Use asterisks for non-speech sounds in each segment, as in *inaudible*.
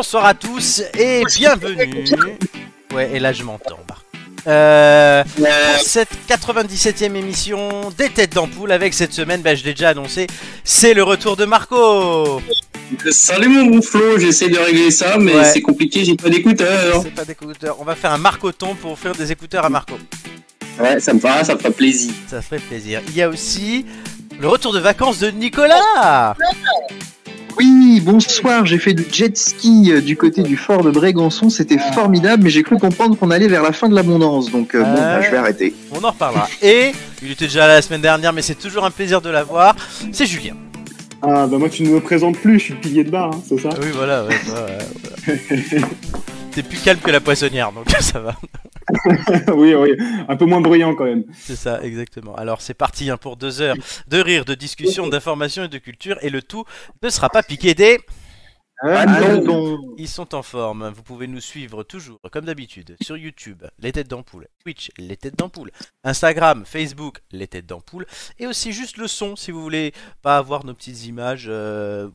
Bonsoir à tous et bienvenue. Ouais, et là je m'entends. Euh, pour cette 97e émission des têtes d'ampoule avec cette semaine, bah, je l'ai déjà annoncé, c'est le retour de Marco. Salut mon bon Flo, j'essaie de régler ça, mais Ouais. c'est compliqué, j'ai pas d'écouteurs. C'est pas d'écouteurs. On va faire un Marcoton pour offrir des écouteurs à Marco. Ouais, ça me fera, ça me fera plaisir. Ça ferait plaisir. Il y a aussi le retour de vacances de Nicolas. Oui, bonsoir, j'ai fait du jet ski euh, du côté du fort de Brégançon, c'était formidable, mais j'ai cru comprendre qu'on allait vers la fin de l'abondance, donc euh, bon, Ah. bah, je vais arrêter. On en reparlera. Et il était déjà là la semaine dernière, mais c'est toujours un plaisir de l'avoir. C'est Julien. Ah bah moi tu ne me présentes plus, je suis le pilier de bar, hein, c'est ça? Oui, voilà, ouais, ouais, ouais. *laughs* T'es plus calme que la poissonnière, donc *laughs* ça va. *laughs* Oui, oui, un peu moins bruyant quand même. C'est ça, exactement. Alors c'est parti hein, pour deux heures de rire, de discussion, d'information et de culture, et le tout ne sera pas piqué des. Ah, non. Ils sont en forme. Vous pouvez nous suivre toujours, comme d'habitude, sur YouTube, les têtes d'ampoule, Twitch, les têtes d'ampoule, Instagram, Facebook, les têtes d'ampoule, et aussi juste le son si vous voulez pas avoir nos petites images. euh,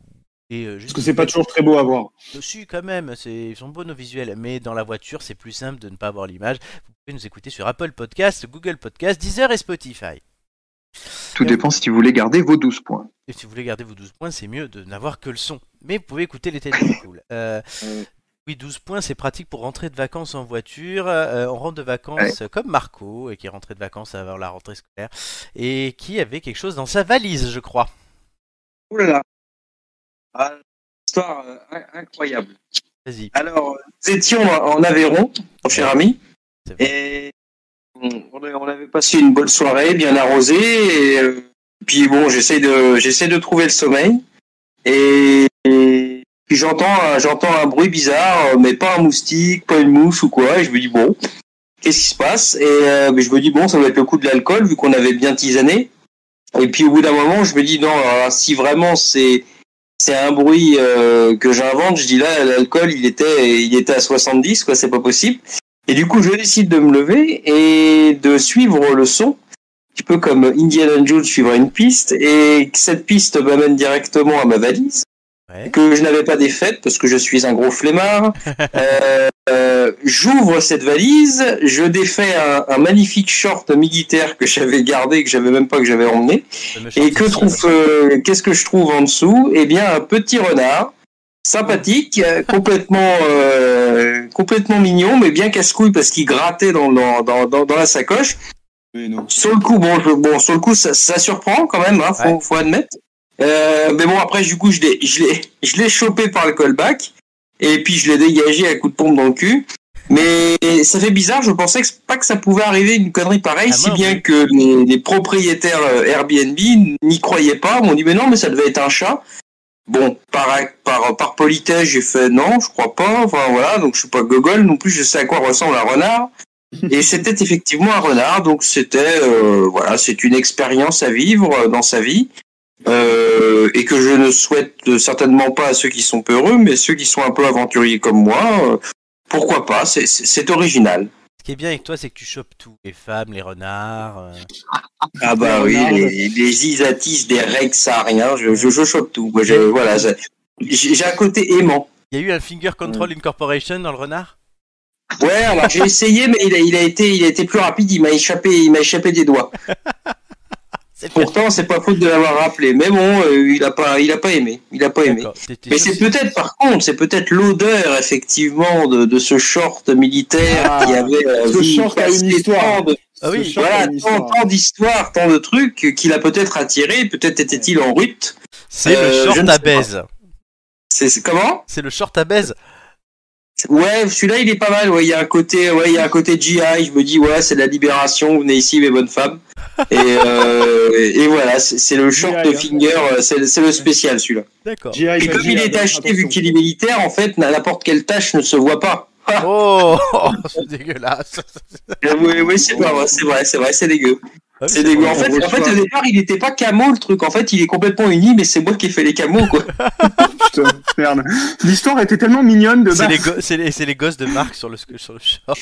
et, euh, Parce que c'est pas toujours très beau à voir. dessus quand même, ils sont beaux nos visuels, mais dans la voiture c'est plus simple de ne pas avoir l'image. Vous pouvez nous écouter sur Apple Podcast, Google Podcast, Deezer et Spotify. Tout dépend si vous voulez garder vos 12 points. Et si vous voulez garder vos 12 points, c'est mieux de n'avoir que le son. Mais vous pouvez écouter les têtes d'ampoule. *laughs* Euh, oui, 12 points, c'est pratique pour rentrer de vacances en voiture. Euh, on rentre de vacances comme Marco, qui est rentré de vacances avant la rentrée scolaire, et qui avait quelque chose dans sa valise, je crois. Ouh là là. Ah, histoire euh, in- incroyable. Vas-y. Alors, nous étions en Aveyron, mon cher ami, et on on avait passé une bonne soirée, bien arrosée, et euh, puis bon, j'essaie de, j'essaie de trouver le sommeil, et, et puis j'entends, un- j'entends un bruit bizarre, euh, mais pas un moustique, pas une mouche ou quoi, et je me dis bon, qu'est-ce qui se passe? Et euh, je me dis bon, ça doit être le coup de l'alcool vu qu'on avait bien tisané. Et puis au bout d'un moment, je me dis non, alors, si vraiment c'est c'est un bruit euh, que j'invente, je dis là l'alcool il était il était à 70 quoi, c'est pas possible. Et du coup, je décide de me lever et de suivre le son, un petit peu comme Indiana Jones suivre une piste. Et cette piste m'amène directement à ma valise Ouais. que je n'avais pas défaite parce que je suis un gros flemmard. *laughs* Euh, euh, J'ouvre cette valise, je défais un, un magnifique short militaire que j'avais gardé, que j'avais même pas que j'avais emmené. Et que trouve, euh, qu'est-ce que je trouve en dessous? Eh bien, un petit renard, sympathique, *laughs* complètement, euh, complètement mignon, mais bien casse-couille parce qu'il grattait dans, dans, dans, dans, dans la sacoche. Mais non. Sur le coup, bon, je- bon, sur le coup, ça, ça surprend quand même, hein, faut, Ouais. faut admettre. Euh, mais bon, après, du coup, je l'ai, je l'ai, je l'ai chopé par le callback, et puis je l'ai dégagé à coup de pompe dans le cul. Mais ça fait bizarre, je pensais que, pas que ça pouvait arriver une connerie pareille, Ah, si bien oui. que les, les propriétaires euh, Airbnb n'y croyaient pas, m'ont dit, mais non, mais ça devait être un chat. Bon, par, par, par politesse, j'ai fait non, je crois pas, enfin voilà, donc je suis pas gogol non plus, je sais à quoi ressemble un renard. *laughs* Et c'était effectivement un renard, donc c'était euh, voilà, c'est une expérience à vivre euh, dans sa vie euh, et que je ne souhaite certainement pas à ceux qui sont peureux, mais ceux qui sont un peu aventuriers comme moi, euh, pourquoi pas C'est- original. Ce qui est bien avec toi, c'est que tu chopes tout. Les femmes, les renards. euh, Ah bah oui, les, les isatis, des rex, ça rien, je, je, je chope tout. Voilà, j'ai j'ai un côté aimant. Il y a eu un Finger Control Incorporation dans le renard? Ouais, alors j'ai essayé, mais il a, il a été, il a été plus rapide. Il m'a échappé, il m'a échappé des doigts. *laughs* Pourtant, c'est pas faute de l'avoir rappelé. Mais bon, euh, il a pas, il a pas aimé. Il a pas aimé. Mais c'est peut-être, par contre, c'est peut-être l'odeur effectivement de, de ce short militaire Ah, qui avait euh, ce short a une passer histoire. tant de- Ah oui, Ce short a voilà, une tant, histoire. tant d'histoires, tant de trucs qu'il a peut-être attiré. Peut-être était-il en rut. C'est Euh, le je short à baise. C'est c'est- comment? C'est le short à baise. Ouais, celui-là il est pas mal. Ouais, il y a un côté, ouais, il y a un côté GI. Je me dis ouais, c'est la libération. Venez ici, mes bonnes femmes. Et, euh, et, voilà, c'est le short de hein. Finger. euh, C'est le spécial celui-là. D'accord. Et comme il est acheté vu qu'il est militaire, en fait, n'importe quelle tâche ne se voit pas. Oh, *laughs* c'est dégueulasse. Euh, Oui, oui, c'est pas vrai, c'est vrai, c'est vrai, c'est dégueu. Ah oui, C'est dégueu. En fait, en au départ, il était pas camo le truc. En fait, il est complètement uni, mais c'est moi qui ai fait les camos, quoi. Putain, merde. L'histoire était tellement mignonne de C'est base. les, go- c'est les- c'est les gosses de Marc sur le, sur le short.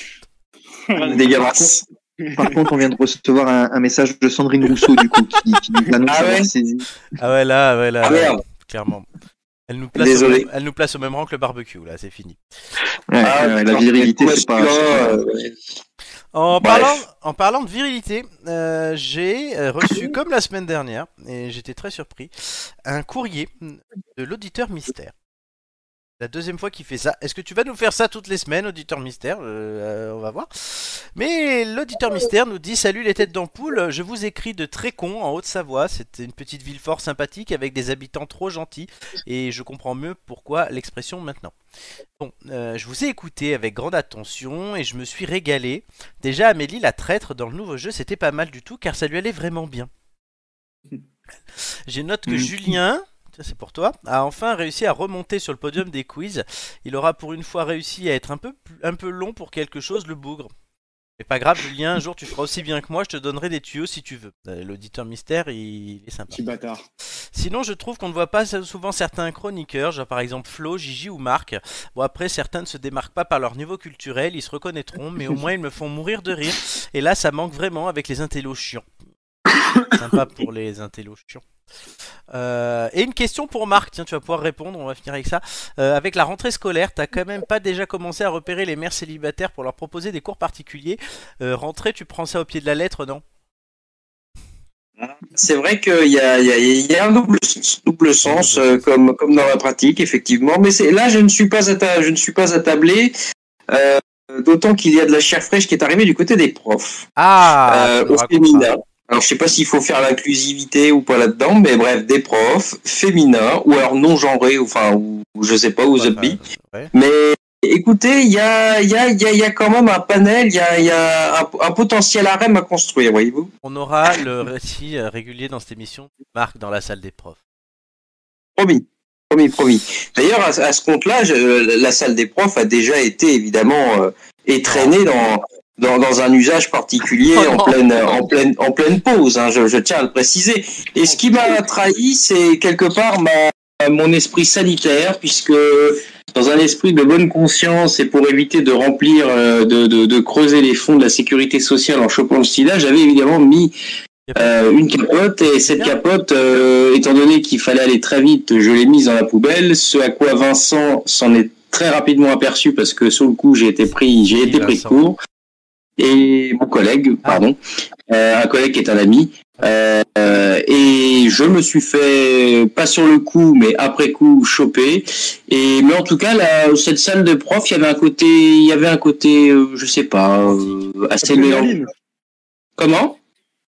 Dégueulasse. Par contre, on vient de recevoir un, un message de Sandrine Rousseau, du coup, qui, qui nous annonce Ah ouais avoir saisi. Ah ouais, là, ouais, là. Ah. Clairement. Elle nous, place Désolé. Au même, elle nous place au même rang que le barbecue, là, c'est fini. Ouais, Ah, ouais, la virilité, c'est pas. Euh, En parlant, en parlant de virilité, euh, j'ai euh, reçu, comme la semaine dernière, et j'étais très surpris, un courrier de l'auditeur mystère. La deuxième fois qu'il fait ça. Est-ce que tu vas nous faire ça toutes les semaines, auditeur mystère? Euh, euh, On va voir. Mais l'auditeur mystère nous dit Salut les têtes d'ampoule, je vous écris de Trécon en Haute-Savoie. C'est une petite ville fort sympathique avec des habitants trop gentils et je comprends mieux pourquoi l'expression maintenant. Bon, euh, je vous ai écouté avec grande attention et je me suis régalé. Déjà, Amélie la traître dans le nouveau jeu, c'était pas mal du tout car ça lui allait vraiment bien. *laughs* J'ai note que Mm. Julien, c'est pour toi, a enfin réussi à remonter sur le podium des quiz. Il aura pour une fois réussi à être un peu, plus- un peu long pour quelque chose, le bougre. C'est pas grave, Julien, un jour tu feras aussi bien que moi, je te donnerai des tuyaux si tu veux. Euh, L'auditeur mystère, il, il est sympa. Petit bâtard. Sinon, je trouve qu'on ne voit pas souvent certains chroniqueurs, genre par exemple Flo, Gigi ou Marc. Bon, après, certains ne se démarquent pas par leur niveau culturel, ils se reconnaîtront, mais au moins ils me font mourir de rire. Et là, ça manque vraiment avec les intellos chiants. Sympa pour les intellos chiants. Euh, et une question pour Marc, tiens, tu vas pouvoir répondre, on va finir avec ça. Euh, avec la rentrée scolaire, t'as quand même pas déjà commencé à repérer les mères célibataires pour leur proposer des cours particuliers Euh, Rentrée, tu prends ça au pied de la lettre, non? C'est vrai qu'il y y, a, il y a un double, double sens, comme, comme dans la pratique, effectivement. Mais là, je ne suis pas, atta- je ne suis pas attablé. D'autant qu'il y a de la chair fraîche qui est arrivée du côté des profs. Ah, au ça. Alors, je sais pas s'il faut faire l'inclusivité ou pas là-dedans, mais bref, des profs féminins ou alors non genrés, ou enfin, ou je sais pas, ou Ouais, ouais. Mais écoutez, il y a, y, a, y, a, y a quand même un panel, il y a, y a un, un potentiel harem à construire, voyez-vous. On aura le récit euh, régulier dans cette émission Marc dans la salle des profs. Promis. Promis, promis. D'ailleurs, à, à ce compte-là, la salle des profs a déjà été évidemment euh, étraînée dans, dans, dans un usage particulier Oh en, non. pleine, en, pleine, en pleine pause. hein, je, je tiens à le préciser. Et ce qui m'a trahi, c'est quelque part ma, mon esprit sanitaire, puisque dans un esprit de bonne conscience et pour éviter de remplir, euh, de, de, de creuser les fonds de la sécurité sociale en chopant le sida, j'avais évidemment mis euh, une capote et cette capote, euh, étant donné qu'il fallait aller très vite, je l'ai mise dans la poubelle. Ce à quoi Vincent s'en est très rapidement aperçu parce que sur le coup j'ai été pris, j'ai été pris de court. Et mon collègue, Ah. pardon, euh, un collègue qui est un ami. Euh, et je me suis fait pas sur le coup, mais après coup choper. Et mais en tout cas, là, cette salle de prof, il y avait un côté, il y avait un côté, euh, je sais pas, euh, assez. Adrénaline. Comment?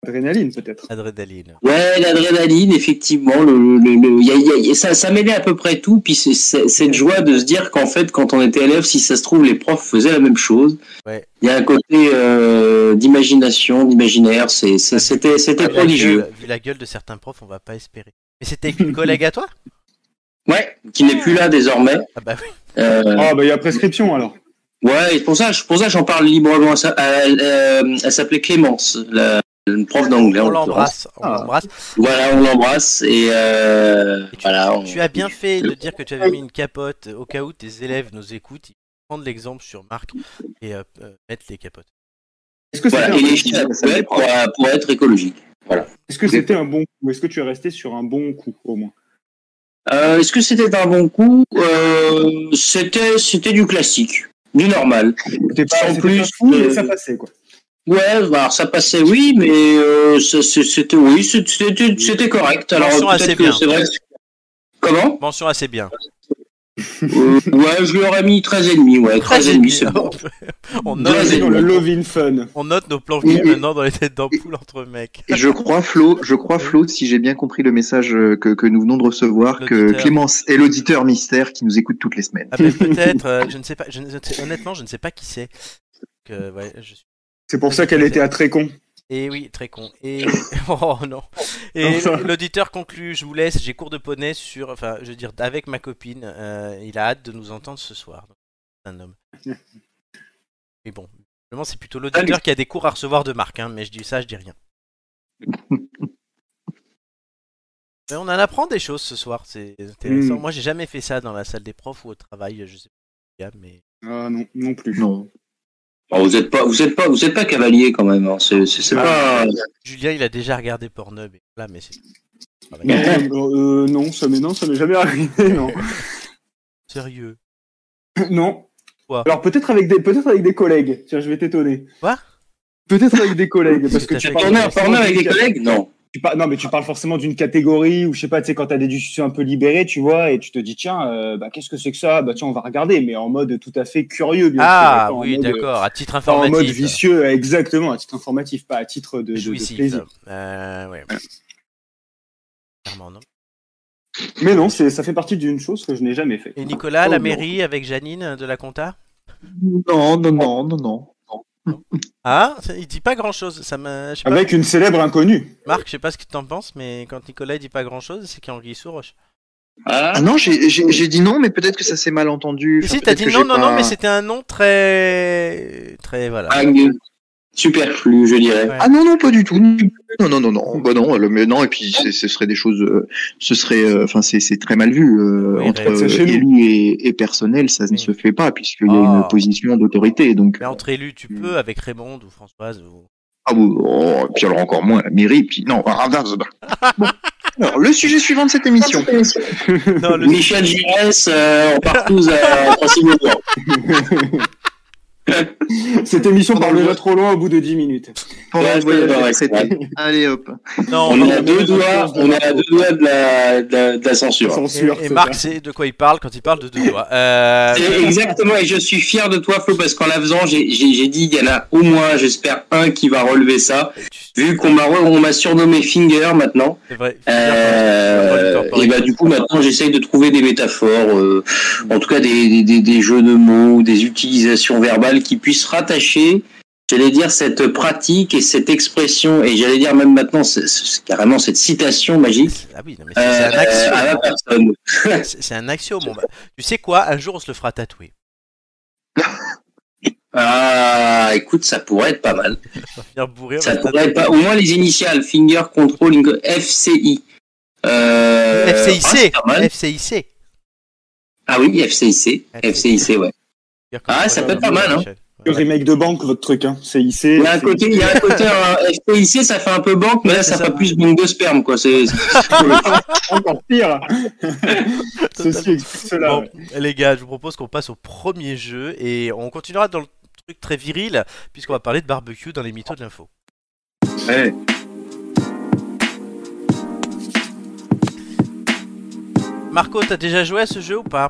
Adrénaline, peut-être. Adrénaline. Ouais, l'adrénaline, effectivement, le, le, le- y a- y a- ça, ça mêlait à peu près tout, puis c'est- c'est cette joie de se dire qu'en fait, quand on était élève, si ça se trouve, les profs faisaient la même chose. Ouais. Il y a un côté euh, d'imagination, d'imaginaire, c'est- c'est- c'était c'était la, prodigieux. gueule, vu la gueule de certains profs, on va pas espérer. Mais c'était une collègue à toi? Ouais, qui n'est plus là désormais. Ah bah oui. Euh, Ah, bah, il y a prescription, alors. ouais, et pour ça, pour ça, j'en parle librement. Ça- Elle, euh, elle s'appelait Clémence, la, une prof d'anglais. en On l'embrasse. On Ah. l'embrasse. Voilà, on l'embrasse et, euh, Et tu, voilà. on- tu as bien fait de dire que tu avais mis une capote au cas où tes élèves nous écoutent. Ils vont prendre l'exemple sur Marc et euh, euh, mettre les capotes. Est-ce que c'était Voilà, un, et bon les coup chiens pour, pour, pour être écologique. Est-ce que c'était un bon coup Est-ce que tu es resté sur un bon coup, au moins? Euh, Est-ce que c'était un bon coup? Euh, C'était c'était du classique, du normal. C'était pas, Sans plus, pas fou, mais ça passait, quoi. Ouais, bah, alors ça passait, oui, mais euh, c'était oui, c'était c'était correct. Alors Mention peut-être assez que bien. c'est vrai. que- Comment? Mention assez bien. Euh, Ouais, je lui aurais mis 13 et demi, ouais, 13 et demi, c'est bon. *laughs* on, note, le love in fun. on note nos plans cul maintenant dans les têtes d'ampoule entre mecs. Et je crois, Flo, je crois, Flo, si j'ai bien compris le message euh, que, que nous venons de recevoir, que. Clémence est l'auditeur mystère qui nous écoute toutes les semaines. Ah, mais peut-être, *laughs* euh, je ne sais pas, je ne- je ne sais- honnêtement, je ne sais pas qui c'est. Euh, ouais, je suis- C'est pour ça qu'elle était à très con. Et oui, très con. Et *laughs* oh non. Et l'auditeur conclut, je vous laisse, j'ai cours de poney sur, enfin, je veux dire, avec ma copine. euh, il a hâte de nous entendre ce soir. Un homme. Mais bon, vraiment, c'est plutôt l'auditeur qui a des cours à recevoir de Marc, hein, mais je dis ça, je dis rien. *laughs* Mais on en apprend des choses ce soir, c'est intéressant. Mm. Moi, j'ai jamais fait ça dans la salle des profs ou au travail, je sais pas, mais Ah non, non plus. Non. Oh, vous êtes pas, vous êtes pas, vous êtes pas cavalier quand même. Hein. C'est c'est- c'est Ah. pas. Julien, il a déjà regardé Pornhub. Et... Là, mais c'est Ah, bah, Non, euh, non, ça m'est non, ça m'est jamais arrivé, *laughs* non. Sérieux non. Quoi? Alors peut-être avec des peut-être avec des collègues. Tiens, je vais t'étonner. Quoi? Peut-être avec des collègues parce que tu avec des collègues? Non. Tu par- Non, mais tu parles forcément d'une catégorie ou je sais pas, tu sais quand t'as des discussions un peu libérées, tu vois, et tu te dis tiens, euh, bah qu'est-ce que c'est que ça? Bah tiens, on va regarder, mais en mode tout à fait curieux, bien sûr. Ah oui, d'accord, à titre pas En mode informatif. vicieux, exactement, à titre informatif, pas à titre de, de- plaisir. Euh, ouais. Clairement, non. Mais non, c'est ça fait partie d'une chose que je n'ai jamais fait. Et Nicolas, la non. mairie avec Janine de la compta? Non, non, non, non, non. Ah, il dit pas grand chose. Ça pas. Avec une célèbre inconnue. Marc, je sais pas ce que t'en penses, mais quand Nicolas il dit pas grand chose, c'est qu'il y a Anguille sous roche. Ah, Ah non, j'ai dit non, mais peut-être que ça s'est mal entendu. Enfin, si, t'as dit non, non, pas- non, mais c'était un nom très. Très. Voilà. ah, superflu, je dirais. Ouais. Ah non, non, pas du tout. Non, non, non, non. Bah non, le- mais non. Et puis ce serait des choses. euh, ce serait, euh, enfin, c'est c'est très mal vu euh, Oui, entre euh, élu et, et personnel. Ça Oui. ne se fait pas puisqu'il y a Ah. une position d'autorité. Donc Mais entre élus, tu peux avec Raymond ou Françoise ou. ah oui, oh, puis alors encore moins la mairie. Puis non. ah, ah, ah. Bon. Alors le sujet suivant de cette émission. Non, le- *laughs* Michel Giresse, euh, on part tous à Transilvania. *laughs* *laughs* Cette émission parle le déjà trop loin au bout de 10 minutes. Ouais, ouais. Allez hop. non, On à deux doigts, on à deux doigts de la, de la, de la censure. Censure, Et, Marc sait de quoi il parle quand il parle de deux doigts. Euh, Exactement, et je suis fier de toi, Flo, parce qu'en la faisant, j'ai dit, il y en a au moins, j'espère, un qui va relever ça. Vu qu'on m'a on m'a surnommé Finger maintenant, C'est vrai. euh, et bah du coup maintenant j'essaye de trouver des métaphores, euh, en tout cas des, des, des, des jeux de mots, des utilisations verbales qui puissent rattacher, j'allais dire cette pratique et cette expression, et j'allais dire même maintenant c'est- carrément cette citation magique Ah oui, c'est un axiome. à la personne. *laughs* C'est un axiome. Bon, bah, tu sais quoi Un jour, on se le fera tatouer. *laughs* Ah, écoute, ça pourrait être pas mal. *laughs* Ça pourrait être pas, au moins les initiales, Finger Controlling FCI. Euh, ah, FCIC. mal. FCIC. Ah oui, FCIC. FCIC, ouais. Ah, ça peut être pas mal, hein. Le remake de banque, votre truc, hein. CIC. Il y a un c'est- côté, il y a un côté un FPIC, ça fait un peu banque, mais là, ça ça. fait plus banque de sperme, quoi. C'est, *laughs* Encore pire. *laughs* Ceci explique cela. Bon, les gars, je vous propose qu'on passe au premier jeu et on continuera dans le truc très viril puisqu'on va parler de barbecue dans les mythos de l'info. ouais. Marco, t'as déjà joué à ce jeu ou pas?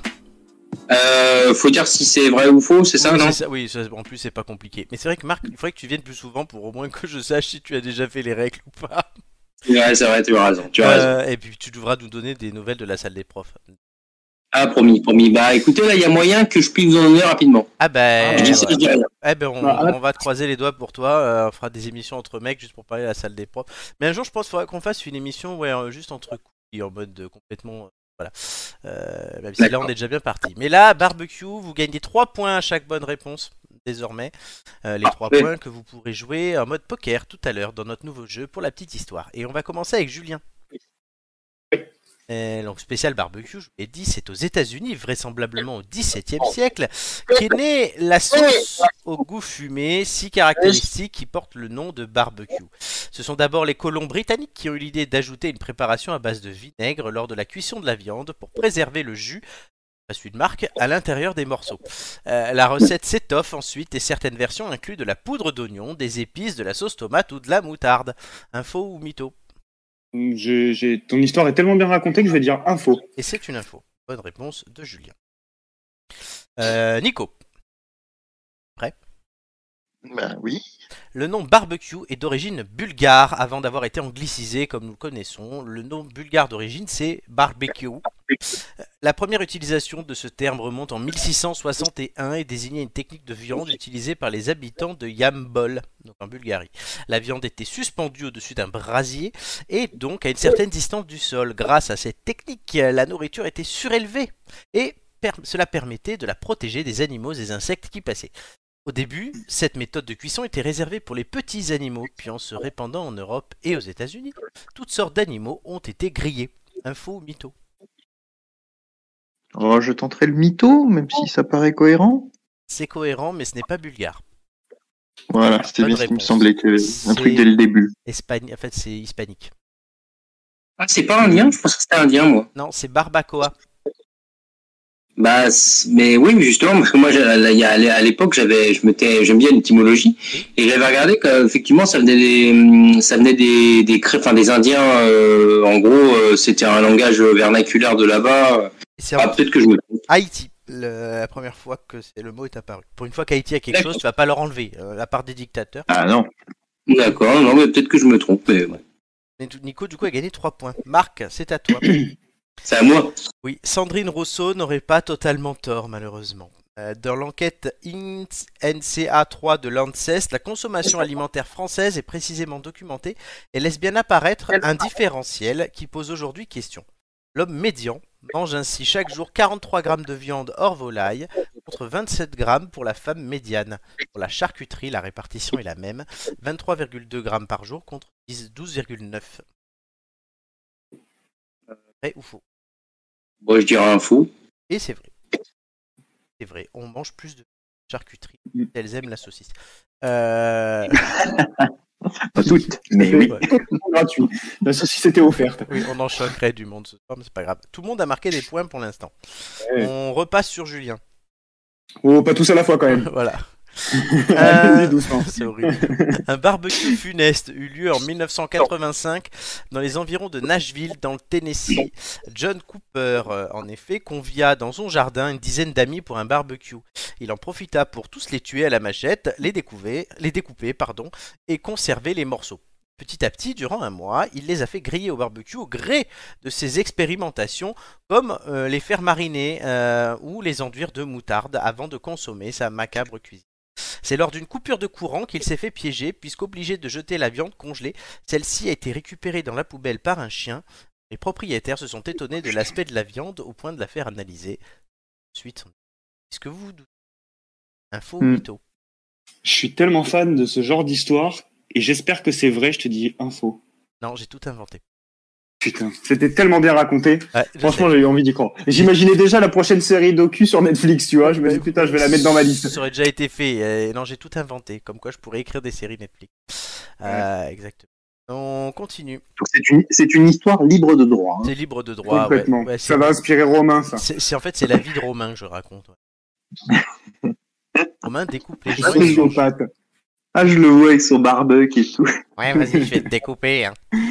Euh, faut dire si c'est vrai ou faux, c'est ça, oui, non? ça, oui, ça- en plus c'est pas compliqué. Mais c'est vrai que Marc, il faudrait que tu viennes plus souvent pour au moins que je sache si tu as déjà fait les règles ou pas. Ouais, c'est vrai, tu as raison, tu as raison. Euh, et puis tu devras nous donner des nouvelles de la salle des profs. Ah, promis, promis. Bah, écoutez, là, il y a moyen que je puisse vous en donner rapidement. Ah ben, Je dis ça, je dis rien. Eh ben, on, Bah, on va te croiser les doigts pour toi. euh, on fera des émissions entre mecs juste pour parler de la salle des profs. Mais un jour, je pense qu'il faudra qu'on fasse une émission ouais, euh, juste entre couilles, en mode complètement. Voilà. Euh, même si là, on est déjà bien parti. Mais là, barbecue, vous gagnez 3 points à chaque bonne réponse. Désormais, Euh, les 3 Parfait. points que vous pourrez jouer en mode poker tout à l'heure dans notre nouveau jeu pour la petite histoire. Et on va commencer avec Julien. Euh, donc spécial barbecue, je vous l'ai dit, c'est aux États-Unis, vraisemblablement au XVIIe siècle, qu'est née la sauce au goût fumé, si caractéristique, qui porte le nom de barbecue. Ce sont d'abord les colons britanniques qui ont eu l'idée d'ajouter une préparation à base de vinaigre lors de la cuisson de la viande pour préserver le jus celui de marque, à l'intérieur des morceaux. Euh, la recette s'étoffe ensuite et certaines versions incluent de la poudre d'oignon, des épices, de la sauce tomate ou de la moutarde. Info ou mytho? Ton histoire est tellement bien racontée que je vais dire info. Et c'est une info. Bonne réponse de Julien. Euh, Nico. Ben. Le nom barbecue est d'origine bulgare avant d'avoir été anglicisé comme nous le connaissons. Le nom bulgare d'origine c'est barbecue. La première utilisation de ce terme remonte en 1661 et désignait une technique de viande utilisée par les habitants de Yambol, donc en Bulgarie. La viande était suspendue au-dessus d'un brasier et donc à une certaine distance du sol. Grâce à cette technique, la nourriture était surélevée et cela permettait de la protéger des animaux et des insectes qui passaient. Au début, cette méthode de cuisson était réservée pour les petits animaux, puis en se répandant en Europe et aux États-Unis, toutes sortes d'animaux ont été grillés. Info ou mytho? Oh, je tenterai le mytho, même si ça paraît cohérent. C'est cohérent, mais ce n'est pas bulgare. Voilà, c'était bien ce qui me semblait que un truc dès le début. Espagne, en fait, c'est hispanique. Ah, c'est pas indien Je pense que c'était indien, moi. Non, c'est barbacoa. Bah, mais oui, mais justement, parce que moi, j'ai- là, il y a- à l'époque, j'avais, je m'étais, j'aime bien l'étymologie, et j'avais regardé qu'effectivement, ça venait des, ça venait des, des, enfin, des Indiens. euh, en gros, euh, c'était un langage vernaculaire de là-bas. Ah, peut-être que je me trompe. Haïti, le- la première fois que c'est- le mot est apparu. Pour une fois qu'Haïti a quelque chose, tu vas pas leur enlever, euh, à part des dictateurs. Ah non. D'accord, non, mais peut-être que je me trompe, mais ouais. Nico, du coup, a gagné 3 points. Marc, c'est à toi. *clears throat* Oui, Sandrine Rousseau n'aurait pas totalement tort, malheureusement. Euh, Dans l'enquête INS- NCA3 de l'ANSES, la consommation alimentaire française est précisément documentée et laisse bien apparaître un différentiel qui pose aujourd'hui question. L'homme médian mange ainsi chaque jour 43 grammes de viande hors volaille contre 27 grammes pour la femme médiane. Pour la charcuterie, la répartition est la même, 23,2 grammes par jour contre 10 12,9. Vrai ou faux? Bon, je dirais un fou. Et c'est vrai. C'est vrai, on mange plus de charcuterie. Mm. Elles aiment la saucisse. Euh, *laughs* Pas toutes, mais oui. *laughs* gratuit. La saucisse était offerte. Oui, on en choquerait du monde ce soir, mais c'est pas grave. Tout le monde a marqué des points pour l'instant. Ouais. On repasse sur Julien. Oh, pas tous à la fois quand même. *laughs* voilà. *laughs* Horrible. Un barbecue funeste eut lieu en 1985 dans les environs de Nashville, dans le Tennessee. John Cooper, euh, en effet, convia dans son jardin une dizaine d'amis pour un barbecue. Il en profita pour tous les tuer à la machette, les découper, les découper pardon, et conserver les morceaux. Petit à petit, durant un mois, il les a fait griller au barbecue au gré de ses expérimentations, comme euh, les faire mariner euh, ou les enduire de moutarde avant de consommer sa macabre cuisine. C'est lors d'une coupure de courant qu'il s'est fait piéger, puisqu'obligé de jeter la viande congelée, celle-ci a été récupérée dans la poubelle par un chien. Les propriétaires se sont étonnés de l'aspect de la viande au point de la faire analyser. Ensuite, est-ce que vous vous doutez Info ou Hmm. mytho Je suis tellement fan de ce genre d'histoire et j'espère que c'est vrai. Je te dis info. Non, j'ai tout inventé. Putain, c'était tellement bien raconté. Ouais, Franchement, j'ai eu envie d'y croire. J'imaginais déjà la prochaine série docu sur Netflix, tu vois. Je me dis putain, je vais la mettre dans ma liste. Ça aurait déjà été fait. euh, non, j'ai tout inventé. Comme quoi, je pourrais écrire des séries Netflix. Euh, exactement. On continue. C'est une, histoire libre de droit. hein. C'est libre de droit. Complètement. Ouais, ça va inspirer Romain, ça. c'est, en fait, c'est la vie de Romain que je raconte. ouais. *laughs* Romain découpe les gens. Ah, je le vois avec son barbecue et tout. Ouais, vas-y, je vais te découper. hein. *laughs*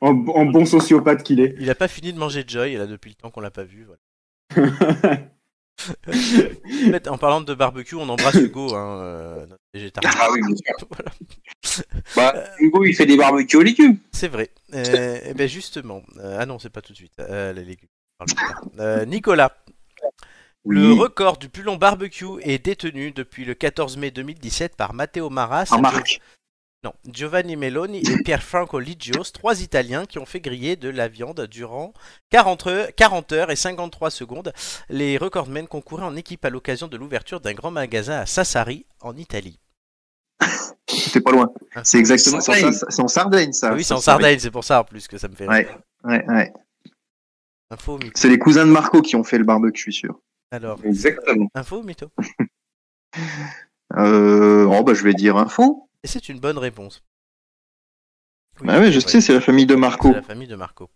En, en bon sociopathe qu'il est. Il a pas fini de manger Joy là depuis le temps qu'on l'a pas vu. Voilà. *laughs* En fait, en parlant de barbecue, on embrasse Hugo, hein, euh, notre végétarien. Ah oui, bien sûr. *laughs* Voilà. Bah, Hugo, il fait des barbecues aux légumes. C'est vrai. Euh, et ben justement, euh, ah non, c'est pas tout de suite. Euh, les légumes. Euh, Nicolas, le record du plus long barbecue est détenu depuis le 14 mai 2017 par Matteo Maras, En marque. non, Giovanni Meloni et Pierfranco Ligios, trois Italiens qui ont fait griller de la viande durant 40 heures, 40 heures et 53 secondes. Les recordmen concouraient en équipe à l'occasion de l'ouverture d'un grand magasin à Sassari, en Italie. C'est pas loin. C'est exactement c'est en, Sardaigne. Sa- c'est en Sardaigne, ça. Ah oui, c'est en Sardaigne, c'est pour ça en plus que ça me fait Ouais. rire. Ouais, ouais. C'est les cousins de Marco qui ont fait le barbecue, je suis sûr. Alors, Exactement. info ou mytho *laughs* Euh, oh, bah, je vais dire info. Et c'est une bonne réponse. Oui, Ah ouais, je c'est sais, c'est la famille de Marco. C'est la famille de Marco.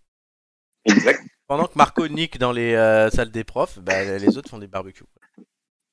Exact. *laughs* Pendant que Marco nique dans les euh, salles des profs, bah, les autres font des barbecues.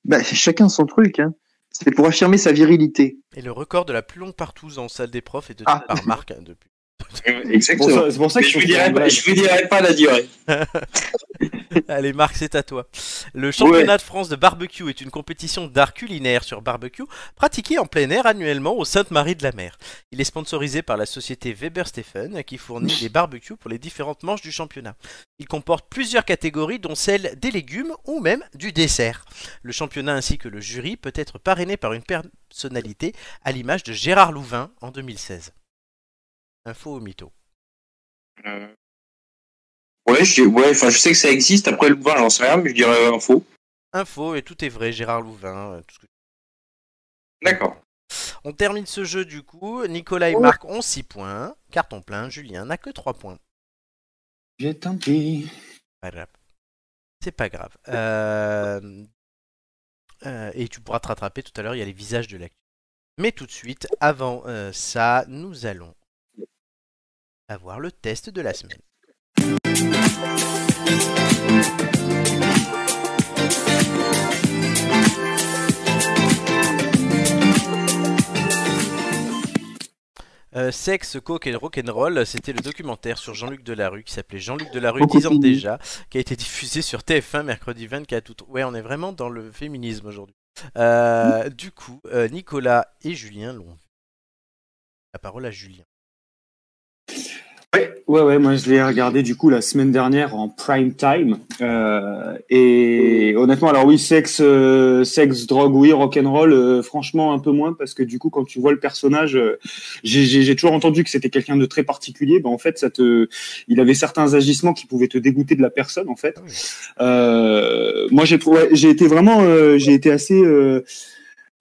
Bah, chacun son truc, hein. C'était pour affirmer sa virilité. Et le record de la plus longue partouze en salle des profs est tenu Ah. par Marc hein, depuis. C'est pour Exactement. ça, c'est pour ça Mais que je vous dirai pas, je vous dirai pas la durée. *laughs* Allez Marc, c'est à toi. Le championnat de France de barbecue est une compétition d'art culinaire sur barbecue pratiquée en plein air annuellement au Sainte-Marie de la Mer. Il est sponsorisé par la société Weber Stephen qui fournit des barbecues pour les différentes manches du championnat. Il comporte plusieurs catégories dont celle des légumes ou même du dessert. Le championnat ainsi que le jury peut être parrainé par une personnalité à l'image de Gérard Louvain en 2016. Info au mytho. Euh, Ouais, je, ouais, enfin, je sais que ça existe. Après le vin, j'en sais rien, mais je dirais info. Info et tout est vrai, Gérard Louvain, euh, tout ce que D'accord. On termine ce jeu du coup. Nicolas et Marc ont 6 points. Carton plein. Julien n'a que 3 points. J'ai tenté. Pas grave. C'est pas grave. Euh, euh, et tu pourras te rattraper tout à l'heure. Il y a les visages de l'actu. Mais tout de suite, avant euh, ça, nous allons avoir le test de la semaine. Euh, Sex, Coke et Rock'n'Roll, c'était le documentaire sur Jean-Luc Delarue qui s'appelait Jean-Luc Delarue 10 ans déjà, qui a été diffusé sur TF1 mercredi 24 août. Ouais, on est vraiment dans le féminisme aujourd'hui. Euh, du coup, euh, Nicolas et Julien l'ont vu. La parole à Julien. Ouais, ouais, ouais, moi je l'ai regardé du coup la semaine dernière en prime time. Euh, et honnêtement, alors oui, sexe, euh, sexe, drogue, oui, rock'n'roll, euh, franchement un peu moins parce que du coup, quand tu vois le personnage, euh, j'ai- toujours entendu que c'était quelqu'un de très particulier. Ben, en fait, ça te, il avait certains agissements qui pouvaient te dégoûter de la personne, en fait. Euh, moi, j'ai trouvé, j'ai été vraiment, euh, j'ai été assez.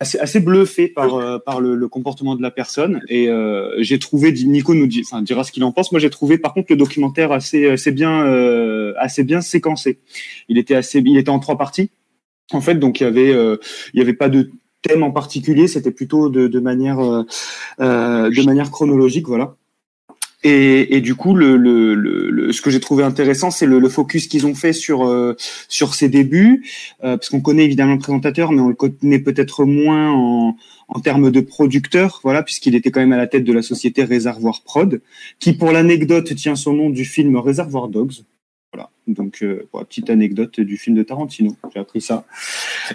Assez, assez bluffé par, euh, par le, le comportement de la personne. Et euh, j'ai trouvé Nico nous dit, enfin, dira ce qu'il en pense. Moi j'ai trouvé par contre le documentaire assez assez bien euh, assez bien séquencé. Il était assez il était en trois parties. En fait donc il y avait euh, il y avait pas de thème en particulier. C'était plutôt de, de manière euh, euh, de manière chronologique voilà et, et du coup, le, le, le, ce que j'ai trouvé intéressant, c'est le, le focus qu'ils ont fait sur euh, sur ses débuts, euh, parce qu'on connaît évidemment le présentateur, mais on le connaît peut-être moins en, en termes de producteur, voilà, puisqu'il était quand même à la tête de la société Réservoir Prod, qui, pour l'anecdote, tient son nom du film Réservoir Dogs. Voilà, donc euh, la petite anecdote du film de Tarantino, j'ai appris ça.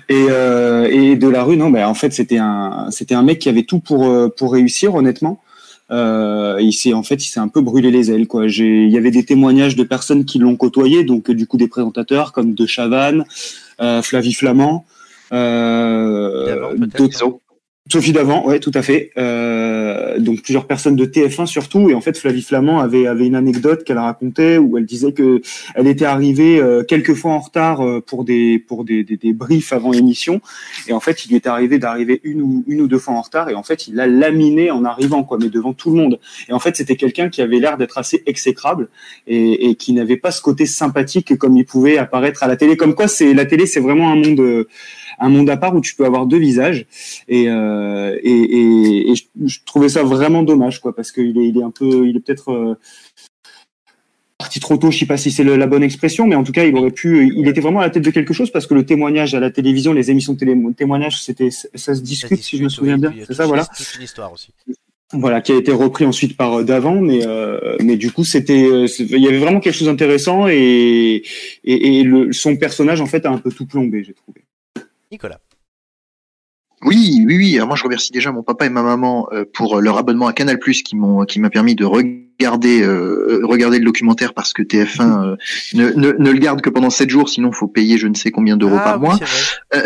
Et, euh, et de la rue, non, ben en fait c'était un c'était un mec qui avait tout pour euh, pour réussir, honnêtement. Euh, il s'est en fait il s'est un peu brûlé les ailes quoi. J'ai il y avait des témoignages de personnes qui l'ont côtoyé donc du coup des présentateurs comme De Chavannes, euh, Flavie Flamand, euh, d'autres- Sophie Davant, ouais, tout à fait. Euh, donc plusieurs personnes de TF1 surtout. Et en fait, Flavie Flamand avait avait une anecdote qu'elle racontait où elle disait que elle était arrivée euh, quelques fois en retard euh, pour des pour des, des, des briefs avant l'émission. Et en fait, il lui est arrivé d'arriver une ou une ou deux fois en retard. Et en fait, il l'a laminé en arrivant, quoi, mais devant tout le monde. Et en fait, c'était quelqu'un qui avait l'air d'être assez exécrable et, et qui n'avait pas ce côté sympathique comme il pouvait apparaître à la télé. Comme quoi, c'est la télé, c'est vraiment un monde euh, un monde à part où tu peux avoir deux visages. Et euh, et, et, et je, je trouvais ça vraiment dommage, quoi, parce qu'il est il est un peu, il est peut-être euh, parti trop tôt. Je sais pas si c'est la bonne expression, mais en tout cas, il aurait pu. Il était vraiment à la tête de quelque chose parce que le témoignage à la télévision, les émissions de télé, témoignage, c'était ça se discute, si je me souviens bien. a C'est ça, voilà. toute une histoire aussi. Voilà, qui a été repris ensuite par euh, d'avant, mais euh, mais du coup c'était, euh, c'est- il y avait vraiment quelque chose d'intéressant et et, et le, son personnage en fait a un peu tout plombé, j'ai trouvé. Oui, oui, oui. Alors moi, je remercie déjà mon papa et ma maman euh, pour leur abonnement à Canal+ qui m'ont, qui m'a permis de regarder, euh, regarder le documentaire parce que TF1 *laughs* euh, ne, ne, ne le garde que pendant 7 jours, sinon faut payer je ne sais combien d'euros ah, par oui, mois. Euh,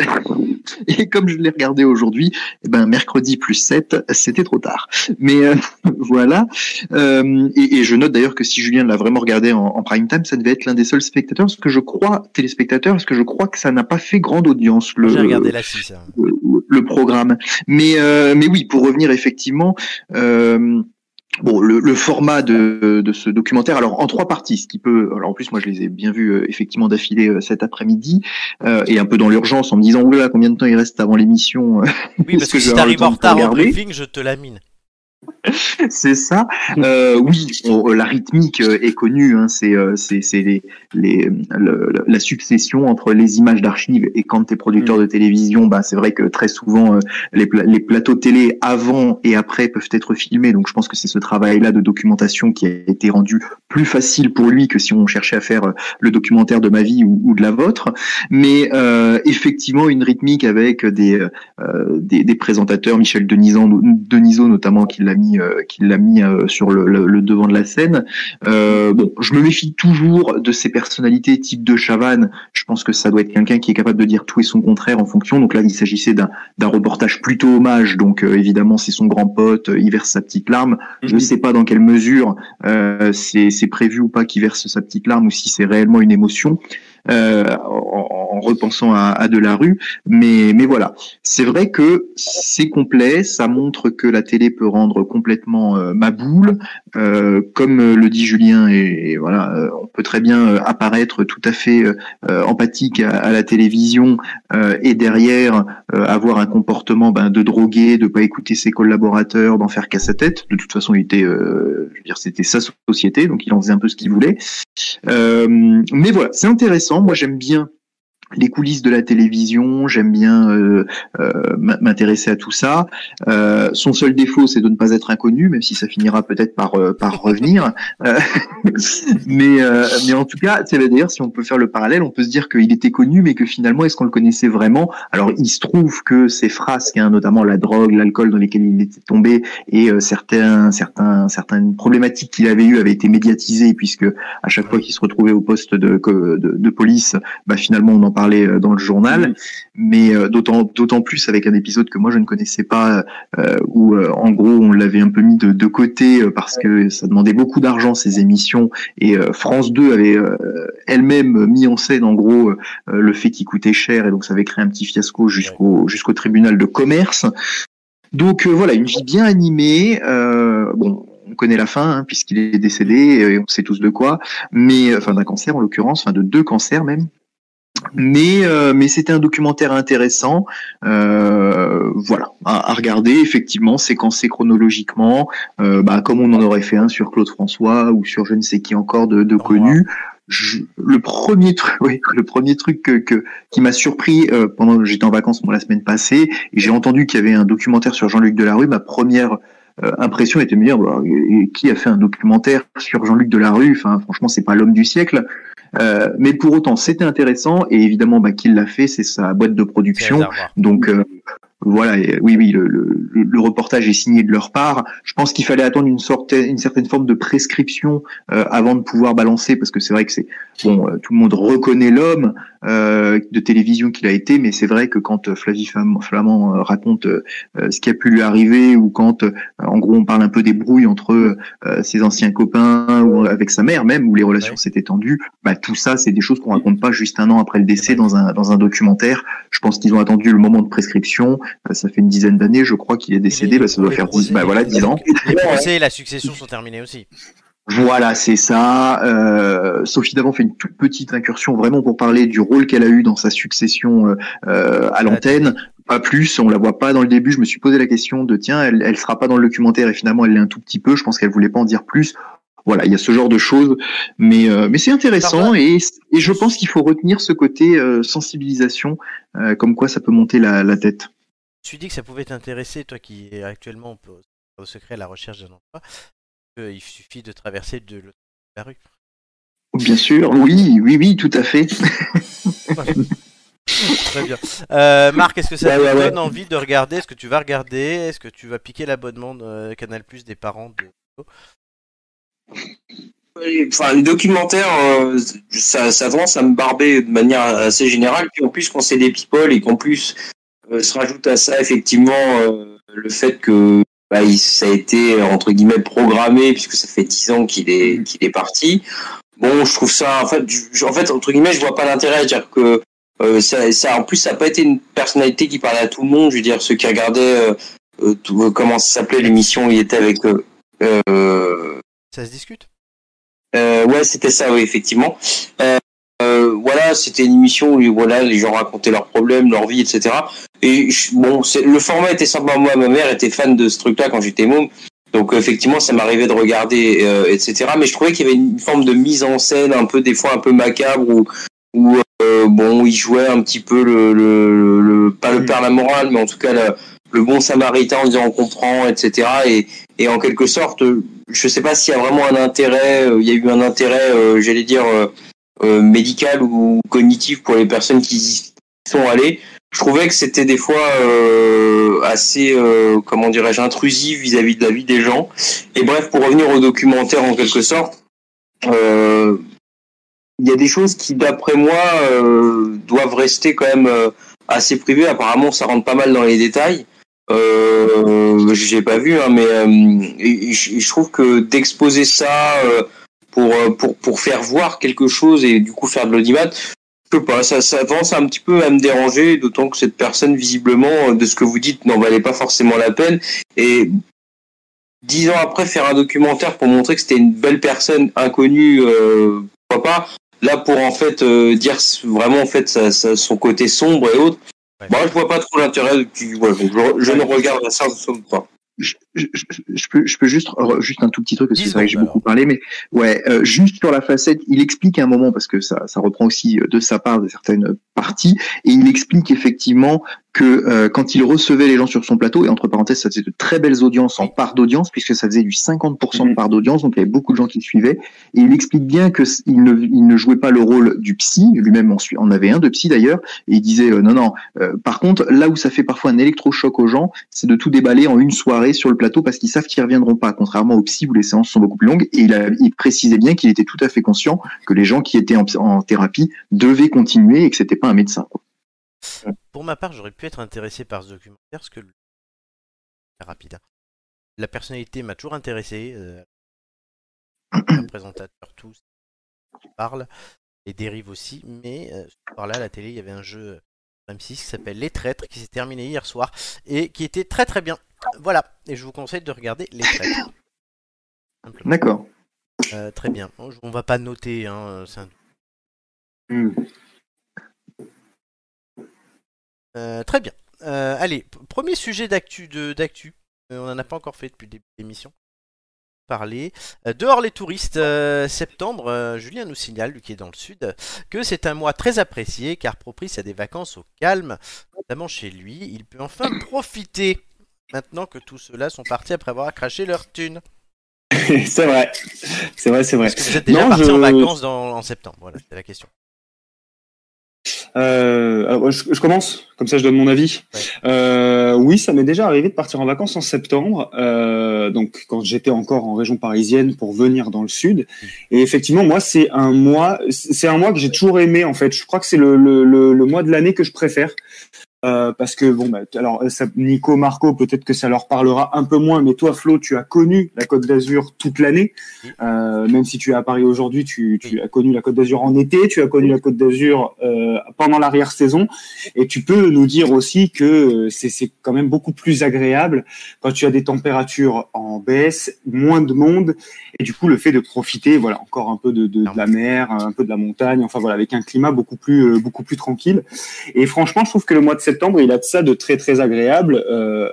*laughs* et comme je l'ai regardé aujourd'hui, eh ben mercredi plus 7, c'était trop tard. Mais euh, *laughs* voilà. Euh, et, et je note d'ailleurs que si Julien l'a vraiment regardé en, en prime time, ça devait être l'un des seuls spectateurs, parce que je crois téléspectateurs, parce que je crois que ça n'a pas fait grande audience. Le, J'ai regardé la 6. le, le programme. Mais euh, mais oui, pour revenir effectivement. Euh, Bon, le, le format de, de ce documentaire, alors en trois parties, ce qui peut, alors en plus moi je les ai bien vus euh, effectivement d'affilée euh, cet après-midi, euh, et un peu dans l'urgence en me disant oula combien de temps il reste avant l'émission. Oui, *laughs* parce que, que si t'arrives en retard au briefing, je te lamine. *laughs* c'est ça. Euh, oui, on- la rythmique euh, est connue. Hein, c'est euh, les, les le- la succession entre les images d'archives et quand tu es producteur de télévision, bah c'est vrai que très souvent euh, les, pla- les plateaux télé avant et après peuvent être filmés. Donc je pense que c'est ce travail-là de documentation qui a été rendu plus facile pour lui que si on cherchait à faire euh, le documentaire de ma vie ou, ou de la vôtre. Mais euh, effectivement une rythmique avec des euh, des, des présentateurs, Michel Denisot, Denisot notamment, qui l'a mis, euh, qui l'a mis euh, sur le, le- le devant de la scène. Euh, bon, je me méfie toujours de ces personnalités type de Chavannes. Je pense que ça doit être quelqu'un qui est capable de dire tout et son contraire en fonction. Donc là, il s'agissait d'un, d'un reportage plutôt hommage. Donc euh, évidemment, c'est son grand pote, euh, il verse sa petite larme. Je ne sais pas dans quelle mesure euh, c'est, c'est prévu ou pas qu'il verse sa petite larme ou si c'est réellement une émotion. Euh, en, en en repensant à, à de la rue, mais mais voilà, c'est vrai que c'est complet, ça montre que la télé peut rendre complètement euh, ma boule, euh, comme le dit Julien, et, voilà, on peut très bien apparaître tout à fait empathique à, la télévision et derrière avoir un comportement ben, de drogué, de pas écouter ses collaborateurs, d'en faire qu'à sa tête. De toute façon, il était, c'était sa société, donc il en faisait un peu ce qu'il voulait. mais voilà, c'est intéressant. Moi, j'aime bien les coulisses de la télévision, j'aime bien euh, euh, m'intéresser à tout ça. Euh, son seul défaut, c'est de ne pas être inconnu, même si ça finira peut-être par par *laughs* revenir. *laughs* mais mais en tout cas, c'est d'ailleurs si on peut faire le parallèle, on peut se dire qu'il était connu, mais que finalement, est-ce qu'on le connaissait vraiment? Alors, il se trouve que ses frasques, hein, notamment la drogue, l'alcool dans lesquels il était tombé, et certains certains certaines problématiques qu'il avait eues avaient été médiatisées, puisque à chaque fois qu'il se retrouvait au poste de de, de police, bah finalement on en parler euh, dans le journal, mais euh, d'autant d'autant plus avec un épisode que moi je ne connaissais pas, euh, où en gros on l'avait un peu mis de, de côté parce que ça demandait beaucoup d'argent ces émissions et France 2 avait elle-même mis en scène en gros le fait qu'il coûtait cher et donc ça avait créé un petit fiasco jusqu'au jusqu'au tribunal de commerce. Donc voilà, une vie bien animée. bon, on connaît la fin hein, puisqu'il est décédé, et on sait tous de quoi, mais enfin d'un cancer en l'occurrence, enfin de deux cancers même. Mais euh, mais c'était un documentaire intéressant, euh, voilà, à, regarder effectivement, séquencé chronologiquement, euh, bah, comme on en aurait fait un sur Claude François ou sur je ne sais qui encore de, de connu. le premier truc, *laughs* oui, le premier truc que, qui m'a surpris euh, pendant que j'étais en vacances moi la semaine passée, et j'ai entendu qu'il y avait un documentaire sur Jean-Luc Delarue. Ma première euh, impression était de me dire bah, qui a fait un documentaire sur Jean-Luc Delarue? Enfin, franchement, c'est pas l'homme du siècle. Euh, mais pour autant, c'était intéressant et évidemment, bah, qui l'a fait, c'est sa boîte de production. Donc euh, voilà, oui, oui, le, le, le, reportage est signé de leur part. Je pense qu'il fallait attendre une sorte, une certaine forme de prescription euh, avant de pouvoir balancer, parce que c'est vrai que c'est bon, euh, tout le monde reconnaît l'homme euh, de télévision qu'il a été, mais c'est vrai que quand Flavie Flamand raconte ce qui a pu lui arriver, ou quand, en gros, on parle un peu des brouilles entre ses anciens copains ou avec sa mère même, où les relations s'étaient tendues, bah tout ça, c'est des choses qu'on raconte pas juste un an après le décès dans un dans un documentaire. Je pense qu'ils ont attendu le moment de prescription euh, ça fait une dizaine d'années, je crois qu'il est décédé, bah, ça doit faire 10, bah, voilà, 10 ans. Les procès et la succession sont terminés aussi. Voilà, c'est ça. Euh, Sophie Davant fait une toute petite incursion vraiment pour parler du rôle qu'elle a eu dans sa succession euh, euh à l'antenne. Pas plus, on la voit pas dans le début. Je me suis posé la question de tiens, elle, elle sera pas dans le documentaire et finalement elle l'est un tout petit peu. Je pense qu'elle voulait pas en dire plus. Voilà, il y a ce genre de choses, mais euh, mais c'est intéressant et, et je pense qu'il faut retenir ce côté sensibilisation, comme quoi ça peut monter la, la tête. Je me suis dit que ça pouvait t'intéresser, toi qui es actuellement au secret à la recherche d'un emploi, il suffit de traverser de la rue. Bien sûr, oui, oui, oui, tout à fait. *laughs* Très bien. Euh, Marc, est-ce que ça te donne envie de regarder? Est-ce que tu vas regarder? Est-ce que tu vas piquer l'abonnement de Canal Plus des parents de Enfin, les documentaires, euh, ça, ça à me barber de manière assez générale. Puis en plus, quand c'est des people et qu'en plus euh, se rajoute à ça effectivement euh, le fait que bah, ça a été entre guillemets programmé puisque ça fait dix ans qu'il est qu'il est parti. Bon, je trouve ça en fait, en fait entre guillemets, je vois pas l'intérêt à dire que euh, ça, ça, en plus, ça n'a pas été une personnalité qui parlait à tout le monde. Je veux dire, ceux qui regardaient, tout, comment ça s'appelait l'émission où il était avec. Ça se discute. ouais, c'était ça, oui, effectivement. voilà, c'était une émission où voilà, les gens racontaient leurs problèmes, leur vie, etc. Et bon, le format était sympa. Moi, ma mère était fan de ce truc-là quand j'étais môme. Donc effectivement, ça m'arrivait de regarder, euh, etc. Mais je trouvais qu'il y avait une forme de mise en scène un peu des fois un peu macabre où, où euh, bon, il jouait un petit peu le, le, le pas le père la morale, mais en tout cas le, le bon samaritain en disant on comprend, etc. Et, et en quelque sorte, je sais pas s'il y a vraiment un intérêt, euh, il y a eu un intérêt, j'allais dire médical ou cognitif pour les personnes qui y sont allées je trouvais que c'était des fois euh, assez, euh, comment dirais-je, intrusif vis-à-vis de la vie des gens. Et bref, pour revenir au documentaire en quelque sorte, euh, il y a des choses qui, d'après moi, doivent rester quand même assez privées. Apparemment, ça rentre pas mal dans les détails. Euh, j'ai pas vu, hein, mais je trouve que d'exposer ça pour, pour, pour faire voir quelque chose et du coup faire de l'audimat, je sais pas, ça, ça avance un petit peu à me déranger, d'autant que cette personne, visiblement, de ce que vous dites, n'en valait pas forcément la peine. Et dix ans après, faire un documentaire pour montrer que c'était une belle personne inconnue, euh, pourquoi pas. Là, pour en fait euh, dire vraiment en fait son côté sombre et autres, Ouais. moi je vois pas trop l'intérêt. qui- ouais, je, je ne regarde ça pas. je, je, je- peux, je peux juste, juste un tout petit truc parce que c'est vrai que j'ai beaucoup parlé, mais ouais, euh, juste sur la facette, il explique à un moment parce que ça, ça reprend aussi euh, de sa part de certaines parties et il explique effectivement que euh, quand il recevait les gens sur son plateau et entre parenthèses, ça faisait de très belles audiences en part d'audience puisque ça faisait du 50% de Mhm. part d'audience, donc il y avait beaucoup de gens qui le suivaient et il explique bien que il ne, il ne jouait pas le rôle du psy, lui-même en, en avait un de psy d'ailleurs et il disait euh, non non. euh, par contre, là où ça fait parfois un électrochoc aux gens, c'est de tout déballer en une soirée sur le plateau parce qu'ils savent qu'ils reviendront pas, contrairement au psy où les séances sont beaucoup plus longues. Et il, a, il précisait bien qu'il était tout à fait conscient que les gens qui étaient en, en thérapie devaient continuer et que c'était pas un médecin. quoi. Pour ma part, j'aurais pu être intéressé par ce documentaire parce que le- c'est rapide. hein. La personnalité m'a toujours intéressé. euh, le *clears throat* présentateur, tout parle, les dérives aussi. Mais euh, ce soir-là, à la télé, il y avait un jeu euh, M6 qui s'appelle Les Traîtres qui s'est terminé hier soir et qui était très très bien. Voilà, et je vous conseille de regarder Les Traîtres. D'accord. Euh, très bien. On va pas noter. Hein, c'est un- Hmm. Euh, très bien. Euh, allez, premier sujet d'actu de d'actu. Euh, on n'en a pas encore fait depuis le début de l'émission. Parler. Dehors les touristes, septembre, Julien nous signale, lui qui est dans le sud, que c'est un mois très apprécié car propice à des vacances au calme, notamment chez lui. Il peut enfin *coughs* profiter maintenant que tous ceux-là sont partis après avoir craché leur thune. *laughs* c'est vrai, c'est vrai, c'est vrai. Est-ce que vous êtes déjà Non, parti je- en vacances dans, en septembre Voilà, c'est la question. Euh, alors, je, je commence, comme ça je donne mon avis. Ouais. Euh, oui, ça m'est déjà arrivé de partir en vacances en septembre, euh, donc quand j'étais encore en région parisienne pour venir dans le sud. Et effectivement, moi, c'est un mois, c'est un mois que j'ai toujours aimé en fait. Je crois que c'est le, le, le, le mois de l'année que je préfère. Euh, parce que bon, bah, alors ça, Nico, Marco, peut-être que ça leur parlera un peu moins, mais toi, Flo, tu as connu la Côte d'Azur toute l'année. Euh, même si tu es à Paris aujourd'hui, tu, tu as connu la Côte d'Azur en été, tu as connu la Côte d'Azur euh, pendant l'arrière-saison, et tu peux nous dire aussi que euh, c'est quand même beaucoup plus agréable quand tu as des températures en baisse, moins de monde, et du coup le fait de profiter, voilà, encore un peu de, de, de la mer, un peu de la montagne, enfin voilà, avec un climat beaucoup plus euh, beaucoup plus tranquille. Et franchement, je trouve que le mois de septembre, il a de ça de très très agréable. Euh,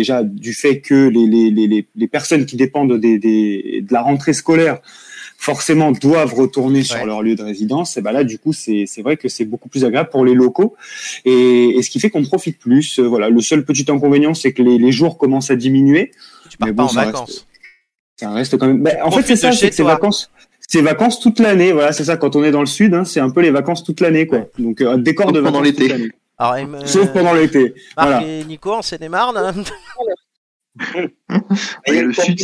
déjà du fait que les, les, les, les personnes qui dépendent des, des, de la rentrée scolaire forcément doivent retourner sur leur lieu de résidence. Et ben là, du coup, c'est c'est vrai que c'est beaucoup plus agréable pour les locaux. Et, et ce qui fait qu'on profite plus. Euh, voilà, le seul petit inconvénient, c'est que les, les jours commencent à diminuer. Tu pars Mais pas bon, en ça reste- vacances. Ça reste quand même. Ben, en fait, c'est ça, c'est toi. vacances. C'est vacances toute l'année, voilà, c'est ça. Quand on est dans le sud, hein, c'est un peu les vacances toute l'année, quoi. Donc, euh, un décor de pendant l'été. Alors, il me- Sauf pendant l'été. Marc voilà. et Nico en Seine-et-Marne. *laughs* hein. Le sud,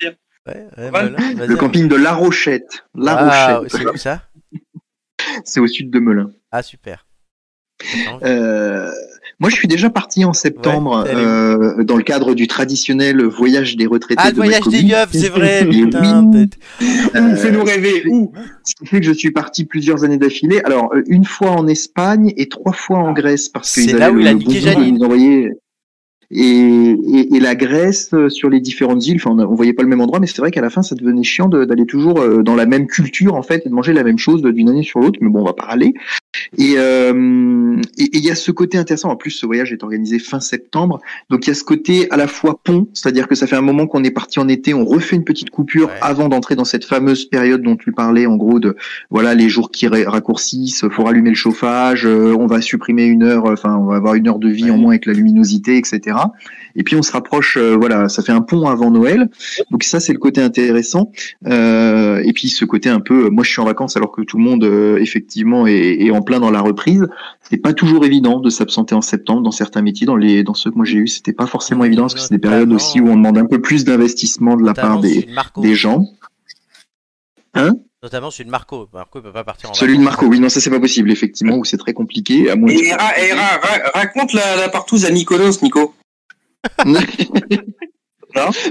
dire. Ouais, ouais. Melun, vas-y. Le camping de La Rochette. La Ah, Rochette. c'est où ça? C'est au sud de Melun. Ah, super. Euh, moi, je suis déjà parti en septembre Ouais, euh, dans le cadre du traditionnel voyage des retraités Ah, le de voyage des yeux, c'est vrai, putain. oui. Euh, Fais-nous rêver. Où Ce qui fait que je suis parti plusieurs années d'affilée. Alors, euh, une fois en Espagne et trois fois en Grèce parce C'est qu'ils là avaient où le il a niqué Janine. Et, et, et la Grèce euh, sur les différentes îles, enfin, on, a- on voyait pas le même endroit, mais c'est vrai qu'à la fin, ça devenait chiant de- d'aller toujours euh, dans la même culture en fait et de manger la même chose d'une année sur l'autre. Mais bon, on va pas râler. Et euh, et il y a ce côté intéressant. En plus, ce voyage est organisé fin septembre, donc il y a ce côté à la fois pont, c'est-à-dire que ça fait un moment qu'on est parti en été, on refait une petite coupure Ouais. avant d'entrer dans cette fameuse période dont tu parlais, en gros de voilà les jours qui ra- raccourcissent, faut rallumer le chauffage, euh, on va supprimer une heure, enfin on va avoir une heure de vie Ouais. en moins avec la luminosité, etc. Et puis on se rapproche, euh, voilà, ça fait un pont avant Noël. Donc ça c'est le côté intéressant. Euh, et puis ce côté un peu, moi je suis en vacances alors que tout le monde euh, effectivement est, est en plein dans la reprise. C'est pas toujours évident de s'absenter en septembre dans certains métiers, dans les dans ceux que moi j'ai eu, c'était pas forcément évident parce que c'est des périodes aussi où on demande un peu plus d'investissement de la part des, des gens. Notamment celui de Marco. Marco il peut pas partir en Celui de. Marco, oui, non, ça c'est pas possible, effectivement, où c'est très compliqué. À moins Et, ra- et ra- ra- raconte la, la partouze à Nicolas, Nico. *laughs*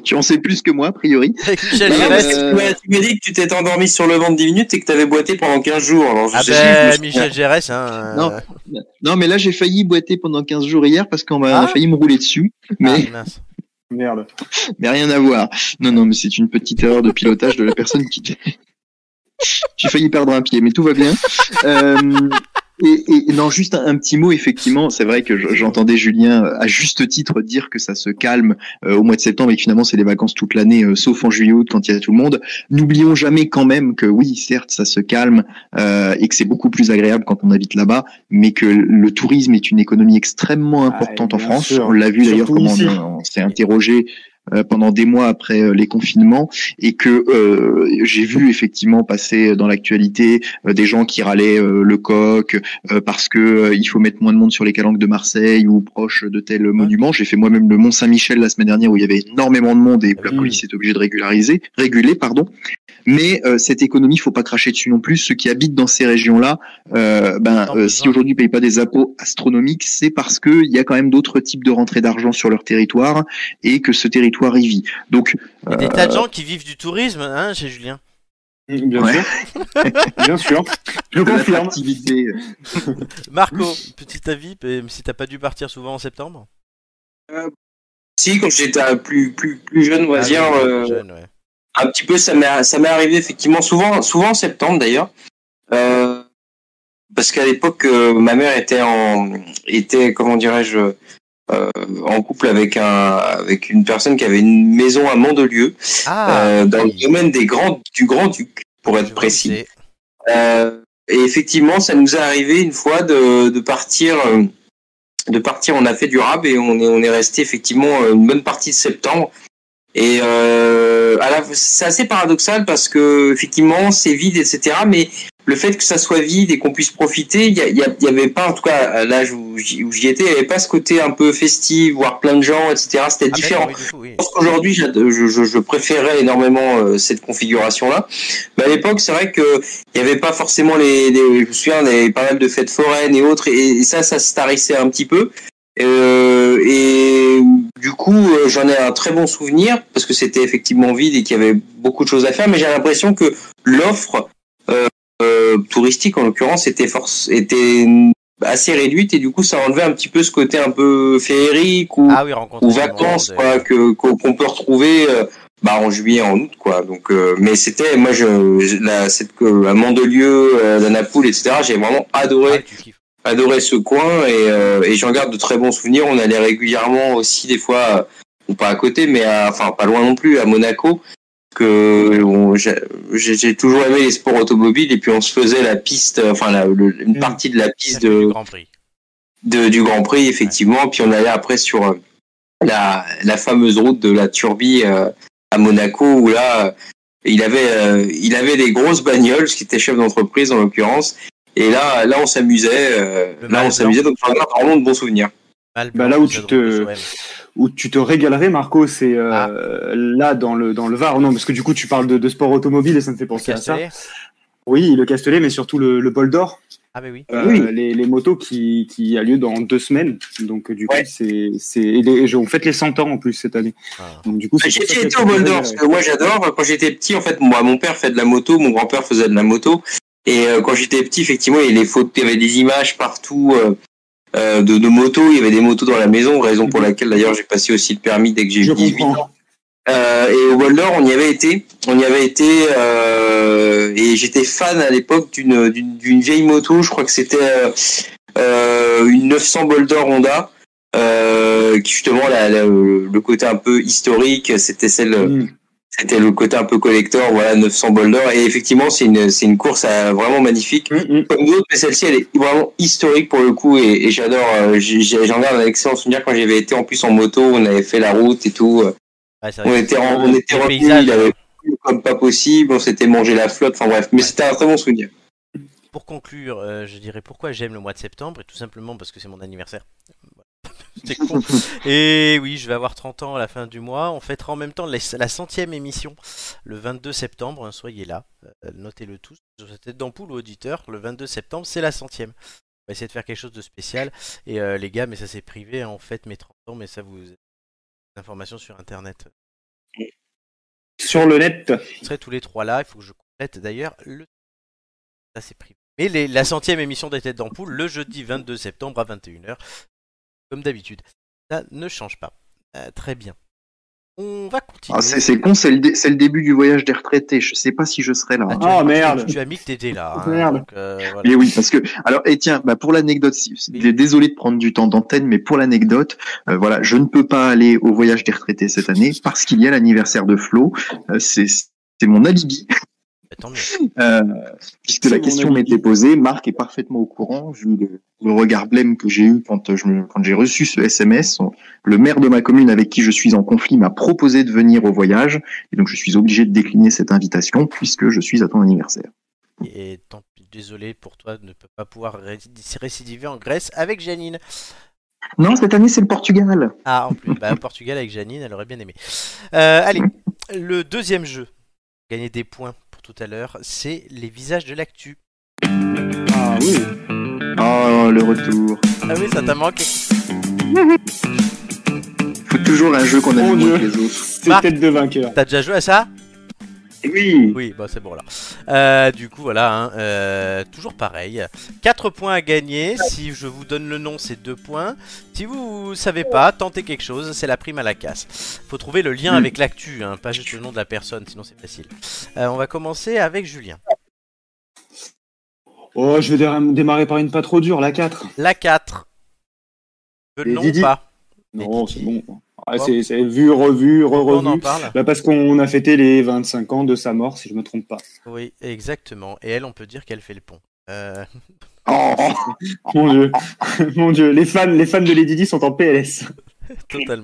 tu en sais plus que moi, a priori. *laughs* Michel Non, Gérès. que tu m'as- dit que tu t'étais endormi sur le ventre 10 minutes et que tu avais boité pendant 15 jours. Alors, je Ah sais- ben. Michel Gérès, hein. Non. euh, Non, mais là, j'ai failli boiter pendant 15 jours hier parce qu'on m'a Ah. failli me rouler dessus. Mais, ah, mince. Merde. mais rien à voir. Non, non, mais c'est une petite erreur de pilotage de la personne qui. *laughs* j'ai failli perdre un pied, mais tout va bien. Euh, et, et non, juste un, un petit mot, effectivement, c'est vrai que je- j'entendais Julien euh, à juste titre dire que ça se calme euh, au mois de septembre et que finalement c'est les vacances toute l'année, euh, sauf en juillet-août quand il y a tout le monde. N'oublions jamais quand même que oui, certes, ça se calme euh, et que c'est beaucoup plus agréable quand on habite là-bas, mais que le tourisme est une économie extrêmement importante en France. sûr. On l'a vu d'ailleurs comment on, on s'est interrogé pendant des mois après euh, les confinements et que euh, j'ai vu effectivement passer dans l'actualité euh, des gens qui râlaient euh, le coq euh, parce que euh, il faut mettre moins de monde sur les calanques de Marseille ou proche de tel monument. J'ai fait moi-même le Mont Saint-Michel la semaine dernière où il y avait énormément de monde et la police est obligée de régulariser, réguler pardon. Mais euh, cette économie, faut pas cracher dessus non plus. Ceux qui habitent dans ces régions-là, euh, ben, euh, si non. aujourd'hui ils payent pas des impôts astronomiques, c'est parce que il y a quand même d'autres types de rentrées d'argent sur leur territoire et que ce territoire y vit. Donc, Il y a des tas de gens qui vivent du tourisme, hein, chez Julien. Bien Ouais. sûr. *laughs* Bien sûr. Je confirme. *laughs* Marco, petit avis, même si t'as pas dû partir souvent en septembre? Si, quand j'étais plus, plus, plus jeune, on va Ah, dire, oui, euh, jeune, ouais. Un petit peu, ça m'est, ça m'est arrivé effectivement souvent, souvent en septembre d'ailleurs. Euh, parce qu'à l'époque, euh, ma mère était en, était, comment dirais-je, euh, en couple avec un, avec une personne qui avait une maison à Mandelieu, Ah, euh, dans oui. le domaine des grands, du Grand Duc, pour être précis. Euh, et effectivement, ça nous est arrivé une fois de, de partir, euh, de partir. On a fait du rab et on est, on est resté effectivement une bonne partie de septembre. Et euh, c'est assez paradoxal parce que effectivement c'est vide, etc. Mais le fait que ça soit vide et qu'on puisse profiter, il y, avait pas, en tout cas à l'âge où j'y étais, il n'y avait pas ce côté un peu festif, voir plein de gens, etc. C'était Ah, différent. oui, oui. Je je, je, je préférais énormément euh, cette configuration-là. Mais à l'époque, c'est vrai que il n'y avait pas forcément les, les- Je me souviens, avait pas mal de fêtes foraines et autres, et, et ça, ça se tarissait un petit peu. Euh, et du coup, euh, j'en ai un très bon souvenir parce que c'était effectivement vide et qu'il y avait beaucoup de choses à faire. Mais j'ai l'impression que l'offre euh, euh, touristique, en l'occurrence, était force, était assez réduite et du coup, ça enlevait un petit peu ce côté un peu féerique ou Ah oui, ou vacances quoi que qu'on peut retrouver euh, bah en juillet en août quoi donc euh, mais c'était moi je la cette que à Mandelieu euh, la Napoule etc j'ai vraiment ah, adoré kiffes. Adoré ce coin et euh, et j'en garde de très bons souvenirs on allait régulièrement aussi des fois euh, ou pas à côté mais à- enfin pas loin non plus à Monaco que j'ai toujours aimé les sports automobiles et puis on se faisait la piste enfin la, le- une Mm. partie de la piste de du Grand Prix. de, du Grand Prix, effectivement. Puis on allait après sur euh, la, la fameuse route de la Turbie euh, à Monaco, où là, il avait, euh, il avait des grosses bagnoles, ce qui était chef d'entreprise en l'occurrence. Et là, là, on s'amusait. euh, là, on s'amusait. Donc, j'en vraiment de bons souvenirs. Mal Bah, là où tu te- où tu te régalerais, Marco, c'est euh, Ah. là dans le dans le Var. Non, parce que du coup, tu parles de, de sport automobile et ça me fait penser à ça. Oui, le Castellet, mais surtout le, le bol d'or. Ah, bah oui. Euh, Oui. les, les motos qui, qui a lieu dans deux semaines. Donc, du coup, c'est, c'est, on fête les 100 ans en plus cette année. Ah. Donc, du coup, c'est J'ai été au Bol d'Or, parce que moi, j'adore. Quand j'étais petit, en fait, moi, mon père fait de la moto, mon grand-père faisait de la moto. Et euh, quand j'étais petit, effectivement, il y, avait les photos, il y avait des images partout euh, euh, de, de motos. Il y avait des motos dans la maison, raison pour laquelle, d'ailleurs, j'ai passé aussi le permis dès que j'ai eu 18 comprends. ans. Euh, et au Bol d'Or, on y avait été. On y avait été euh, et j'étais fan à l'époque d'une d'une vieille moto. Je crois que c'était euh, une 900 Bol d'Or Honda. Euh, qui justement la, la- le côté un peu historique, c'était celle, Mm. C'était le côté un peu collector, voilà 900 Bol d'Or. Et effectivement, c'est une c'est une course euh, vraiment magnifique Mm, mm. comme d'autres, mais celle-ci, elle est vraiment historique pour le coup, et, et j'adore. euh, J'en garde un excellent souvenir quand j'avais été en plus en moto, on avait fait la route et tout. Ouais, c'est On était, en- on était revenus, il avait comme pas possible, on s'était mangé la flotte, enfin bref, mais c'était un très bon souvenir. Pour conclure, euh, je dirais pourquoi j'aime le mois de septembre, et tout simplement parce que c'est mon anniversaire. C'est con. *laughs* Et oui, je vais avoir 30 ans à la fin du mois. On fêtera en même temps la centième émission le 22 septembre. hein, Soyez là, Euh, notez-le tous. Sur cette tête d'ampoule ou auditeur, le 22 septembre, c'est la centième. On va essayer de faire quelque chose de spécial. Et euh, les gars, mais ça c'est privé, hein, on fête mes 30 ans, mais ça vous... Informations sur internet. sur le net. Vous serez tous les trois là. Il faut que je complète d'ailleurs le. Ça c'est privé. Mais les- la centième émission des Têtes d'Ampoule le jeudi 22 septembre à 21h. Comme d'habitude. Ça ne change pas. Euh, très bien. On va continuer. Ah, c'est con, c'est le, dé- c'est le début du voyage des retraités. Je sais pas si je serai là. Ah, hein. tu as Ah, mis- merde. Tu as mis que t'étais là. hein, Merde. donc, euh, voilà. Mais oui, parce que alors et tiens, bah pour l'anecdote, désolé de prendre du temps d'antenne, mais pour l'anecdote, euh, voilà, je ne peux pas aller au voyage des retraités cette année parce qu'il y a l'anniversaire de Flo. Euh, c'est mon alibi, tant mieux. euh, puisque la question m'était posée. Marc est parfaitement au courant vu le, le regard blême que j'ai eu quand je me, quand j'ai reçu ce SMS. Le maire de ma commune avec qui je suis en conflit m'a proposé de venir au voyage et donc je suis obligé de décliner cette invitation puisque je suis à ton anniversaire. Et tant pis, désolé pour toi de ne pas pouvoir récid- récidiver en Grèce avec Janine. Non, cette année c'est le Portugal. Ah, en plus, bah, Portugal avec Janine, elle aurait bien aimé. Euh, allez, le deuxième jeu, gagner des points tout à l'heure, c'est les visages de l'actu. Ah oui. Oh, le retour. Ah oui, ça t'a manqué. faut toujours un jeu qu'on moins Dieu. que les autres. C'est tête de vainqueur. T'as déjà joué à ça? Oui. Oui, bah c'est bon là. Euh, du coup, voilà, hein, euh, toujours pareil. 4 points à gagner. Si je vous donne le nom, c'est 2 points. Si vous savez pas, tentez quelque chose, c'est la prime à la casse. Faut trouver le lien Mm. avec l'actu, hein, pas juste le nom de la personne, sinon c'est facile. Euh, on va commencer avec Julien. Oh, je vais dé- démarrer par une pas trop dure, la 4. La 4. Veux le nom Didi pas Non, c'est bon. Ah, c'est c'est vu, revu, Pourquoi on en re-revu. parle Bah parce qu'on a fêté les 25 ans de sa mort, si je me trompe pas. Oui, exactement. Et elle, on peut dire qu'elle fait le pont. Euh, Oh, Mon dieu, *laughs* mon dieu, les fans, les fans de Lady Di sont en PLS. *laughs* totalement.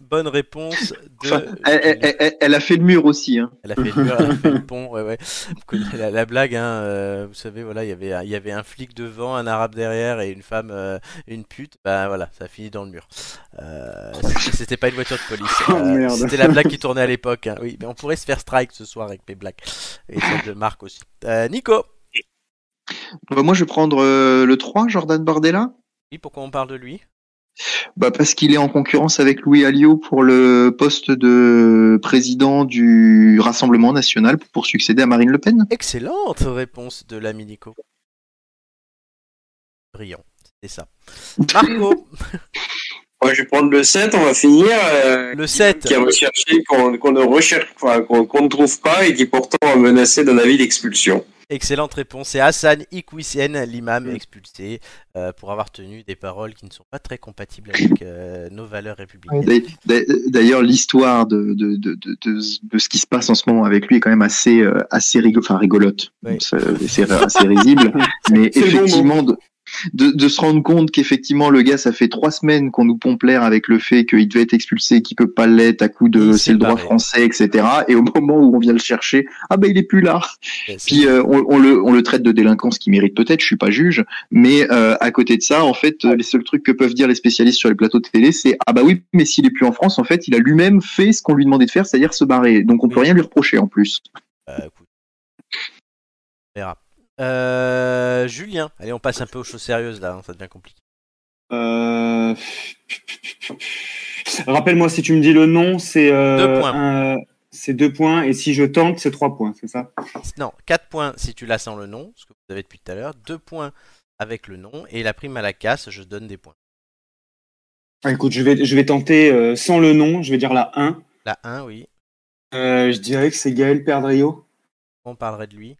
Bonne réponse de. Enfin, elle, elle- elle- elle a fait le mur aussi. Hein. Elle a fait le mur, elle a fait le *laughs* pont, ouais, ouais. Vous connaissez la, la blague, hein, euh, vous savez, voilà, il y avait, un- il y avait un flic devant, un arabe derrière et une femme, euh, une pute. Bah voilà, ça a fini dans le mur. Euh, c'était- pas une voiture de police. *laughs* Oh, euh, c'était la blague qui tournait à l'époque. hein. Oui, mais on pourrait se faire strike ce soir avec mes blagues. Et celle de Marc aussi. Euh, Nico Bah, moi, je vais prendre euh, le 3, Jordan Bardella. Oui, pourquoi on parle de lui? Bah, parce qu'il est en concurrence avec Louis Alliot pour le poste de président du Rassemblement national pour succéder à Marine Le Pen. Excellente réponse de l'ami Nico. Brillant, c'était ça. Marco, *laughs* Moi, je vais prendre le 7, on va finir. euh, le 7. Qui a recherché, qu'on ne recherche, enfin, qu'on ne trouve pas et qui pourtant est menacé d'un avis d'expulsion. Excellente réponse. C'est Hassan Iqwisen, l'imam expulsé, euh, pour avoir tenu des paroles qui ne sont pas très compatibles avec euh, nos valeurs républicaines. D'a- d'a- D'ailleurs, l'histoire de, de, de, de, de, de ce qui se passe en ce moment avec lui est quand même assez, euh, assez rigo- enfin, rigolote. Oui. C'est assez risible. *laughs* Mais bon effectivement, de, de, se rendre compte qu'effectivement, le gars, ça fait trois semaines qu'on nous pompe l'air avec le fait qu'il devait être expulsé, qu'il peut pas l'être à coup de c'est le droit français, etc. Et au *laughs* moment où on vient le chercher, ah ben il est plus là. Puis euh, on, on le, on le traite de délinquance qui mérite peut-être, je suis pas juge, mais euh, à côté de ça, en fait, euh, les seuls trucs que peuvent dire les spécialistes sur les plateaux de télé, c'est ah bah oui, mais s'il est plus en France, en fait, il a lui-même fait ce qu'on lui demandait de faire, c'est-à-dire se barrer. Donc on peut rien lui reprocher en plus. Bah, écoute. On verra. Euh, Julien, allez, on passe un peu aux choses sérieuses là, hein, ça devient compliqué. Euh... Rappelle-moi si tu me dis le nom, c'est euh, Deux points. un- c'est deux points et si je tente, c'est trois points, c'est ça? Non, 4 points si tu l'as sans le nom, ce que vous avez depuis tout à l'heure, 2 points avec le nom, et la prime à la casse, je donne des points. Ah, Écoute, je vais je vais tenter euh, sans le nom, je vais dire la 1. La 1, oui, Euh, je dirais que c'est Gaël Perdrio. on parlerait de lui.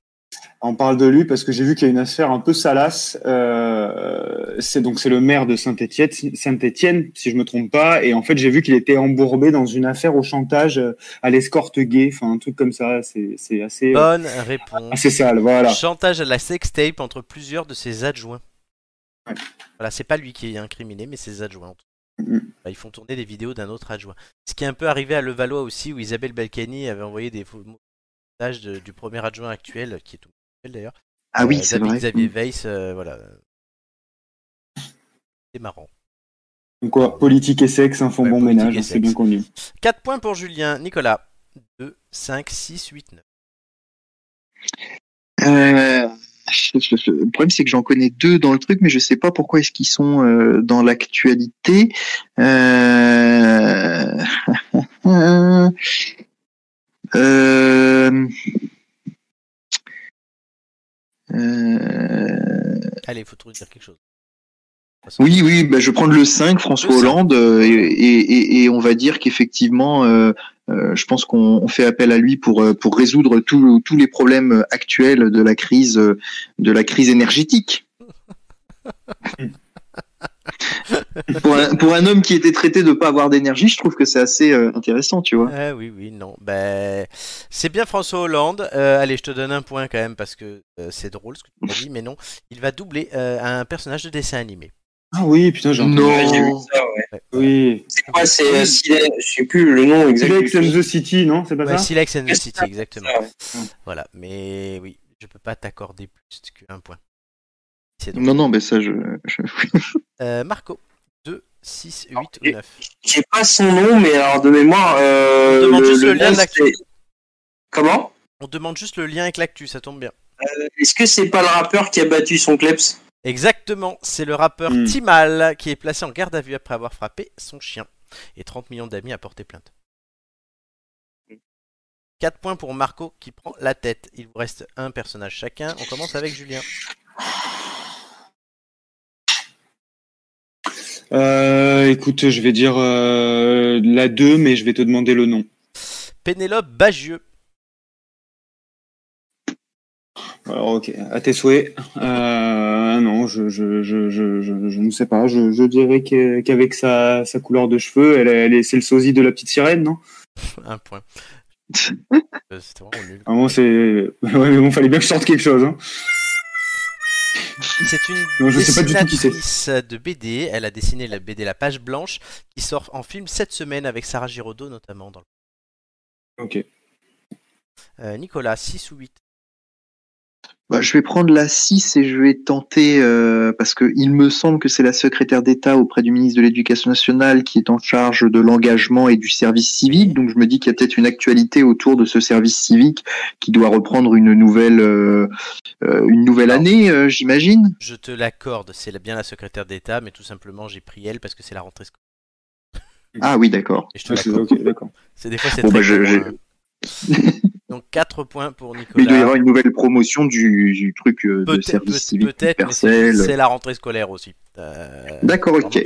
On parle de lui parce que j'ai vu qu'il y a une affaire un peu salace. Euh, c'est donc c'est le maire de Saint-Étienne, Saint-Étienne, si je me trompe pas. Et en fait, j'ai vu qu'il était embourbé dans une affaire au chantage euh, à l'escorte gay, enfin un truc comme ça. C'est c'est assez euh, Bonne réponse. assez sale, voilà. Chantage à la sextape entre plusieurs de ses adjoints. Ouais. Voilà, c'est pas lui qui est incriminé, mais ses adjoints. Mhm. Bah, Ils font tourner des vidéos d'un autre adjoint. Ce qui est un peu arrivé à Levallois aussi, où Isabelle Balkany avait envoyé des de- du premier adjoint actuel, qui est tout d'ailleurs. Ah oui, Euh, c'est vrai. Xavier Weiss, euh, voilà. C'est marrant. Donc quoi, politique et sexe, un font Ouais, bon ménage, hein, c'est bien connu. 4 points pour Julien. Nicolas. 2, 5, 6, 8, 9. Euh, le problème, c'est que j'en connais deux dans le truc, mais je sais pas pourquoi est-ce qu'ils sont euh, dans l'actualité. Euh... *laughs* Euh... Allez, il faut trouver dire quelque chose. Oui, oui, bah, je vais prendre le 5, François. Hollande, euh, et, et, et on va dire qu'effectivement, euh, euh, je pense qu'on on fait appel à lui pour pour résoudre tous les problèmes actuels de la crise de la crise énergétique. *laughs* pour, un, pour un homme qui était traité de pas avoir d'énergie, je trouve que c'est assez euh, intéressant, tu vois. Ah oui, oui, non. Ben, c'est bien François Hollande. Euh, allez, je te donne un point quand même parce que euh, c'est drôle ce que tu as dit, mais non. Il va doubler euh, un personnage de dessin animé. Ah oui, putain, j'ai entendu. Non. Vu ça, ouais. Oui. C'est quoi C'est euh, Silex- je sais plus le nom exact. Silex and the City, non C'est pas Ouais, ça Silex and the City, exactement. ça, ouais. Voilà, mais oui, je peux pas t'accorder plus qu'un point. Non, non, mais ça, je, je- *laughs* Euh, Marco, 2, 6, 8 ou Et- 9 J'ai pas son nom, mais alors de mémoire. Euh, On demande juste le lien de l'actu. Comment? On demande juste le lien avec l'actu, ça tombe bien. Euh, Est-ce que c'est pas le rappeur qui a battu son kleps? Exactement, c'est le rappeur Hmm. Timal qui est placé en garde à vue après avoir frappé son chien. Et 30 millions d'amis à porter plainte. 4 points pour Marco qui prend la tête. Il vous reste un personnage chacun. On commence avec Julien. Euh, écoute, je vais dire euh, la 2, mais je vais te demander le nom. Pénélope Bagieux. Alors, ok, à tes souhaits. Euh, non, je, je, je, je, je, je ne sais pas. Je, je dirais qu'avec sa, sa couleur de cheveux, elle, elle est, c'est le sosie de la petite sirène, non? Un point. *laughs* C'était vraiment nul. Ah bon, c'est. *laughs* Ouais, mais bon, fallait bien que je sorte quelque chose. Hein. C'est une je sais pas dessinatrice de BD. Elle a dessiné la BD La Page Blanche qui sort en film cette semaine avec Sarah Giraudot notamment. Dans le... Ok. Euh, Nicolas, 6 ou 8 Bah, je vais prendre la 6 et je vais tenter, euh, parce que il me semble que c'est la secrétaire d'État auprès du ministre de l'Éducation nationale qui est en charge de l'engagement et du service civique. Donc je me dis qu'il y a peut-être une actualité autour de ce service civique qui doit reprendre une nouvelle, euh, euh, une nouvelle Alors. année, euh, j'imagine. Je te l'accorde, c'est bien la secrétaire d'État, mais tout simplement j'ai pris elle parce que c'est la rentrée scolaire. Ah oui, d'accord. Et je te Ah, c'est- des fois c'est Bon, très bah, *laughs* Donc 4 points pour Mais il doit y Nicolas. avoir une nouvelle promotion du, du truc euh, de Peut-être, service civique peut-être, mais c'est la rentrée scolaire aussi. Euh, D'accord, ok.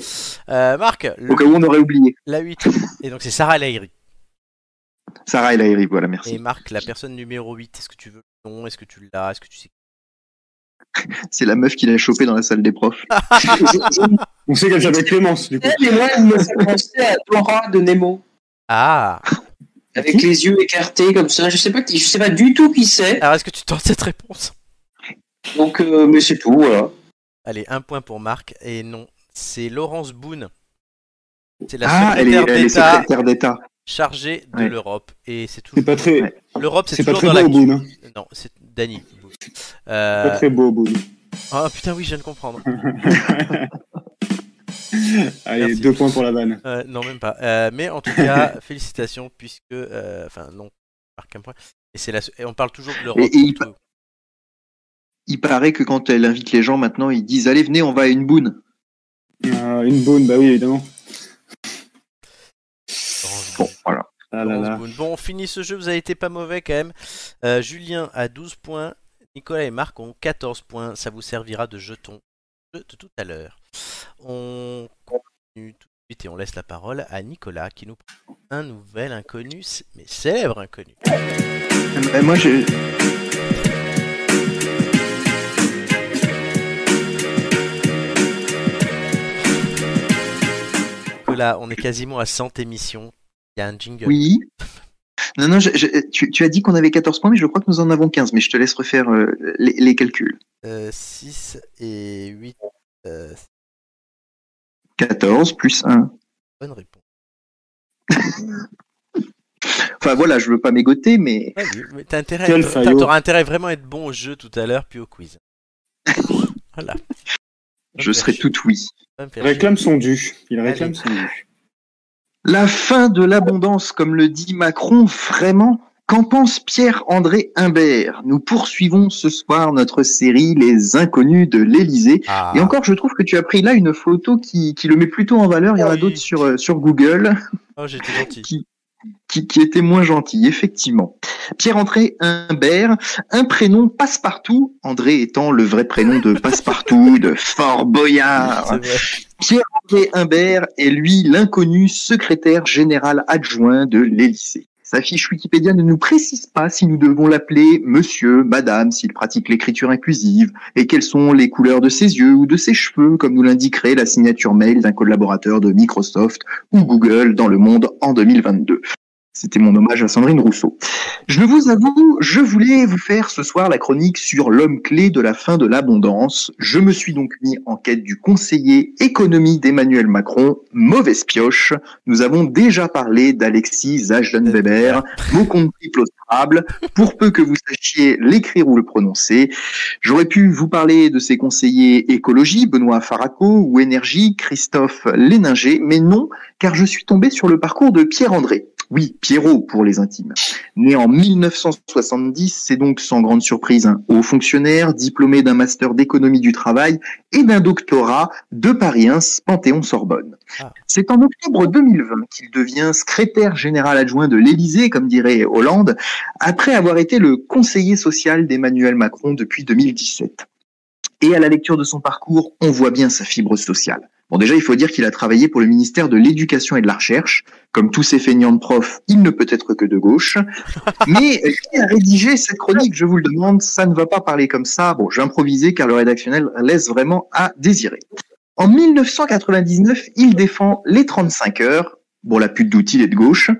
euh, Marc, le- Au cas où on aurait oublié. la 8. Et donc c'est Sarah Lahiri. Sarah et Lahiri, voilà, merci. Et Marc, la personne numéro 8, est-ce que tu veux le nom? Est-ce que tu l'as? Est-ce que tu sais C'est la meuf qui l'a chopé dans la salle des profs. *laughs* On sait qu'elle s'appelle Clémence, du coup. Mais moi, elle me fait penser à Dora de Nemo. Ah Avec les yeux écartés comme ça. Je sais pas, qui- je sais pas du tout qui c'est. Alors est-ce que tu tentes cette réponse? Donc, euh, mais c'est tout, voilà. Allez, un point pour Marc. Et non, c'est Laurence Boone. C'est la Ah, secrétaire d'État secrétaire d'État. chargée de Ouais. l'Europe. Et c'est C'est toujours. pas très. L'Europe, c'est c'est pas toujours très dans beau, la. Boone. Hein. Non, c'est Dany. Boone. Pas Euh... très beau, Boone. Oh putain, oui, je viens de comprendre. *laughs* *laughs* Allez, Merci. deux points pour la vanne. Euh, non, même pas. Euh, mais en tout cas, *laughs* félicitations, puisque. euh, Enfin, non, marque un point. Et, c'est la... et on parle toujours de l'Europe. Il paraît que quand elle invite les gens maintenant, ils disent allez venez, on va à une boune. Euh, une Boone, bah oui, évidemment. Bon, voilà. Ah là là. Bon, on finit ce jeu, vous avez été pas mauvais quand même. Euh, Julien a 12 points, Nicolas et Marc ont 14 points, ça vous servira de jeton de tout à l'heure. On continue tout de suite et on laisse la parole à Nicolas qui nous prend un nouvel inconnu, mais célèbre inconnu. Euh, moi, je... Nicolas, on est quasiment à 100 émissions, il y a un jingle. oui. Non, non, je- je- tu, tu as dit qu'on avait 14 points, mais je crois que nous en avons 15, mais je te laisse refaire euh, les, les calculs. 6 et 8, euh, 14 plus 1. bonne réponse. *laughs* Enfin voilà, je veux pas mégoter, mais Vas-y, mais t'as intérêt, Quel t'as- faillot. t'auras intérêt à vraiment être bon au jeu tout à l'heure, puis au quiz. *laughs* voilà. je serai tout oui. Réclame son dû. Il Allez. réclame son dû. La fin de l'abondance, comme le dit Macron, vraiment? Qu'en pense Pierre-André Imbert? Nous poursuivons ce soir notre série Les Inconnus de l'Élysée. Ah. Et encore, je trouve que tu as pris là une photo qui, qui le met plutôt en valeur. Il y en a d'autres sur, euh, sur Google Oh, j'étais gentil. qui, qui, qui était moins gentil, effectivement. Pierre-André Humbert, un prénom passe-partout, André étant le vrai prénom de passe-partout, de Fort Boyard. *laughs* Pierre-André Humbert est lui l'inconnu secrétaire général adjoint de l'Élysée. Sa fiche Wikipédia ne nous précise pas si nous devons l'appeler monsieur, madame, s'il pratique l'écriture inclusive, et quelles sont les couleurs de ses yeux ou de ses cheveux, comme nous l'indiquerait la signature mail d'un collaborateur de Microsoft ou Google dans le monde en 2022. C'était mon hommage à Sandrine Rousseau. Je vous avoue, je voulais vous faire ce soir la chronique sur l'homme clé de la fin de l'abondance. Je me suis donc mis en quête du conseiller économie d'Emmanuel Macron, mauvaise pioche. Nous avons déjà parlé d'Alexis Zajdan-Weber, mot compte triple au Scrabble, pour peu que vous sachiez l'écrire ou le prononcer. J'aurais pu vous parler de ses conseillers écologie, Benoît Faraco, ou énergie, Christophe Léninger, mais non, car je suis tombé sur le parcours de Pierre-André. Oui, Pierrot pour les intimes. Né en 1970, c'est donc sans grande surprise un haut fonctionnaire, diplômé d'un master d'économie du travail et d'un doctorat de Paris 1 Panthéon-Sorbonne. Ah. C'est en octobre 2020 qu'il devient secrétaire général adjoint de l'Élysée, comme dirait Hollande, après avoir été le conseiller social d'Emmanuel Macron depuis 2017. Et à la lecture de son parcours, on voit bien sa fibre sociale. Bon, déjà, il faut dire qu'il a travaillé pour le ministère de l'Éducation et de la Recherche. Comme tous ces feignants de profs, il ne peut être que de gauche. *laughs* Mais qui a rédigé cette chronique, je vous le demande, ça ne va pas parler comme ça. Bon, j'ai improvisé car le rédactionnel laisse vraiment à désirer. En 1999, il défend les 35 heures. Bon, la pute d'outils est de gauche.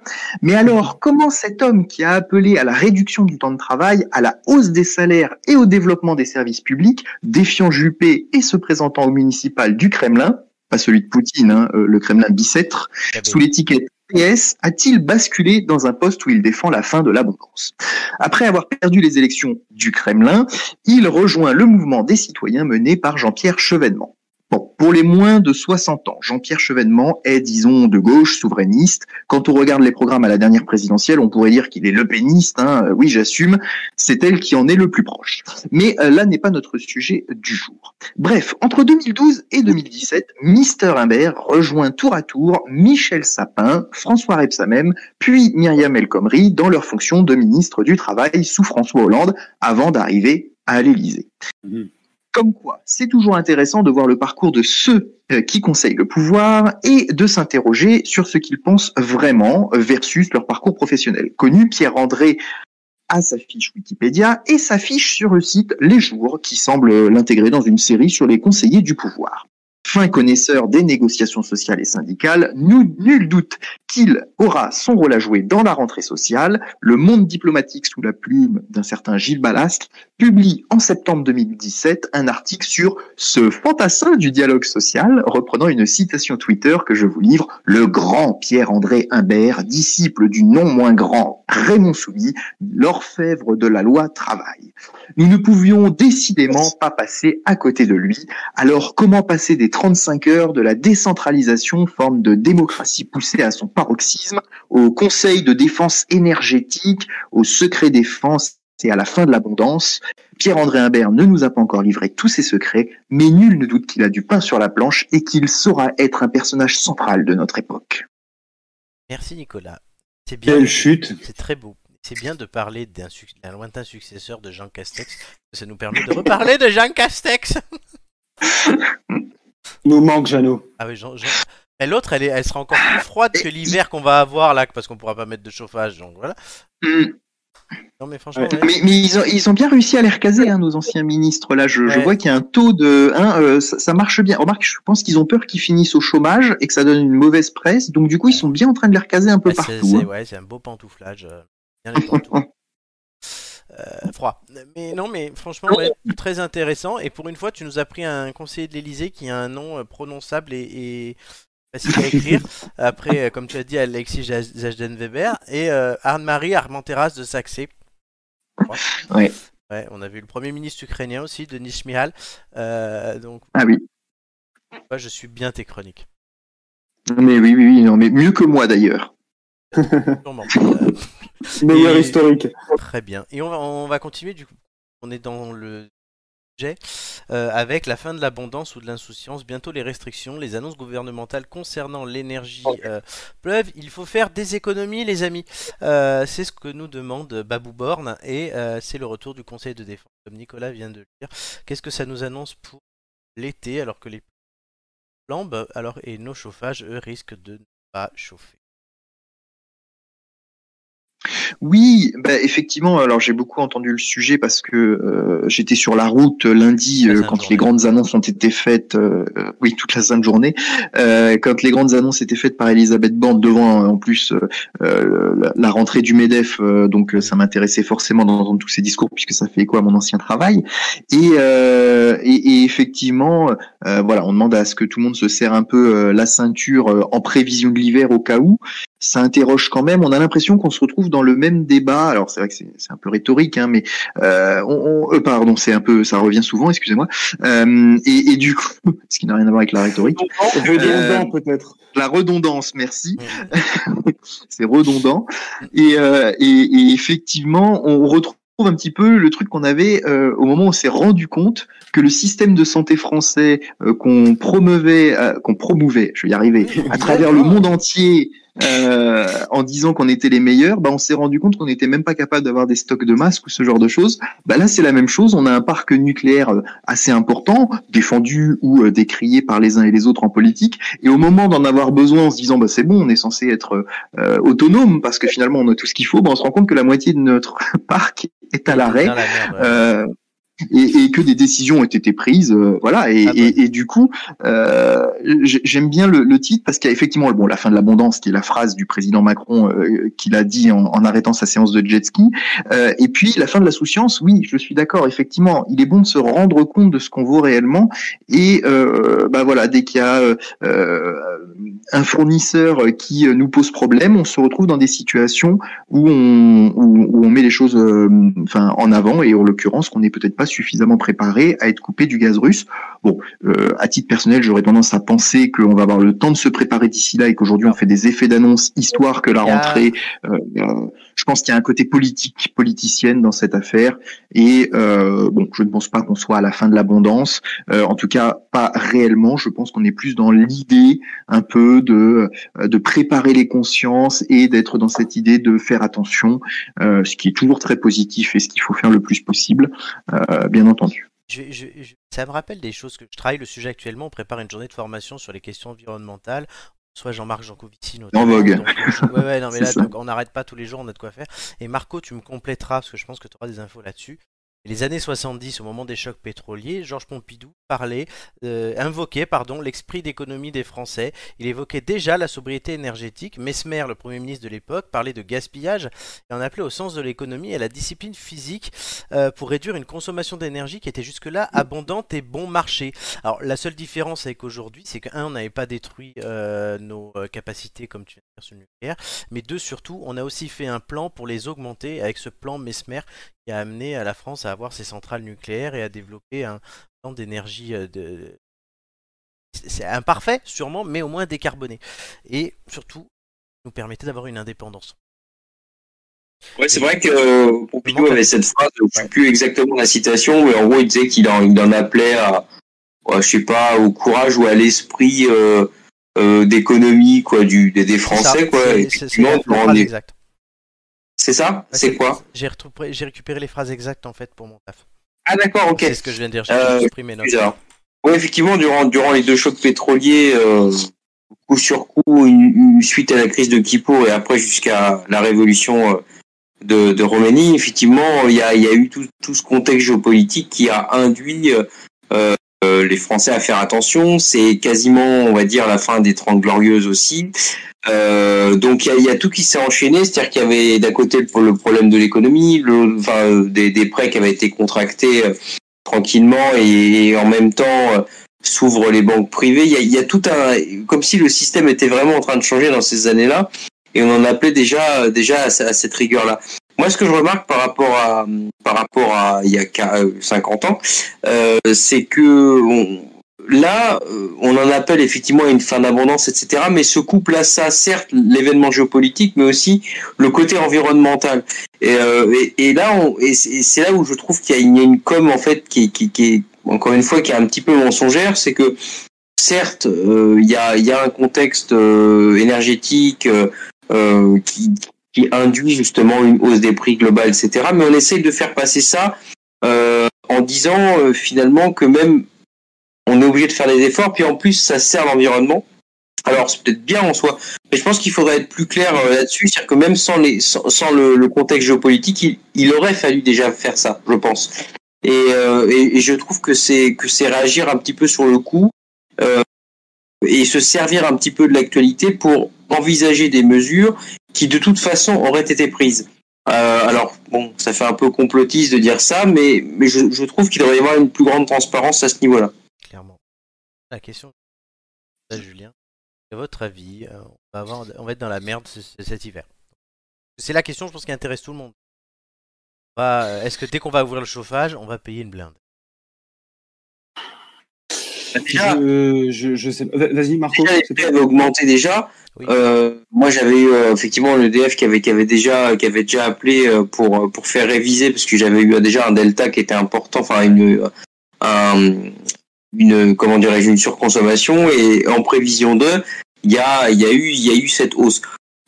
Mais alors, comment cet homme qui a appelé à la réduction du temps de travail, à la hausse des salaires et au développement des services publics, défiant Juppé et se présentant au municipal du Kremlin, pas celui de Poutine, hein, euh, le Kremlin bicêtre, Eh ben, sous l'étiquette PS, a-t-il basculé dans un poste où il défend la fin de l'abondance? Après avoir perdu les élections du Kremlin, il rejoint le mouvement des citoyens mené par Jean-Pierre Chevènement. Pour les moins de 60 ans, Jean-Pierre Chevènement est, disons, de gauche, souverainiste. Quand on regarde les programmes à la dernière présidentielle, on pourrait dire qu'il est le péniste. Hein. Oui, j'assume. C'est elle qui en est le plus proche. Mais euh, là n'est pas notre sujet du jour. Bref, entre 2012 et 2017, Mister Imbert rejoint tour à tour Michel Sapin, François Rebsamen, puis Myriam El Khomri dans leur fonction de ministre du Travail sous François Hollande avant d'arriver à l'Élysée. Mhm. Comme quoi, c'est toujours intéressant de voir le parcours de ceux euh, qui conseillent le pouvoir et de s'interroger sur ce qu'ils pensent vraiment versus leur parcours professionnel. Connu, Pierre-André a sa fiche Wikipédia et s'affiche sur le site Les Jours, qui semble l'intégrer dans une série sur les conseillers du pouvoir. Fin connaisseur des négociations sociales et syndicales, nous- nul doute qu'il aura son rôle à jouer dans la rentrée sociale. Le monde diplomatique sous la plume d'un certain Gilles Ballastre publie en septembre 2017 un article sur ce fantassin du dialogue social, reprenant une citation Twitter que je vous livre, le grand Pierre-André Imbert, disciple du non moins grand Raymond Soumy, l'orfèvre de la loi travail. Nous ne pouvions décidément pas passer à côté de lui. Alors comment passer des 35 heures de la décentralisation, forme de démocratie poussée à son paroxysme, au conseil de défense énergétique, au secret défense et à la fin de l'abondance Pierre-André Imbert ne nous a pas encore livré tous ses secrets, mais nul ne doute qu'il a du pain sur la planche et qu'il saura être un personnage central de notre époque. Merci Nicolas. C'est bien. Quelle chute C'est très beau. C'est bien de parler d'un suc- d'un lointain successeur de Jean Castex. Ça nous permet de reparler de Jean Castex. *laughs* Nous manque Jeannot. Ah oui, Jean. Jean- Mais l'autre, elle, est- elle sera encore plus froide que l'hiver qu'on va avoir là, parce qu'on pourra pas mettre de chauffage. Donc voilà. Non mais franchement, Ouais. ouais. Mais, mais ils, ont, ils ont bien réussi à les recaser, hein, nos anciens ministres. Là, je, vois qu'il y a un taux de... Hein, euh, ça, ça marche bien. Remarque, je pense qu'ils ont peur qu'ils finissent au chômage et que ça donne une mauvaise presse. Donc du coup, ils sont bien en train de les recaser un peu partout. c'est- hein. ouais, c'est un beau pantouflage. euh, bien les. *laughs* Euh, froid. Mais non, mais franchement, ouais, très intéressant. Et pour une fois, tu nous as pris un conseiller de l'Elysée qui a un nom euh, prononçable et, et facile à écrire. *laughs* Après, euh, comme tu as dit, Alexis Zaj- Zajden-Weber et euh, Anne-Marie Armenteras de Saxé. Crois. Ouais. Ouais, on a vu le premier ministre ukrainien aussi, Denis Shmihal. Euh, donc, Ah oui. moi, je suis bien tes chroniques. Mais oui, oui, oui, non, mais mieux que moi d'ailleurs. Sûrement. Euh, Meilleur Et- historique. Très bien. Et on va, on va continuer du coup. On est dans le sujet, euh, avec la fin de l'abondance ou de l'insouciance, bientôt les restrictions, les annonces gouvernementales concernant l'énergie euh, pleuvent. Il faut faire des économies, les amis. Euh, c'est ce que nous demande Babou Borne et c'est le retour du Conseil de défense, comme Nicolas vient de le dire. Qu'est-ce que ça nous annonce pour l'été alors que les flambent alors et nos chauffages, eux, risquent de ne pas chauffer? Oui, bah, effectivement. Alors j'ai beaucoup entendu le sujet parce que euh, j'étais sur la route lundi euh, quand les grandes annonces ont été faites. Euh, oui, toute la sainte journée. quand les grandes annonces étaient faites par Elisabeth Borne devant en plus la, rentrée du Medef, donc ça m'intéressait forcément d'entendre tous ces discours puisque ça fait écho à mon ancien travail. Et, et, effectivement, voilà, on demande à ce que tout le monde se serre un peu la ceinture en prévision de l'hiver au cas où ça interroge quand même. On a l'impression qu'on se retrouve dans le même débat. Alors c'est vrai que c'est un peu rhétorique, hein, mais euh, on, euh, pardon, c'est un peu, ça revient souvent. Excusez-moi. Euh, et, et, du coup, *laughs* ce qui n'a rien à voir avec la rhétorique. Redondant peut-être. La redondance, merci. *laughs* c'est redondant. Et, et, et, effectivement, on retrouve un petit peu le truc qu'on avait au moment où on s'est rendu compte que le système de santé français qu'on promouvait, qu'on promouvait, je vais y arriver, à travers le monde entier, euh, en disant qu'on était les meilleurs, bah on s'est rendu compte qu'on n'était même pas capable d'avoir des stocks de masques ou ce genre de choses. Bah là c'est la même chose, on a un parc nucléaire euh, assez important, défendu ou euh, décrié par les uns et les autres en politique, et au moment d'en avoir besoin en se disant bah c'est bon, on est censé être autonome parce que finalement on a tout ce qu'il faut, bah on se rend compte que la moitié de notre *laughs* parc est à l'arrêt et, et, que des décisions ont été prises, euh, voilà. Et, ah bah. et, et, du coup, euh, j'aime bien le, le, titre parce qu'il y a effectivement bon la fin de l'abondance, qui est la phrase du président Macron euh, qu'il a dit en, en, arrêtant sa séance de jet ski. Euh, et puis la fin de la souciance, oui, je suis d'accord. Effectivement, il est bon de se rendre compte de ce qu'on vaut réellement. Et euh, bah voilà, dès qu'il y a un fournisseur qui nous pose problème, on se retrouve dans des situations où on, où, où on met les choses, enfin en avant. Et en l'occurrence, qu'on n'est peut-être pas suffisamment préparé à être coupé du gaz russe. Bon, euh, à titre personnel, j'aurais tendance à penser qu'on va avoir le temps de se préparer d'ici là et qu'aujourd'hui on fait des effets d'annonce histoire que la rentrée. Euh, euh, je pense qu'il y a un côté politique, politicienne dans cette affaire. Et bon, je ne pense pas qu'on soit à la fin de l'abondance. en tout cas, pas réellement. Je pense qu'on est plus dans l'idée un peu de de préparer les consciences et d'être dans cette idée de faire attention, ce qui est toujours très positif et ce qu'il faut faire le plus possible. Euh, bien entendu. ça me rappelle des choses que je travaille le sujet actuellement. On prépare une journée de formation sur les questions environnementales. Soit Jean-Marc Jancovici notamment. En vogue. ouais, ouais, non, mais *laughs* là, on n'arrête pas tous les jours, on a de quoi faire. Et Marco, tu me compléteras parce que je pense que tu auras des infos là-dessus les années 70, au moment des chocs pétroliers, Georges Pompidou parlait, euh, invoquait pardon, l'esprit d'économie des Français. Il évoquait déjà la sobriété énergétique. Mesmer, le Premier ministre de l'époque, parlait de gaspillage et en appelait au sens de l'économie et à la discipline physique euh, pour réduire une consommation d'énergie qui était jusque-là abondante et bon marché. Alors la seule différence avec aujourd'hui, c'est qu'un, on n'avait pas détruit euh, nos capacités comme tu nucléaire, mais deux, surtout, on a aussi fait un plan pour les augmenter avec ce plan Mesmer qui a amené à la France à avoir ses centrales nucléaires et à développer un plan d'énergie euh, de... C'est imparfait, sûrement, mais au moins décarboné. Et surtout, nous permettait d'avoir une indépendance. Ouais, c'est vrai que euh, Pompidou avait cette phrase, je ne sais plus exactement la citation, mais en gros, il disait qu'il en, en, appelait à, je sais pas, au courage ou à l'esprit euh, d'économie quoi, du, des, Français. quoi. C'est ça? C'est quoi? J'ai récupéré les phrases exactes en fait pour mon taf. Ah d'accord, ok. C'est ce que je viens de dire, j'ai euh, supprimé notes. Oui, effectivement, durant, durant les deux chocs pétroliers, euh, coup sur coup, une, suite à la crise de Kippour et après jusqu'à la révolution euh, de, de Roumanie, effectivement, il y a, y a eu tout, tout ce contexte géopolitique qui a induit euh, les Français à faire attention. C'est quasiment, on va dire, la fin des Trente Glorieuses aussi. Euh, donc il y a, tout qui s'est enchaîné, c'est-à-dire qu'il y avait d'un côté le, problème de l'économie, des, prêts qui avaient été contractés euh, tranquillement et, en même temps euh, s'ouvrent les banques privées. Il y, a, il y a, tout un, comme si le système était vraiment en train de changer dans ces années-là, et on en appelait déjà déjà à, cette rigueur-là. Moi, ce que je remarque par rapport à par rapport à il y a 50 ans, euh, c'est que on, là, euh, on en appelle effectivement à une fin d'abondance, etc. Mais ce couple à ça, certes, l'événement géopolitique, mais aussi le côté environnemental. Et, euh, et, là, on, et c'est là où je trouve qu'il y, a une com en fait qui, qui, qui est encore une fois qui est un petit peu mensongère, c'est que certes, euh, il y, a, y, a, un contexte énergétique qui, qui induit justement une hausse des prix globale, etc. Mais on essaye de faire passer ça en disant finalement que même on est obligé de faire des efforts, puis en plus ça sert l'environnement. Alors c'est peut-être bien en soi, mais je pense qu'il faudrait être plus clair euh, là-dessus, c'est-à-dire que même sans, les, sans, le, contexte géopolitique, il, aurait fallu déjà faire ça, je pense. Euh, et, et, je trouve que c'est que c'est réagir un petit peu sur le coup euh, et se servir un petit peu de l'actualité pour envisager des mesures qui de toute façon auraient été prises. alors bon, ça fait un peu complotiste de dire ça, mais je, trouve qu'il devrait y avoir une plus grande transparence à ce niveau-là la question, Julien, à votre avis, euh, on va, va être dans la merde cet hiver C'est la question, je pense, qui intéresse tout le monde. Euh, est-ce que dès qu'on va ouvrir le chauffage, on va payer une blinde? Je, je, sais Vas-y, Marco. les prix avaient augmenté déjà. Euh, moi, j'avais eu effectivement l'EDF qui avait, qui avait déjà, qui avait déjà appelé pour pour faire réviser parce que j'avais eu déjà un delta qui était important, enfin une un, une comment dirais-je une surconsommation et en prévision de il y a il y a eu il y a eu cette hausse.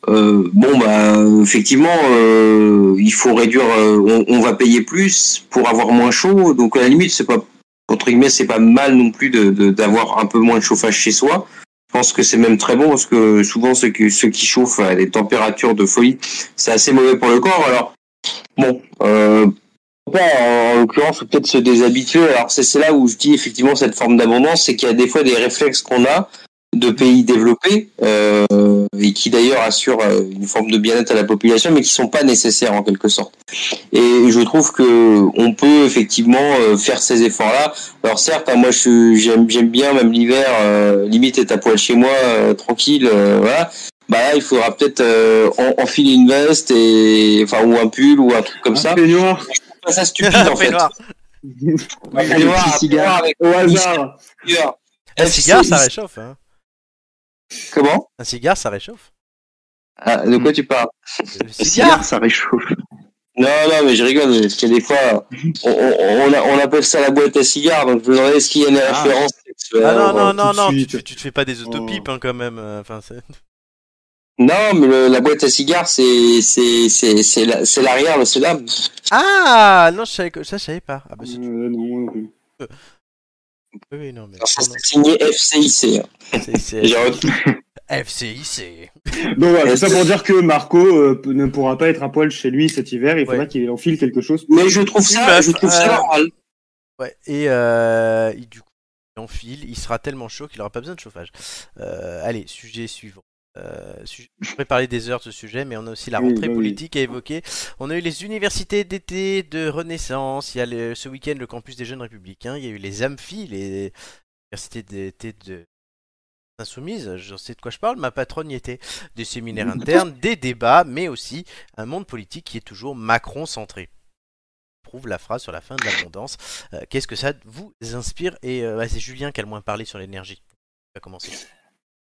Euh, bon bah effectivement euh, il faut réduire euh, on, va payer plus pour avoir moins chaud donc à la limite c'est pas entre guillemets c'est pas mal non plus de d'avoir un peu moins de chauffage chez soi je pense que c'est même très bon parce que souvent ceux qui ceux qui chauffent à des températures de folie c'est assez mauvais pour le corps alors bon euh, en, l'occurrence, peut-être se déshabituer. Alors c'est là où je dis effectivement cette forme d'abondance, c'est qu'il y a des fois des réflexes qu'on a de pays développés euh, et qui d'ailleurs assurent euh, une forme de bien-être à la population, mais qui sont pas nécessaires en quelque sorte. Et je trouve que on peut effectivement euh, faire ces efforts-là. Alors certes, hein, moi j'aime j'aime bien même l'hiver, limite être à poil chez moi, tranquille, voilà. Bah là, il faudra peut-être enfiler une veste et enfin ou un pull ou un truc comme ça ça stupide en fait. un cigare au hasard. Un cigare, ça réchauffe. Hein. Comment? Un cigare, ça réchauffe. Ah, de quoi tu parles? Un cigare, ça réchauffe. Non, non, mais je rigole, parce que des fois, on, on, on, appelle ça la boîte à cigares, donc je me demandais est-ce qu'il y a une ah. référence Ah non, non, non, non, tu, tu, te fais pas des autopipes, hein, quand même. Enfin, non, mais la boîte à cigares, c'est c'est c'est c'est l'arrière, c'est là. Ah non, je savais ça, je savais pas. Ah bah euh, non. Euh. Oui, non, mais. ça c'est signé FCIC. FCIC. *laughs* Donc voilà, c'est ça pour dire que Marco euh, ne pourra pas être à poil chez lui cet hiver. Il faudra qu'il enfile quelque chose. Mais je trouve ça, je trouve ça normal. Ouais. Et, euh, du coup, il enfile, il sera tellement chaud qu'il aura pas besoin de chauffage. allez, sujet suivant. Euh, je pourrais parler des heures de ce sujet, mais on a aussi la rentrée politique à évoquer. On a eu les universités d'été de Renaissance. Il y a ce week-end le campus des jeunes républicains. Il y a eu les AMPHI, les universités d'été de insoumises. Je sais de quoi je parle. Ma patronne y était. Des séminaires *laughs* internes, des débats, mais aussi un monde politique qui est toujours Macron-centré prouve la phrase sur la fin de l'abondance. Euh, qu'est-ce que ça vous inspire? Et euh, bah, c'est Julien qui a le moins parlé sur l'énergie. On va commencer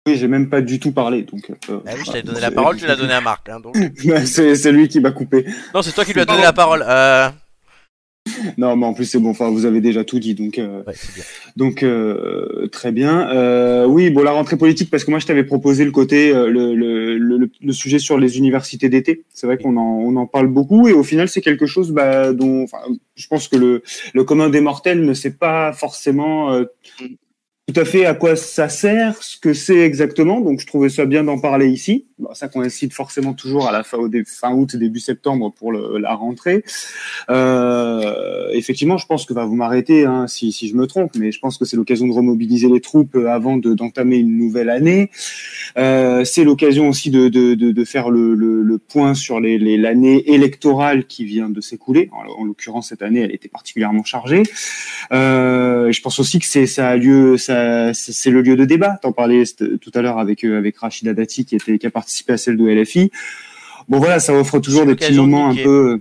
j'ai même pas du tout parlé. Donc, euh, ah oui, je t'avais donné la parole, tu l'as donné à Marc. Hein, *laughs* c'est lui qui m'a coupé. Non, c'est toi qui lui as donné la parole. Euh... Non, mais en plus c'est bon. Enfin, vous avez déjà tout dit, donc euh... bien. donc euh, très bien. Euh, oui, bon, la rentrée politique, parce que moi je t'avais proposé le côté le, le, le, le, sujet sur les universités d'été. C'est vrai qu'on en on en parle beaucoup et au final c'est quelque chose bah, dont, enfin, je pense que le le commun des mortels ne sait pas forcément tout à fait à quoi ça sert, ce que c'est exactement. Donc, je trouvais ça bien d'en parler ici. Ça coïncide forcément toujours à la fin, août, début septembre pour la rentrée. Euh, effectivement, je pense que va bah, vous m'arrêter hein, si, je me trompe, mais je pense que c'est l'occasion de remobiliser les troupes avant d'entamer une nouvelle année. Euh, c'est l'occasion aussi de, faire le, point sur l'année électorale qui vient de s'écouler. En, en l'occurrence, cette année, elle était particulièrement chargée. Euh, je pense aussi que c'est ça a lieu, c'est le lieu de débat. T'en parlais tout à l'heure avec euh, avec Rachida Dati qui était qui a participé à celle de LFI. Bon voilà, ça offre toujours des petits moments un peu.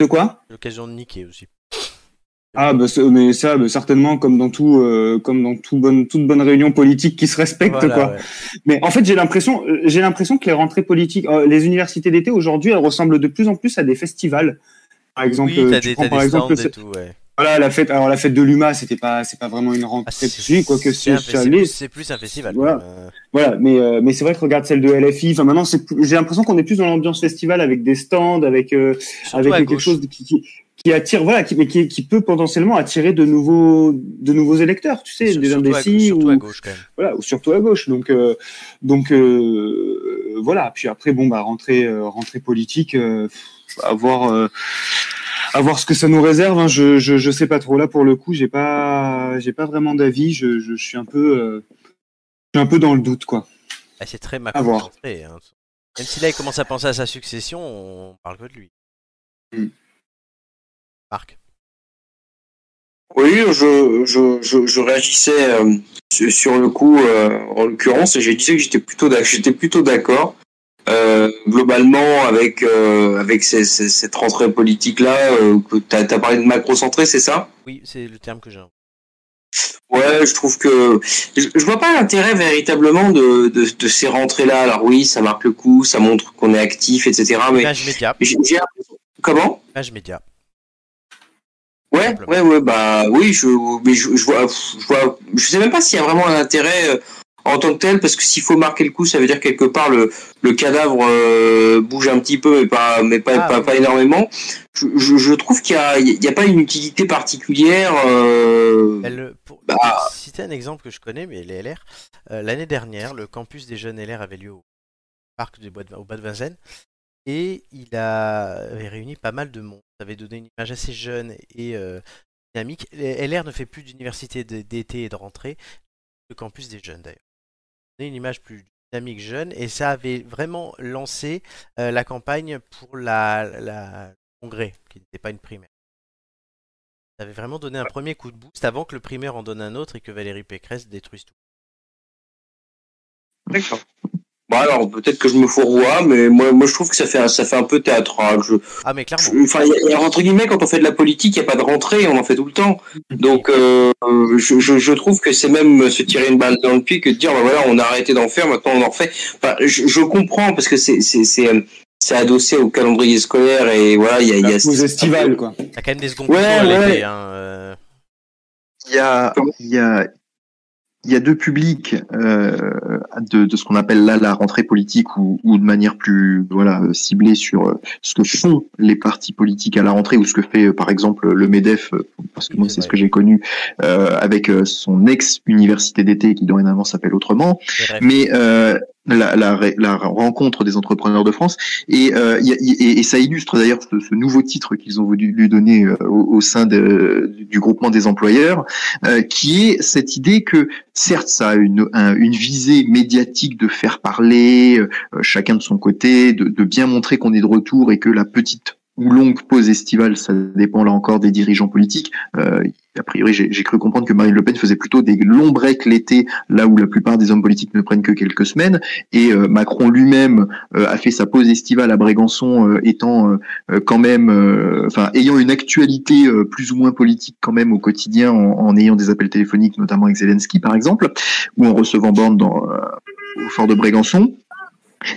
De quoi? L'occasion de niquer aussi. Ah bah mais ça bah, certainement comme dans tout euh, comme dans tout bonne toute bonne réunion politique qui se respecte Voilà, quoi. ouais. Mais en fait j'ai l'impression euh, j'ai l'impression que les rentrées politiques euh, les universités d'été aujourd'hui elles ressemblent de plus en plus à des festivals. Par exemple oui, euh, tu des, prends par exemple tout, ouais. Voilà la fête alors la fête de l'UMA c'était pas c'est pas vraiment une Ah, rentrée c'est- si quoique c'est c'est plus, un festival. Voilà. euh. Voilà, mais euh, mais c'est vrai que regarde celle de LFI. Enfin maintenant, j'ai l'impression qu'on est plus dans l'ambiance festival avec des stands, avec euh, avec quelque gauche. chose qui, qui, qui attire, voilà, qui, mais qui, qui peut potentiellement attirer de nouveaux de nouveaux électeurs, tu sais, Sur- des indécis surtout ou à gauche quand même. voilà, ou surtout à gauche. Donc euh, donc euh, voilà. Puis après, bon bah rentrée rentrée politique, euh, à voir. ce que ça nous réserve. Hein. Je, je je sais pas trop là pour le coup. J'ai pas j'ai pas vraiment d'avis. Je, je, je suis un peu euh, je suis un peu dans le doute quoi. Ah, c'est très À voir. macro-centré. Hein. Même si là il commence à penser à sa succession, on parle que de lui. Mm. Marc. Oui, je, je, je, je réagissais euh, sur- le coup, euh, en l'occurrence, et j'ai dit que j'étais plutôt j'étais plutôt d'accord. Euh, globalement, avec euh, avec ces- ces- cette rentrée politique là, que t'as as parlé de macro-centré, c'est ça? Oui, c'est le terme que j'ai. Ouais, je trouve que je, je vois pas l'intérêt véritablement de, de, de ces rentrées là. Alors oui, ça marque le coup, ça montre qu'on est actif, etc. Mais Image média. comment? Image média. Ouais, ouais, ouais, bah oui, je, mais je, je vois, je vois, je sais même pas s'il y a vraiment un intérêt euh, en tant que tel, parce que s'il faut marquer le coup, ça veut dire quelque part le, le cadavre euh, bouge un petit peu, mais pas, mais pas, Ah, pas, oui. pas énormément. Je, je, je trouve qu'il y a, a pas une utilité particulière. Euh... Elle, pour, Bah. pour citer un exemple que je connais, mais les LR, euh, l'année dernière, le campus des jeunes LR avait lieu au parc du Bois de, au Bois de Vincennes et il a, avait réuni pas mal de monde. Ça avait donné une image assez jeune et euh, dynamique. Les LR ne fait plus d'université d'été et de rentrée, le campus des jeunes d'ailleurs. Une image plus dynamique jeune et ça avait vraiment lancé euh, la campagne pour la, la congrès, qui n'était pas une primaire. Ça avait vraiment donné un premier coup de boost avant que le primaire en donne un autre et que Valérie Pécresse détruise tout. D'accord. Bon alors peut-être que je me fourvoie, mais moi, moi je trouve que ça fait, un- ça fait un peu théâtral. Je, Ah mais clairement. enfin, il y a- il y a- entre guillemets, quand on fait de la politique, il n'y a pas de rentrée, on en fait tout le temps. Donc, euh, je, je, je trouve que c'est même se tirer une balle dans le pied que de dire, bah voilà, on a arrêté d'en faire, maintenant on en refait. Enfin, je, je comprends parce que c'est, c'est, c'est, euh, c'est adossé au calendrier scolaire et voilà, il y a, il y a La pause estivale quoi. T'as quand même des secondes Ouais, à ouais. Hein, euh. Il y a, il y a, il y a deux publics euh, de, de ce qu'on appelle là la rentrée politique ou, ou de manière plus voilà ciblée sur euh, ce que font les partis politiques à la rentrée ou ce que fait euh, par exemple le Medef euh, parce que moi c'est ce que j'ai connu euh, avec son ex université d'été qui dorénavant s'appelle autrement. Mais euh, la, la, la rencontre des entrepreneurs de France. Et, euh, et, ça illustre d'ailleurs ce, ce nouveau titre qu'ils ont voulu lui donner euh, au, au sein de, du groupement des employeurs, euh, qui est cette idée que certes ça a une, un- une visée médiatique de faire parler euh, chacun de son côté, de, de bien montrer qu'on est de retour et que la petite ou longue pause estivale, ça dépend là encore des dirigeants politiques. Euh, a priori, j'ai cru comprendre que Marine Le Pen faisait plutôt des longs breaks l'été, là où la plupart des hommes politiques ne prennent que quelques semaines. Et euh, Macron lui-même euh, a fait sa pause estivale à Brégançon, étant quand même, enfin, ayant une actualité plus ou moins politique quand même au quotidien, en, ayant des appels téléphoniques, notamment avec Zelensky par exemple, ou en recevant Borne dans au fort de Brégançon.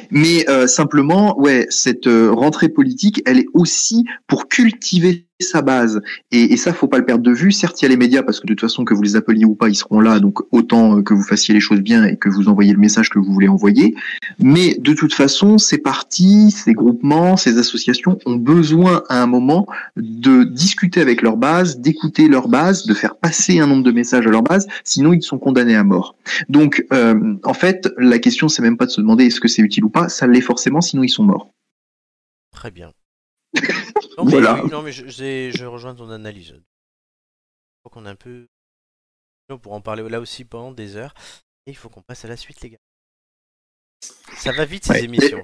Mais euh, simplement, ouais, cette euh, rentrée politique, elle est aussi pour cultiver sa base. Et, et ça, faut pas le perdre de vue. Certes, il y a les médias parce que de toute façon, que vous les appeliez ou pas, ils seront là. Donc autant euh, que vous fassiez les choses bien et que vous envoyez le message que vous voulez envoyer. Mais de toute façon, ces partis, ces groupements, ces associations ont besoin à un moment de discuter avec leur base, d'écouter leur base, de faire passer un nombre de messages à leur base. Sinon, ils sont condamnés à mort. Donc, euh, en fait, la question, c'est même pas de se demander est-ce que c'est utile ou pas. Ça l'est forcément, sinon ils sont morts. Très bien. Non, mais, Voilà. oui, non, mais je, je rejoins ton analyse. Je crois qu'on a un peu. On pourra en parler là aussi pendant des heures. Et il faut qu'on passe à la suite, les gars. Ça va vite ces Ouais. émissions.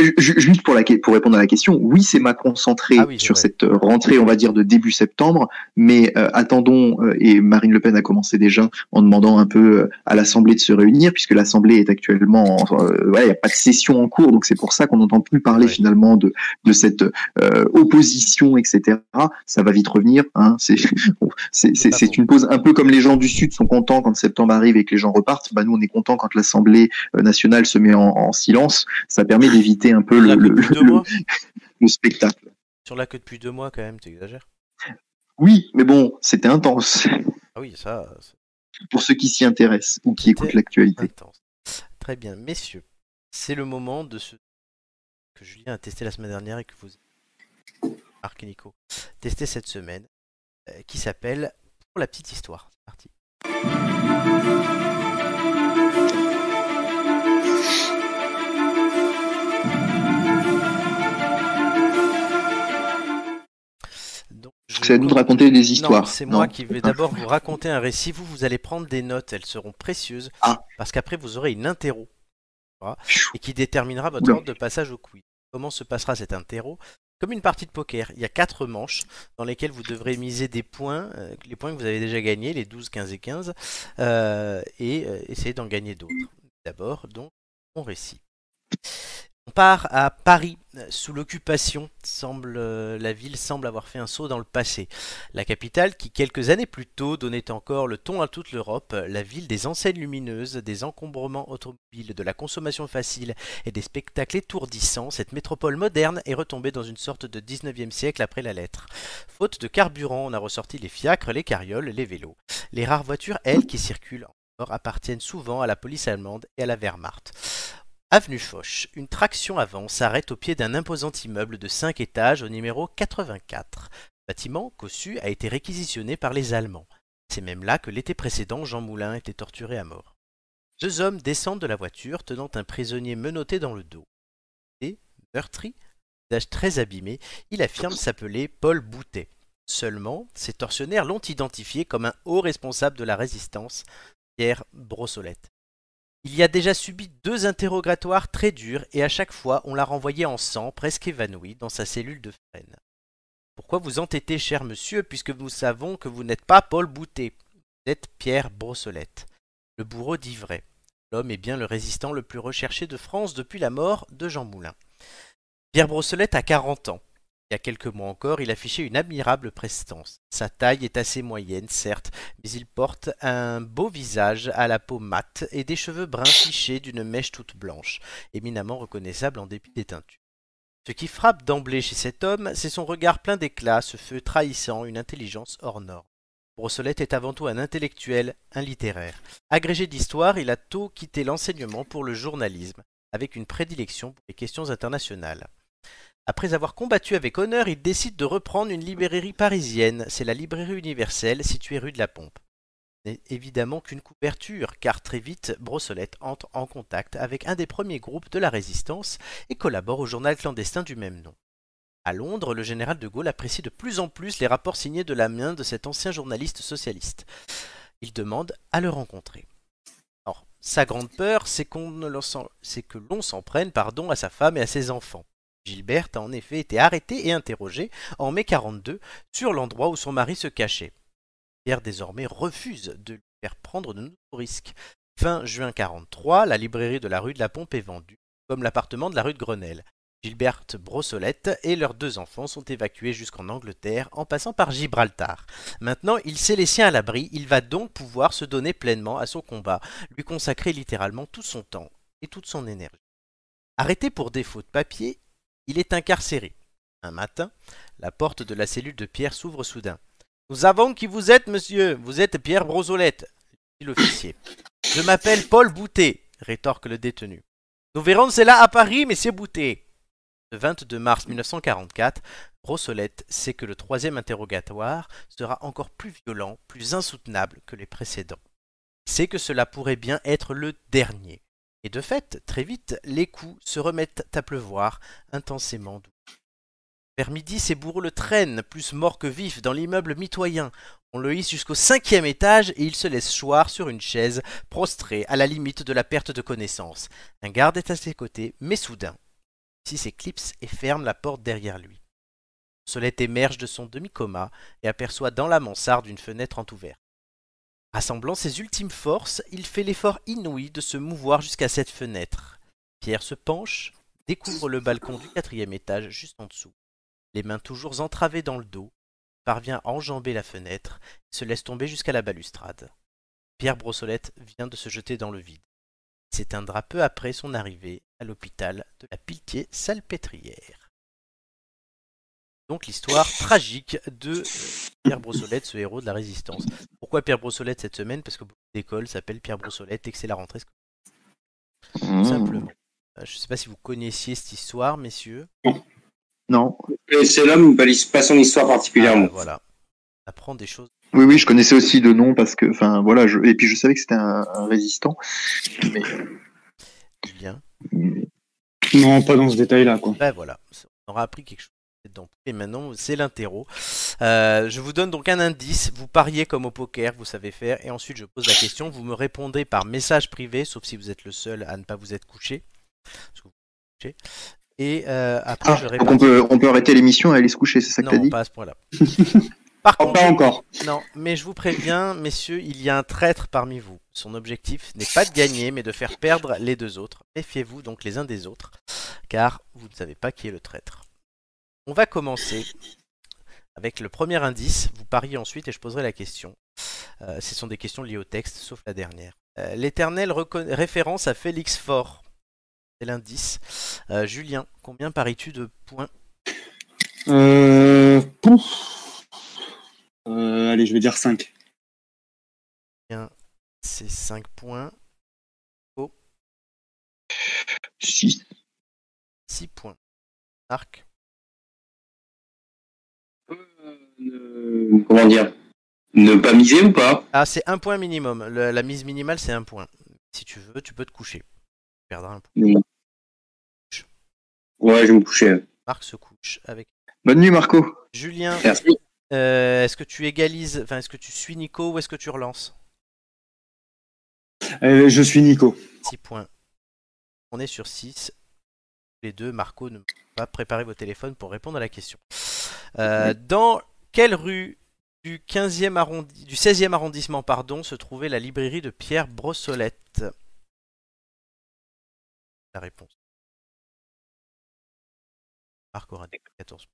Euh, ju- Juste pour, la, que- pour répondre à la question, oui, c'est m'a concentré Ah oui, sur vrai. cette euh, rentrée, on va dire, de début septembre, mais euh, attendons, euh, et Marine Le Pen a commencé déjà en demandant un peu euh, à l'Assemblée de se réunir, puisque l'Assemblée est actuellement, en- euh, il n'y a pas de session en cours, donc c'est pour ça qu'on n'entend plus parler Ouais. finalement de, de cette euh, opposition, etc. Ça va vite revenir, hein, c'est *laughs* bon, une pause un peu comme les gens du Sud sont contents quand septembre arrive et que les gens repartent, bah nous on est contents quand l'Assemblée euh, nationale se met en, en silence, ça permet d'éviter un peu le, *laughs* le, spectacle. Sur là que depuis deux mois quand même, t'exagères. Oui, mais bon, c'était intense Ah oui, ça, pour ceux qui s'y intéressent ou qui écoutent l'actualité. Très bien, messieurs, c'est le moment de ce que Julien a testé la semaine dernière et que vous, Marc et Nico, testé cette semaine, euh, qui s'appelle Pour la petite histoire. C'est parti. C'est à nous de raconter des histoires. c'est moi qui vais d'abord vous raconter un récit. Vous, vous allez prendre des notes. Elles seront précieuses. Ah. Parce qu'après, vous aurez une interro. Et qui déterminera votre Oula. ordre de passage au quiz. Comment se passera cette interro? Comme une partie de poker. Il y a quatre manches dans lesquelles vous devrez miser des points. euh, les points que vous avez déjà gagnés, les 12, 15 et 15. euh, et euh, essayer d'en gagner d'autres. D'abord, donc, mon récit. On part à Paris, sous l'occupation. Euh, la ville semble avoir fait un saut dans le passé. La capitale qui, quelques années plus tôt, donnait encore le ton à toute l'Europe, la ville des enseignes lumineuses, des encombrements automobiles, de la consommation facile et des spectacles étourdissants, cette métropole moderne est retombée dans une sorte de 19e siècle après la lettre. Faute de carburant, on a ressorti les fiacres, les carrioles, les vélos. Les rares voitures, elles, qui circulent encore, appartiennent souvent à la police allemande et à la Wehrmacht. Avenue Foch, une traction avant s'arrête au pied d'un imposant immeuble de 5 étages au numéro 84. Le bâtiment, cossu, a été réquisitionné par les Allemands. C'est même là que l'été précédent, Jean Moulin était torturé à mort. Deux hommes descendent de la voiture, tenant un prisonnier menotté dans le dos. Et, meurtri, visage très abîmé, il affirme s'appeler Paul Boutet. Seulement, ces tortionnaires l'ont identifié comme un haut responsable de la résistance, Pierre Brossolette. Il y a déjà subi deux interrogatoires très durs et à chaque fois on l'a renvoyé en sang, presque évanoui, dans sa cellule de frêne. Pourquoi vous entêtez, cher monsieur, puisque nous savons que vous n'êtes pas Paul Boutet? Vous êtes Pierre Brossolette. Le bourreau dit. L'homme est bien le résistant le plus recherché de France depuis la mort de Jean Moulin. Pierre Brossolette a 40 ans. Il y a quelques mois encore, il affichait une admirable prestance. Sa taille est assez moyenne, certes, mais il porte un beau visage à la peau mate et des cheveux bruns fichés d'une mèche toute blanche, éminemment reconnaissable en dépit des teintures. Ce qui frappe d'emblée chez cet homme, c'est son regard plein d'éclat, ce feu trahissant une intelligence hors norme. Brossolette est avant tout un intellectuel, un littéraire. Agrégé d'histoire, il a tôt quitté l'enseignement pour le journalisme, avec une prédilection pour les questions internationales. Après avoir combattu avec honneur, il décide de reprendre une librairie parisienne. C'est la librairie universelle située rue de la Pompe. N'est évidemment qu'une couverture, car très vite, Brossolette entre en contact avec un des premiers groupes de la résistance et collabore au journal clandestin du même nom. À Londres, le général de Gaulle apprécie de plus en plus les rapports signés de la main de cet ancien journaliste socialiste. Il demande à le rencontrer. Sa grande peur, c'est c'est que l'on s'en prenne pardon, à sa femme et à ses enfants. Gilberte a en effet été arrêtée et interrogée en mai 42 sur l'endroit où son mari se cachait. Pierre désormais refuse de lui faire prendre de nouveaux risques. Fin juin 43, la librairie de la rue de la Pompe est vendue, comme l'appartement de la rue de Grenelle. Gilberte Brossolette et leurs deux enfants sont évacués jusqu'en Angleterre en passant par Gibraltar. Maintenant, il sait les siens à l'abri, il va donc pouvoir se donner pleinement à son combat, lui consacrer littéralement tout son temps et toute son énergie. Arrêté pour défaut de papier, il est incarcéré. Un matin, la porte de la cellule de Pierre s'ouvre soudain. Nous savons qui vous êtes, monsieur. Vous êtes Pierre Brosolette, dit l'officier. Je m'appelle Paul Boutet, rétorque le détenu. Nous verrons cela à Paris, messieurs Boutet. Le 22 mars 1944, Brossolette sait que le troisième interrogatoire sera encore plus violent, plus insoutenable que les précédents. Il sait que cela pourrait bien être le dernier. Et de fait, très vite, les coups se remettent à pleuvoir intensément doux. Vers midi, c'est le traîne, plus mort que vif, dans l'immeuble mitoyen. On le hisse jusqu'au cinquième étage et il se laisse choir sur une chaise, prostré, à la limite de la perte de connaissance. Un garde est à ses côtés, mais soudain, si s'éclipse et ferme la porte derrière lui. Solette émerge de son demi-coma et aperçoit dans la mansarde une fenêtre entr'ouverte. Rassemblant ses ultimes forces, il fait l'effort inouï de se mouvoir jusqu'à cette fenêtre. Pierre se penche, découvre le balcon du quatrième étage juste en dessous. Les mains toujours entravées dans le dos, parvient à enjamber la fenêtre et se laisse tomber jusqu'à la balustrade. Pierre Brossolette vient de se jeter dans le vide. Il s'éteindra peu après son arrivée à l'hôpital de la Pitié-Salpêtrière. Donc l'histoire tragique de Pierre Brossolette, ce héros de la résistance. Pourquoi Pierre Brossolette cette semaine? Parce que beaucoup d'écoles s'appellent Pierre Brossolette et que c'est la rentrée scolaire. Mmh. Simplement. Euh, Je ne sais pas si vous connaissiez cette histoire, messieurs. Non. Et C'est l'homme, pas son histoire particulièrement. Ah, voilà. On apprend des choses. Oui, oui, je connaissais aussi de nom parce que, enfin, voilà, je... et puis je savais que c'était un, un résistant. Mais Bien. Non, pas dans ce détail-là, quoi. Ben voilà. On aura appris quelque chose. Et maintenant, c'est l'interro. Euh, je vous donne donc un indice. Vous pariez comme au poker, vous savez faire. Et ensuite, je pose la question. Vous me répondez par message privé, sauf si vous êtes le seul à ne pas vous être couché. Et euh, après, ah, je réponds. on peut, on peut arrêter l'émission et aller se coucher, c'est ça que Non, dit pas à ce point-là. *laughs* Par Oh, contre, pas encore. non, mais je vous préviens, messieurs, il y a un traître parmi vous. Son objectif n'est pas de gagner, mais de faire perdre les deux autres. Méfiez-vous donc les uns des autres, car vous ne savez pas qui est le traître. On va commencer avec le premier indice. Vous pariez ensuite et je poserai la question. Euh, ce sont des questions liées au texte, sauf la dernière. Euh, L'éternelle référence à Félix Faure. C'est l'indice. Euh, Julien, combien paries-tu de points? Euh, pouf. Euh, allez, je vais dire 5. C'est 5 points. Si. 6 points. Marc? Euh, comment dire? Ne pas miser ou pas? Ah, c'est un point minimum. Le- la mise minimale, c'est un point. Si tu veux, tu peux te coucher. Tu perdras un point. Ouais, je vais me coucher. Marc se couche avec Bonne nuit, Marco. Julien. Merci. euh, est-ce que tu égalises, enfin, est-ce que tu suis Nico ou est-ce que tu relances? Euh, je suis Nico. 6 points. On est sur 6. Les deux, Marco ne pas préparer vos téléphones pour répondre à la question. Euh, dans quelle rue du 15e arrondi- du 16e arrondissement pardon, se trouvait la librairie de Pierre Brossolette? La réponse. Marc aura des 14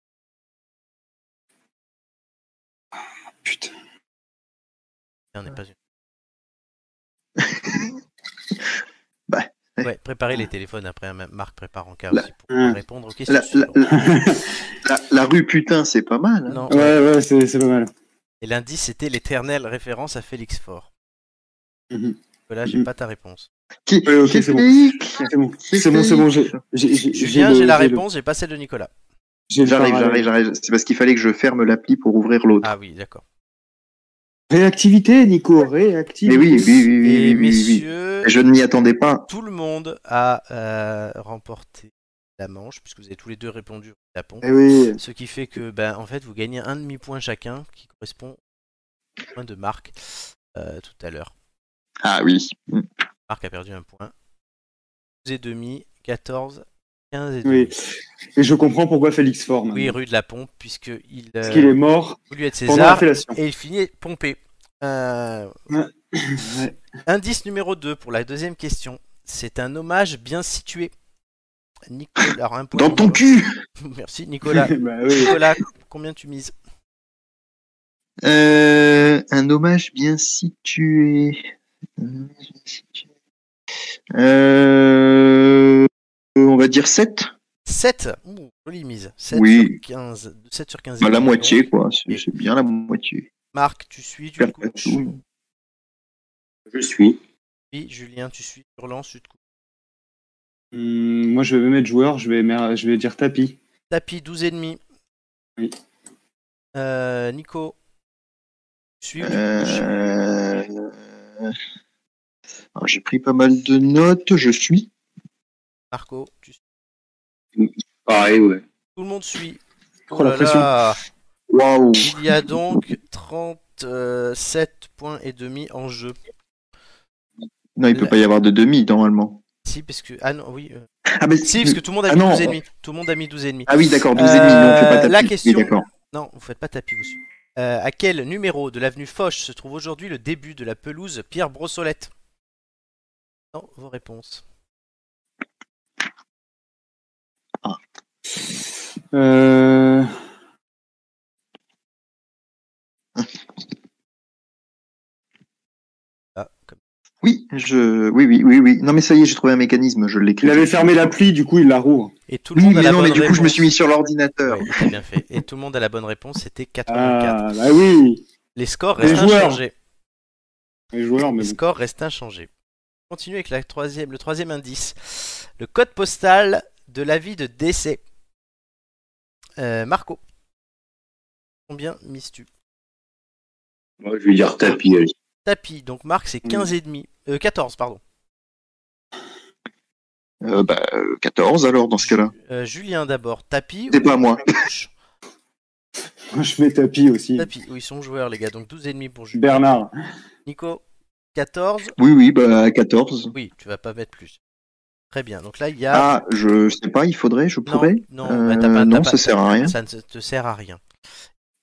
Putain. On n'est pas une. *laughs* Ouais. Préparez les téléphones après. hein, Marc prépare en cas La- aussi pour Hum. répondre aux questions. La, la, suivantes. la, *laughs* la- la rue putain, c'est pas mal. hein. Non, Ouais, ouais, c'est c'est pas mal. Et l'indice c'était l'éternelle référence à Félix Faure. Mhm. Là, j'ai Mhm. pas ta réponse. Qui, Ouais, ok, qui c'est bon. C'est bon, c'est bon, c'est bon. J'ai j'ai- j'ai- Julien, le- j'ai la réponse, j'ai pas celle de Nicolas. J'arrive, j'arrive, j'arrive. C'est parce qu'il fallait que je ferme l'appli pour ouvrir l'autre. Ah oui, d'accord. Réactivité, Nico, réactivité. Mais oui, oui, oui, oui, Et oui, oui, oui. messieurs, Je ne m'y attendais pas. tout le monde a euh, remporté la manche, puisque vous avez tous les deux répondu la pompe. Eh oui. Ce qui fait que, ben, en fait, vous gagnez un demi-point chacun, qui correspond au point de Marc euh, tout à l'heure. Ah oui. Marc a perdu un point. 12 et demi, 14, 15 et. Oui. Et je comprends pourquoi Félix forme. Oui, rue de la Pompe, puisque il Parce qu'il est mort voulu être César et il finit pompé. Euh, Ouais. *coughs* Indice numéro 2 pour la deuxième question. C'est un hommage bien situé. Nicolas, alors, un point Dans ton cul *laughs* Merci Nicolas. *laughs* bah oui. Nicolas, combien tu mises euh, Un hommage bien situé. Un hommage bien situé. Euh, on va dire 7 7 Ouh, jolie mise. 7 Oui. sur 15. 7 sur 15. bah, La moitié, quoi. C'est bien la moitié. Marc, tu suis, couches. tout. Je suis. Oui, Julien, tu suis, tu relances, tu te couches. Hum, moi, je vais me mettre joueur. Je vais, mer- je vais dire tapis. Tapis, 12 et demi. Oui. Euh, Nico. Tu suis ou tu te couches? Euh... J'ai pris pas mal de notes. Je suis. Marco, tu suis. Pareil, ouais. Tout le monde suit. Oh, la là pression. là. Waouh. Il y a donc 37 points et demi en jeu. Non, il peut pas y avoir de demi normalement. Si, parce que. Ah non, oui. euh, Ah, mais Si, parce que tout le monde a Ah mis non. 12 et demi. Tout le monde a mis 12 et demi. Ah oui, d'accord, 12 et demi, non, on fait pas Euh, tapis. la question-. Non, vous faites pas tapis dessus. Euh, à quel numéro de l'avenue Foch se trouve aujourd'hui le début de la pelouse Pierre Brossolette? Non, vos réponses. Euh... Ah, comme... Oui, je, oui, oui, oui, oui. Non, mais ça y est, j'ai trouvé un mécanisme, je l'écris. Il avait fermé l'appli, du coup il la rouvre. Et tout le Oui, monde a mais la non, bonne mais du coup, je me réponse. suis mis sur l'ordinateur. Bien fait. Et tout le monde a la bonne réponse, c'était 84. Ah bah oui, Les scores Les restent joueurs. inchangés. les joueurs, mais Les scores restent inchangés. On continue avec la troisième, le troisième indice. Le code postal de la vie de décès. Euh, Marco. Combien mises-tu? Moi, je vais dire tapis. allez. Tapis. Donc Marc, c'est 15 et demi. Euh, 14, pardon. Euh, bah, euh, 14 alors, dans ce cas-là. Euh, Julien d'abord. Tapis C'est ou pas *laughs* Moi, je mets tapis aussi. Tapis. Oui, ils sont joueurs, les gars. Donc 12 et demi pour Julien. Bernard. Nico, 14. Oui, oui, bah, 14. Oui, tu vas pas mettre plus. Très bien. Donc là, il y a. Ah, je sais pas, il faudrait, je pourrais. non, Euh, bah, pas- t'as non, pas- ça sert à rien. Ça ne te sert à rien.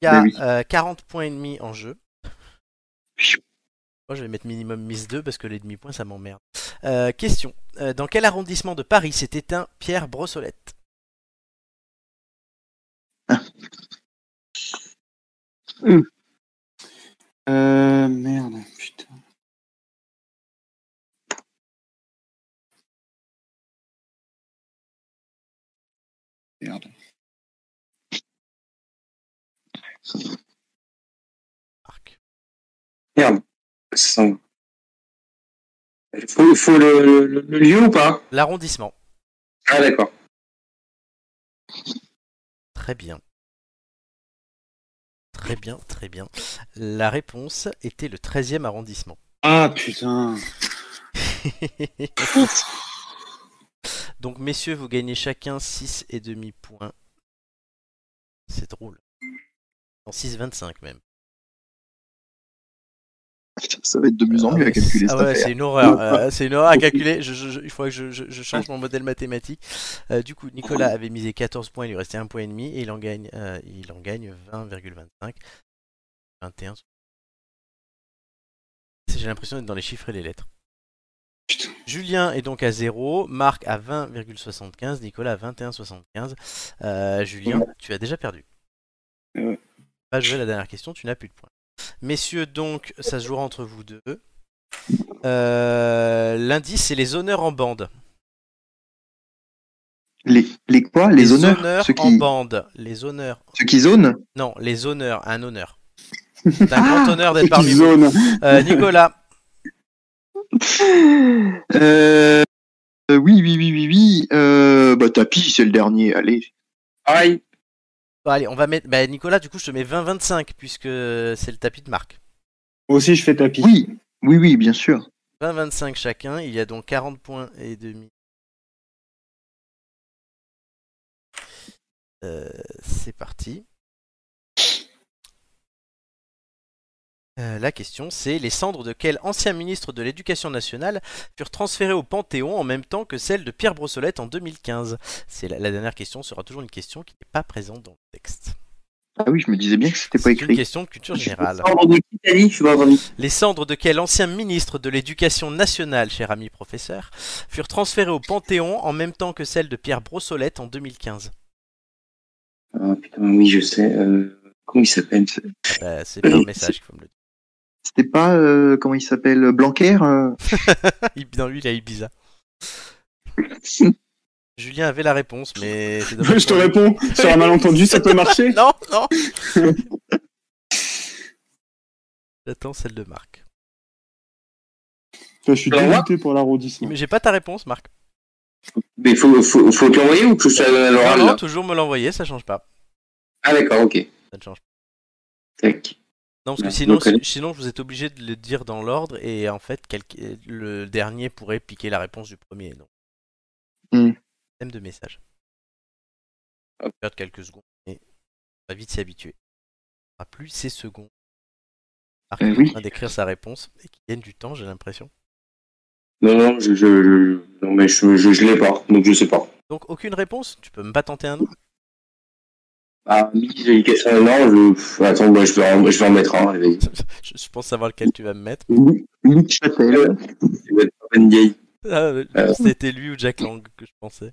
Il y a Bah oui. euh, 40 points et demi en jeu. Moi, je vais mettre minimum mise 2 parce que les demi-points, ça m'emmerde. Euh, question. Euh, dans quel arrondissement de Paris s'est éteint Pierre Brossolette? Euh, merde, Merde. Merde. Il faut, il faut le, le- le lieu ou pas? L'arrondissement. Ah, d'accord. Très bien. Très bien, très bien. La réponse était le 13e arrondissement. Ah putain. *laughs* Donc, messieurs, vous gagnez chacun 6 et demi points. C'est drôle. En 6,25 même. Ça va être de mieux en mieux à calculer Ah ouais, c'est une horreur. euh, c'est une horreur à calculer. Je, je- je- il faudrait que je, change mon modèle mathématique. Euh, du coup, Nicolas avait misé 14 points, il lui restait un point et demi et il en gagne, euh, il en gagne 20,25. 21. J'ai l'impression d'être dans les chiffres et les lettres. Julien est donc à 0, Marc à 20,75, Nicolas à 21,75. Euh, Julien, tu as déjà perdu. Pas joué la dernière question, tu n'as plus de points. Messieurs, donc, ça se jouera entre vous deux. Euh, L'indice, c'est les honneurs en bande. Les, les quoi? Les, honneurs, ceux, en qui, bande. Les honneurs. ceux qui zonent? Non, les honneurs, un honneur. *laughs* C'est un grand honneur d'être parmi vous. Euh, Nicolas, euh, *laughs* euh, Oui, oui, oui, oui, oui. Euh, bah, tapis, c'est le dernier, allez. Bon, allez, on va mettre. Bah, Nicolas, du coup, je te mets 20-25 puisque c'est le tapis de Marc. Moi aussi, je fais tapis. Oui, oui, oui, bien sûr. 20-25 chacun, il y a donc 40 points et demi. Euh, c'est parti. Euh, la question c'est les cendres de quel ancien ministre de l'Éducation nationale furent transférées au Panthéon en même temps que celles de Pierre Brossolette en 2015 C'est la, la dernière question sera toujours une question qui n'est pas présente dans le texte. Ah oui, je me disais bien que c'était pas C'est une écrit. question de culture générale. Pas. Les cendres de quel ancien ministre de l'Éducation nationale, cher ami professeur, furent transférées au Panthéon en même temps que celles de Pierre Brossolette en 2015 Ah putain, oui, je sais. Euh, comment il s'appelle Bah, C'est par message qu'il faut me le dire. C'était pas, euh, comment il s'appelle, Blanquer euh *laughs* Il- Non, lui, il a Ibiza. *laughs* Julien avait la réponse, mais c'est *laughs* dommage Je te réponds. Sur un malentendu, ça peut marcher. Non, non J'attends celle de Marc. Enfin, je suis dégoûté pour l'arrondissement. Mais j'ai pas ta réponse, Marc. Mais faut, faut, faut te l'envoyer ou que je te la l'oral non, toujours me l'envoyer, ça change pas. Ah d'accord, ok. Ça ne change pas. Tac. Non, parce que sinon, donc, allez. sinon, vous êtes obligé de le dire dans l'ordre et en fait, quel- le dernier pourrait piquer la réponse du premier. Donc, Hmm. Thème de message. On perdre quelques secondes. mais va vite s'y habituer. On plus ces secondes. Marc Euh, oui. train d'écrire sa réponse et qui gagne du temps, j'ai l'impression. Non, non, je, je, je- non mais je, je, je l'ai pas, donc je sais pas. Donc aucune réponse? Tu peux même pas tenter un nom Ah, j'ai une question. Non, je, attends, bah, je vais en, je vais en mettre un. allez, *laughs* je, je pense savoir lequel tu vas me mettre. Luc Châtel. Ah, euh, Euh. C'était lui ou Jack Lang que je pensais.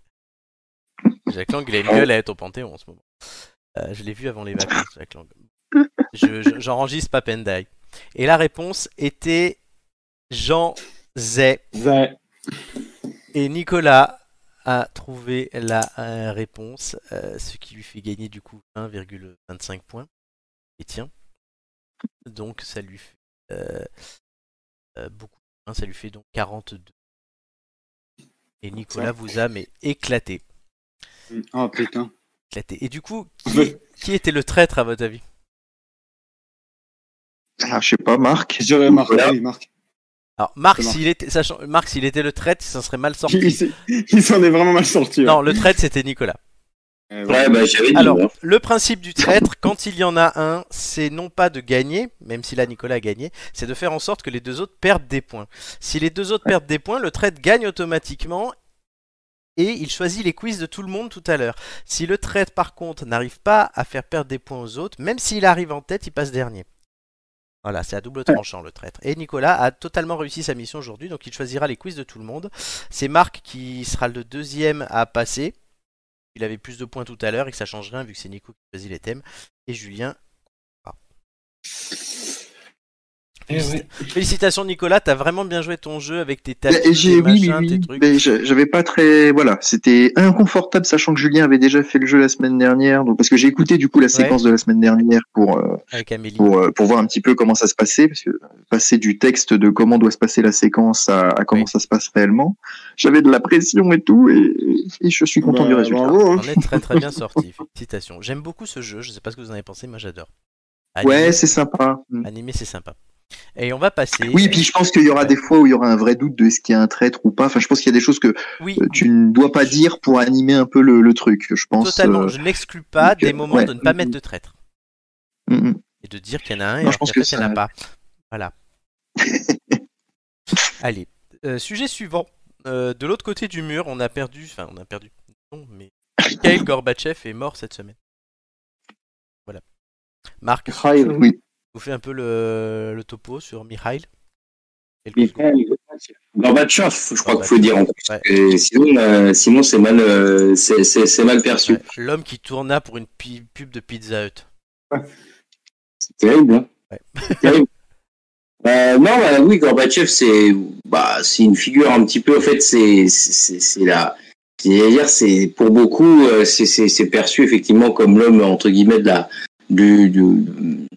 Jack Lang, il a une gueule à être au Panthéon en ce moment. Euh, je l'ai vu avant les vacances, Jack Lang. Je- je- J'enregistre Papendai. Et la réponse était Jean Zay. Ouais. Et Nicolas a trouvé la euh, réponse, euh, ce qui lui fait gagner du coup 1,25 points. Et tiens. Donc ça lui fait euh, euh, beaucoup de points, ça lui fait donc 42. Et Nicolas vous a mais éclaté. Oh putain. éclaté. Et du coup, qui, qui était le traître à votre avis? Ah, je sais pas, Marc. Voilà. Oui, Marc. Alors Marc, C'est Marc. s'il était, sachant, Marc, s'il était le traître, ça serait mal Il, sorti. il s'en est vraiment mal sorti. ouais. Non, le traître c'était Nicolas. Euh, Ouais, bah, j'avais dit. Alors, moi. le principe du traître, quand il y en a un, c'est non pas de gagner, même si là Nicolas a gagné, c'est de faire en sorte que les deux autres perdent des points. Si les deux autres perdent des points, le traître gagne automatiquement et il choisit les quiz de tout le monde tout à l'heure. Si le traître, par contre, n'arrive pas à faire perdre des points aux autres, même s'il arrive en tête, il passe dernier. Voilà, c'est à double tranchant le traître. Et Nicolas a totalement réussi sa mission aujourd'hui, donc il choisira les quiz de tout le monde. C'est Marc qui sera le deuxième à passer. Il avait plus de points tout à l'heure et que ça change rien vu que c'est Nico qui choisit les thèmes. Et Julien. Eh ouais. Félicitations Nicolas, t'as vraiment bien joué ton jeu avec tes tapis, Et j'ai, tes oui, oui, machins, oui. tes trucs. Mais je- j'avais pas très, voilà, c'était inconfortable, sachant que Julien avait déjà fait le jeu la semaine dernière, donc parce que j'ai écouté du coup la séquence de la semaine dernière pour euh, Avec Amélie. pour euh, pour voir un petit peu comment ça se passait, parce que passer du texte de comment doit se passer la séquence à, à comment Oui. ça se passe réellement, j'avais de la pression et tout, et, et je suis content Bah, du résultat. Bravo. Hein. On est très très bien *laughs* sorti. Félicitations. J'aime beaucoup ce jeu, je sais pas ce que vous en avez pensé, moi j'adore. Ouais, c'est sympa. Mm. animé, c'est sympa. Et on va passer. Oui, puis je pense qu'il y aura des fois où il y aura un vrai doute de est-ce qu'il y a un traître ou pas. Enfin, je pense qu'il y a des choses que Oui, euh, tu ne dois pas dire pour animer un peu le, le truc. Je pense. totalement. euh, Je n'exclus pas donc, des moments ouais. de ne pas mettre de traître. mm, mm. Et de dire qu'il y en a un et Non, je pense qu'en que fait, il n'y en a pas. Voilà. *laughs* Allez. Euh, sujet suivant. Euh, de l'autre côté du mur, on a perdu. Enfin, on a perdu. Non, mais Mikhail *laughs* Gorbatchev est mort cette semaine. Voilà. Marc, Oui. Vous faites un peu le, le topo sur Mikhail Gorbatchev, je crois qu'il faut dire en. Ouais. Sinon, euh, sinon c'est mal, euh, c'est- mal perçu. Ouais, L'homme qui tourna pour une pub de Pizza Hut. C'est terrible. Hein terrible. *laughs* Euh, non, bah, oui, Gorbatchev, c'est bah, c'est une figure un petit peu. En fait, c'est la. C'est-à-dire, c'est pour beaucoup, c'est perçu effectivement comme l'homme entre guillemets de la du du,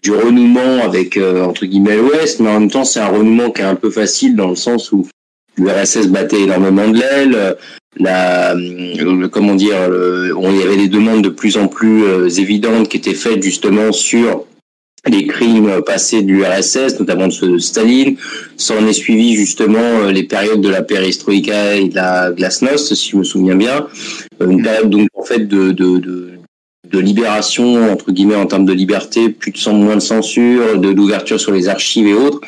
du renouement avec euh, entre guillemets l'Ouest, mais en même temps, c'est un renouement qui est un peu facile dans le sens où l'URSS battait énormément de l'aile. euh, La, le- comment dire, le- on y avait des demandes de plus en plus euh, évidentes qui étaient faites justement sur les crimes passés de l'URSS, notamment de ceux de Staline. S'en est suivi justement euh, les périodes de la perestroïka et de la glasnost, si je me souviens bien. Euh, Une période donc en fait de, de, de, de libération entre guillemets en termes de liberté, plus de cent- moins de censure, de d'ouverture sur les archives et autres.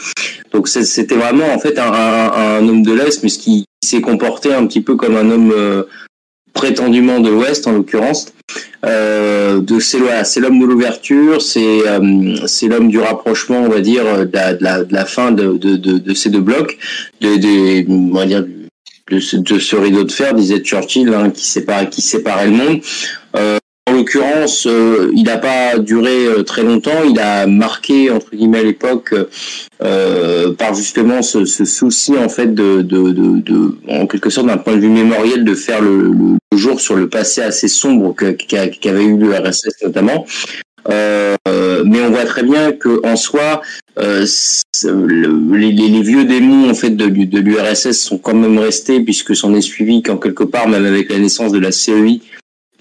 Donc c'était vraiment en fait un, homme de l'Est, mais ce qui s'est comporté un petit peu comme un homme euh, prétendument de l'Ouest en l'occurrence. Euh, c'est l'homme de l'ouverture, c'est euh, c'est l'homme du rapprochement, on va dire, de la, fin de, ces deux blocs, de, on va dire de ce, de ce rideau de fer, disait Churchill, hein, qui séparait qui séparait le monde. L'occurrence, euh, il n'a pas duré euh, très longtemps. Il a marqué entre guillemets l'époque euh, par justement ce, souci en fait en quelque sorte d'un point de vue mémoriel de faire le, le, le jour sur le passé assez sombre qu'avait eu l'URSS notamment. Euh, mais on voit très bien que en soi, le- les, vieux démons en fait de, l'U- de l'URSS sont quand même restés puisque s'en est suivi qu'en quelque part, même avec la naissance de la CEI,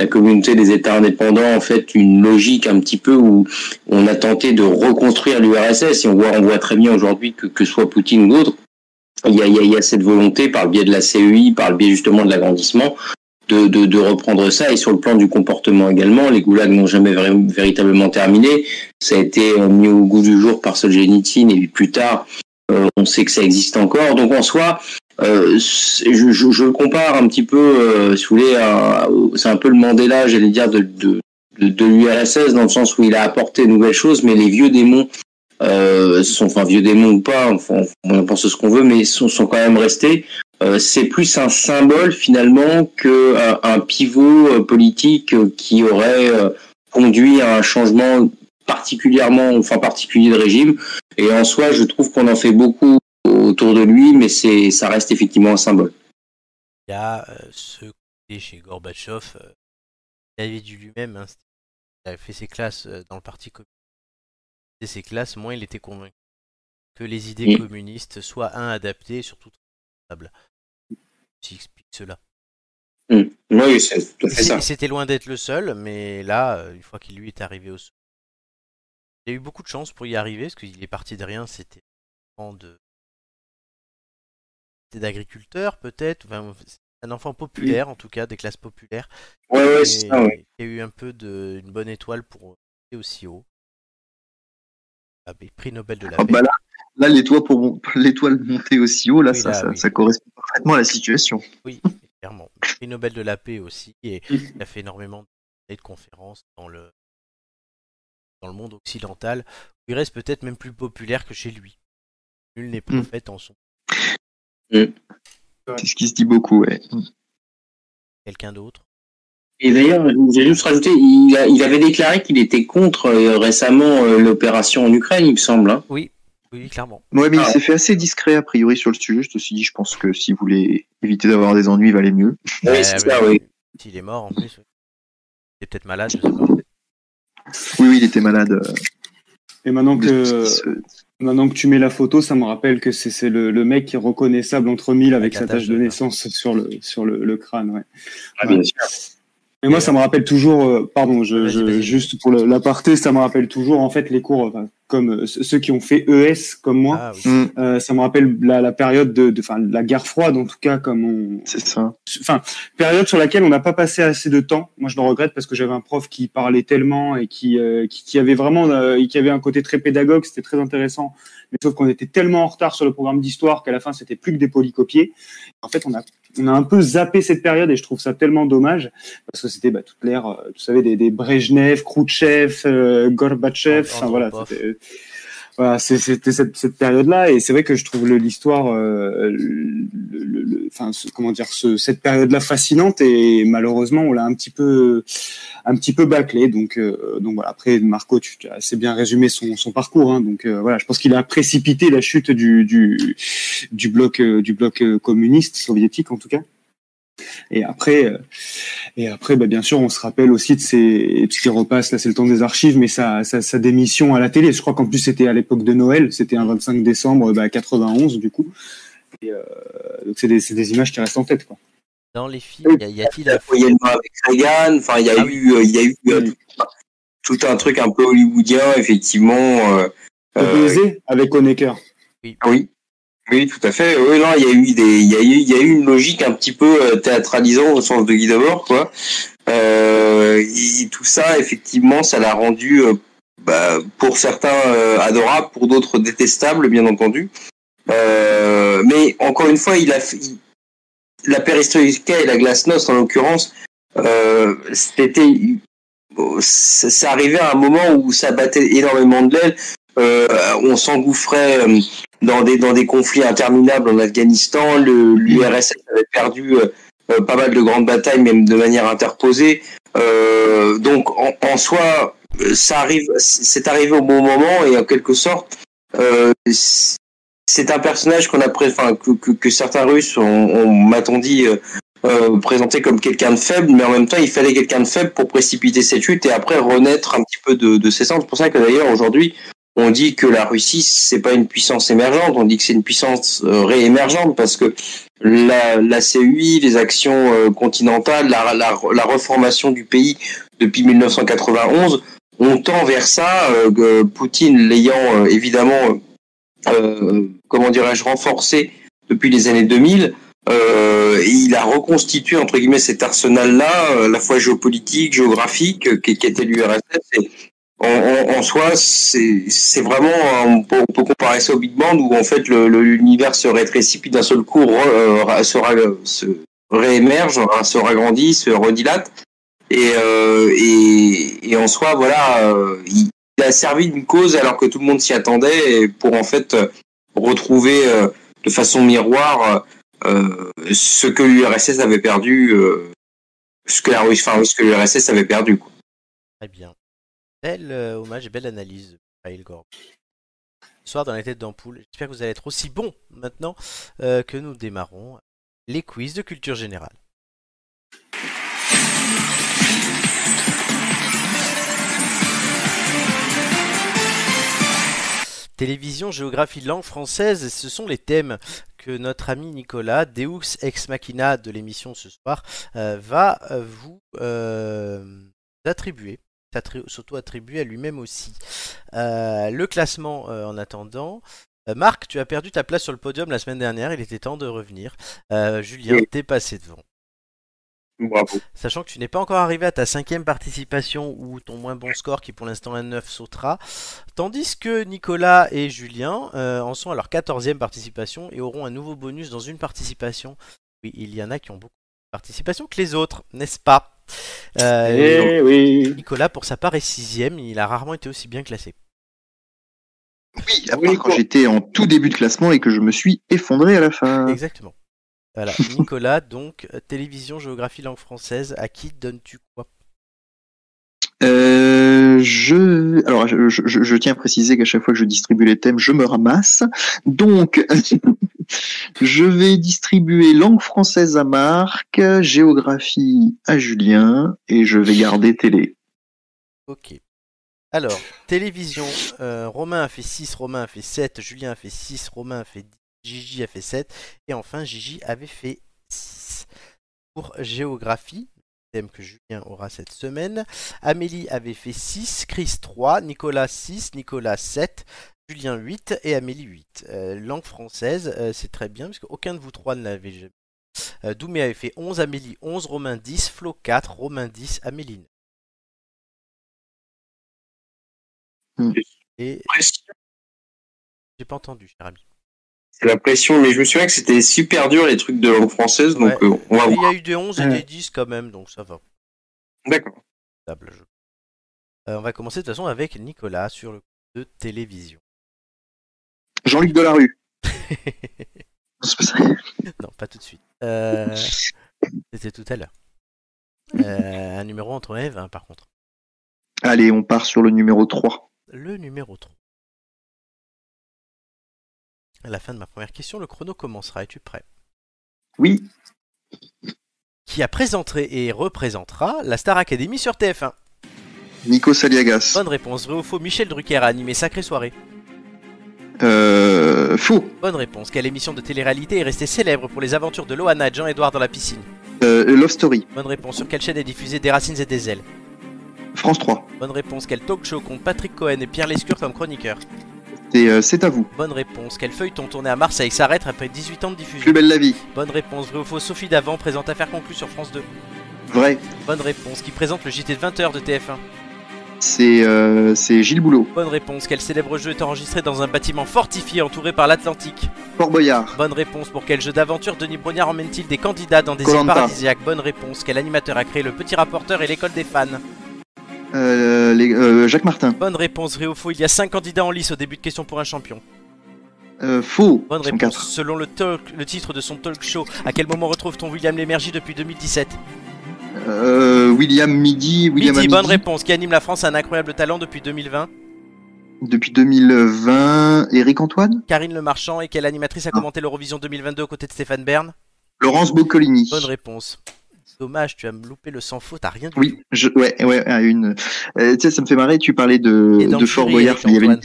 la communauté des États indépendants, en fait, une logique un petit peu où on a tenté de reconstruire l'URSS et on voit, on voit très bien aujourd'hui que que soit Poutine ou d'autres, il y a, il y a- cette volonté par le biais de la CEI, par le biais justement de l'agrandissement, de, de, de, reprendre ça. Et sur le plan du comportement également, les goulags n'ont jamais véritablement terminé. Ça a été mis au goût du jour par Solzhenitsyn et plus tard, euh, on sait que ça existe encore. Donc en soi, euh, je, je, je, compare un petit peu, euh, si vous voulez, c'est un peu le Mandela, j'allais dire, de, de, de, de l'URSS, dans le sens où il a apporté de nouvelles choses, mais les vieux démons euh, sont, enfin vieux démons ou pas, enfin, on pense ce qu'on veut, mais sont, sont quand même restés. Euh, c'est plus un symbole finalement que un, un pivot politique qui aurait conduit à un changement particulièrement, enfin particulier de régime. Et en soi, je trouve qu'on en fait beaucoup autour de lui, mais c'est, ça reste effectivement un symbole. Il y a euh, ce côté chez Gorbatchev, euh, il avait dit lui-même, hein, il avait fait ses classes euh, dans le parti communiste. Et ses classes, moins il était convaincu que les idées Mm. communistes soient un adaptées et surtout traitables. Qui explique cela. Mm. Oui, c'est tout à fait C'est- ça. C'était loin d'être le seul, mais là, euh, une fois qu'il lui est arrivé au sommet, il a eu beaucoup de chance pour y arriver, parce qu'il est parti de rien, c'était de c'était d'agriculteur peut-être, enfin, un enfant populaire en tout cas, des classes populaires, Ouais, ouais, et c'est ça, ouais. qui a eu un peu de une bonne étoile pour monter aussi haut. Ah, mais prix Nobel de la Ah, paix. bah là, là l'étoile pour *laughs* l'étoile montée aussi haut, là, Oui, ça, là, ça, oui. ça correspond parfaitement à la situation. Oui, clairement. Prix Nobel de la paix aussi, et il a fait énormément de conférences dans le dans le monde occidental, où il reste peut-être même plus populaire que chez lui. Nul n'est Mm. prophète en son C'est ce qui se dit beaucoup, ouais. quelqu'un d'autre? Et d'ailleurs, j'ai juste rajouté, il, a- il avait déclaré qu'il était contre euh, récemment euh, l'opération en Ukraine, il me semble. hein. Oui, oui, clairement. Ouais, mais il Ah. s'est fait assez discret a priori sur le sujet. Je te suis dit, je pense que si vous voulez éviter d'avoir des ennuis, il valait mieux. Oui, c'est ça, oui. S'il est mort en plus. oui. Il est peut-être malade, je sais pas. Oui, oui, il était malade. euh, Et maintenant que, maintenant que tu mets la photo, ça me rappelle que c'est le, le mec qui est reconnaissable entre mille avec sa tache de de- naissance sur le, sur le, le crâne, ouais. Ah, bien sûr. Et moi, ça me rappelle toujours, euh, pardon, je, Vas-y, je- vas-y. juste pour l'aparté, ça me rappelle toujours en fait les cours, enfin, comme euh, ceux qui ont fait ES comme moi, Ah oui. Hmm, euh, ça me rappelle la, la période de, de, enfin, la guerre froide en tout cas, comme on, c'est ça. enfin, période sur laquelle on n'a pas passé assez de temps. Moi, je le regrette parce que j'avais un prof qui parlait tellement et qui, euh, qui, qui avait vraiment, euh, qui avait un côté très pédagogue, c'était très intéressant. Mais sauf qu'on était tellement en retard sur le programme d'histoire qu'à la fin, c'était plus que des polycopiés. En fait, on a, on a un peu zappé cette période et je trouve ça tellement dommage parce que c'était bah, toute l'ère, euh, vous savez, des, des Brejnev, Khrouchtchev, euh, Gorbatchev. Enfin voilà, c'était- voilà, c'était cette, cette période-là, et c'est vrai que je trouve l'histoire, euh, enfin, comment dire, ce, cette période-là fascinante, et malheureusement, on l'a un petit peu, un petit peu bâclé. Donc, euh, donc voilà. Après, Marco, tu, tu as assez bien résumé son, son parcours. Hein, donc euh, voilà, je pense qu'il a précipité la chute du du, du bloc euh, du bloc euh, communiste soviétique, en tout cas. Et après, euh, et après, bah, bien sûr, on se rappelle aussi de ces, ce qui repasse, là c'est le temps des archives, mais sa, sa, sa démission à la télé. Je crois qu'en plus c'était à l'époque de Noël, c'était un 25 décembre bah, 91 du coup. Et, euh, donc c'est des, c'est des images qui restent en tête. Quoi. Dans les films, y a- y a-t-il un avec Reagan, enfin, il y a Ah eu, euh, il y a eu Oui. tout, un truc un peu hollywoodien, effectivement. Euh, euh, avec Honecker. oui. Oui, tout à fait. Oui, non, il y a eu des, il y a eu, il y a eu une logique un petit peu euh, théâtralisant au sens de Guy Debord, quoi. Euh, tout ça, effectivement, ça l'a rendu, euh, bah, pour certains euh, adorable, pour d'autres détestable, bien entendu. Mais encore une fois, il a, la perestroïka et la glasnost, en l'occurrence, c'était, ça arrivait à un moment où ça battait énormément de l'aile. Euh, on s'engouffrait euh, dans des dans des conflits interminables en Afghanistan. L'URSS avait perdu euh, pas mal de grandes batailles, même de manière interposée. Donc en, soi, ça arrive, c'est arrivé au bon moment et en quelque sorte, c'est un personnage qu'on a, enfin que, que, certains Russes ont, ont m'a-t-on dit. présenté comme quelqu'un de faible, mais en même temps, il fallait quelqu'un de faible pour précipiter cette chute et après renaître un petit peu de, de ses cendres. C'est pour ça que d'ailleurs, aujourd'hui, on dit que la Russie, c'est pas une puissance émergente, on dit que c'est une puissance euh, réémergente parce que la, la CUI, les actions euh, continentales, la, la, reformation du pays depuis 1991, on tend vers ça, euh, que Poutine l'ayant euh, évidemment, euh, comment dirais-je, renforcé depuis les années 2000, Euh, il a reconstitué entre guillemets cet arsenal-là, euh, à la fois géopolitique, géographique, euh, qui, qui était l'URSS. Et en, en, en soi, c'est vraiment, on peut, on peut, comparer ça au Big Bang où en fait l'univers se rétrécit puis d'un seul coup re, se, se, réémerge, hein, se ragrandit, se redilate. Et, euh, et, et, en soi, voilà, il, il a servi d'une cause alors que tout le monde s'y attendait pour en fait retrouver de façon miroir euh, ce que l'URSS avait perdu, euh, ce que la enfin ce que l'URSS avait perdu. Quoi. Très bien. Bel euh, hommage et belle analyse, Mikhail Gorb. Soir dans les têtes d'ampoule. J'espère que vous allez être aussi bon maintenant euh, que nous démarrons les quiz de culture générale. Télévision, géographie, langue française, ce sont les thèmes que notre ami Nicolas, Deux Ex Machina de l'émission ce soir, euh, va vous attribuer, s'auto-attribuer à lui-même aussi. Euh, le classement en attendant. Marc, tu as perdu ta place sur le podium la semaine dernière, il était temps de revenir. Julien, t'es passé devant. Bravo. Sachant que tu n'es pas encore arrivé à ta cinquième participation ou ton moins bon score qui pour l'instant est 9 sautera. Tandis que Nicolas et Julien euh, en sont à leur quatorzième participation et auront un nouveau bonus dans une participation. Oui, il y en a qui ont beaucoup participation que les autres, n'est-ce pas? Euh, eh oui. Nicolas pour sa part est sixième, il a rarement été aussi bien classé. Oui, à part quand j'étais en tout début de classement et que je me suis effondré à la fin. Exactement. Voilà, *laughs* Nicolas, donc, télévision, géographie, langue française, à qui donnes-tu quoi? Euh, je, alors, je, tiens à préciser qu'à chaque fois que je distribue les thèmes, je me ramasse. Donc, *laughs* je vais distribuer langue française à Marc, géographie à Julien, et je vais garder télé. Ok. Alors, télévision, euh, Romain a fait 6, Romain a fait 7, Julien a fait 6, Romain a fait 10, Gigi a fait 7. Et enfin, Gigi avait fait 6. Pour géographie, thème que Julien aura cette semaine, Amélie avait fait 6, Chris 3, Nicolas 6, Nicolas 7, Julien 8 et Amélie 8. Euh, langue française, euh, c'est très bien, puisque aucun de vous trois ne l'avait jamais. Euh, Doumé avait fait 11, Amélie 11, Romain 10, Flo 4, Romain 10, Amélie 9. Et... J'ai pas entendu, cher ami la pression, mais je me souviens que c'était super dur les trucs de langue française, donc ouais. euh, on va Il voir. y a eu des 11 et des 10 quand même, donc ça va. D'accord. Euh, on va commencer de toute façon avec Nicolas sur le coup de télévision. Jean-Luc Delarue. *laughs* non, pas tout de suite. Euh, C'était tout à l'heure. Euh, un numéro entre 1 et 20 par contre. Allez, on part sur le numéro 3. Le numéro 3. À la fin de ma première question, le chrono commencera. Es-tu prêt? Oui. Qui a présenté et représentera la Star Academy sur TF1 Nico Saliagas. Bonne réponse. Vrai ou faux Michel Drucker a animé Sacrée Soirée. Euh, faux. Bonne réponse. Quelle émission de télé-réalité est restée célèbre pour les aventures de Loana et Jean-Edouard dans la piscine? Euh, Love Story. Bonne réponse. Sur quelle chaîne est diffusée Des racines et des ailes? France 3. Bonne réponse. Quel talk show compte Patrick Cohen et Pierre Lescure comme chroniqueurs euh, C'est à vous. Bonne réponse. Quel feuilleton tourné à Marseille s'arrête après 18 ans de diffusion Plus belle la vie. Bonne réponse. Vrai ou faux Sophie Davant présente Affaire conclue sur France 2 Vrai. Bonne réponse. Qui présente le JT de 20h de TF1 C'est euh, c'est Gilles Boulot. Bonne réponse. Quel célèbre jeu est enregistré dans un bâtiment fortifié entouré par l'Atlantique Fort Boyard. Bonne réponse. Pour quel jeu d'aventure Denis Brognard emmène-t-il des candidats dans des îles paradisiaques Bonne réponse. Quel animateur a créé le petit rapporteur et l'école des fans Euh, les- euh, Jacques Martin. Bonne réponse. Ou faux Il y a 5 candidats en lice au début de question pour un champion. Euh, faux. Bonne réponse. Selon le, talk- le titre de son talk show, à quel moment retrouve-t-on William Lémergie depuis 2017 Euh, William Midi. William Midi, à bonne réponse. Qui anime la France a un incroyable talent depuis 2020 Depuis 2020. Eric Antoine. Karine Le Marchand et quelle animatrice a commenté l'Eurovision 2022 aux côtés de Stéphane Bern? Laurence Boccolini. Bonne réponse. Dommage, tu as me loupé le sans faute, t'as rien du Oui, je, ouais, ouais, une. Euh, tu sais, ça me fait marrer. Tu parlais de, de Fort Boyard. Mais il y avait une-.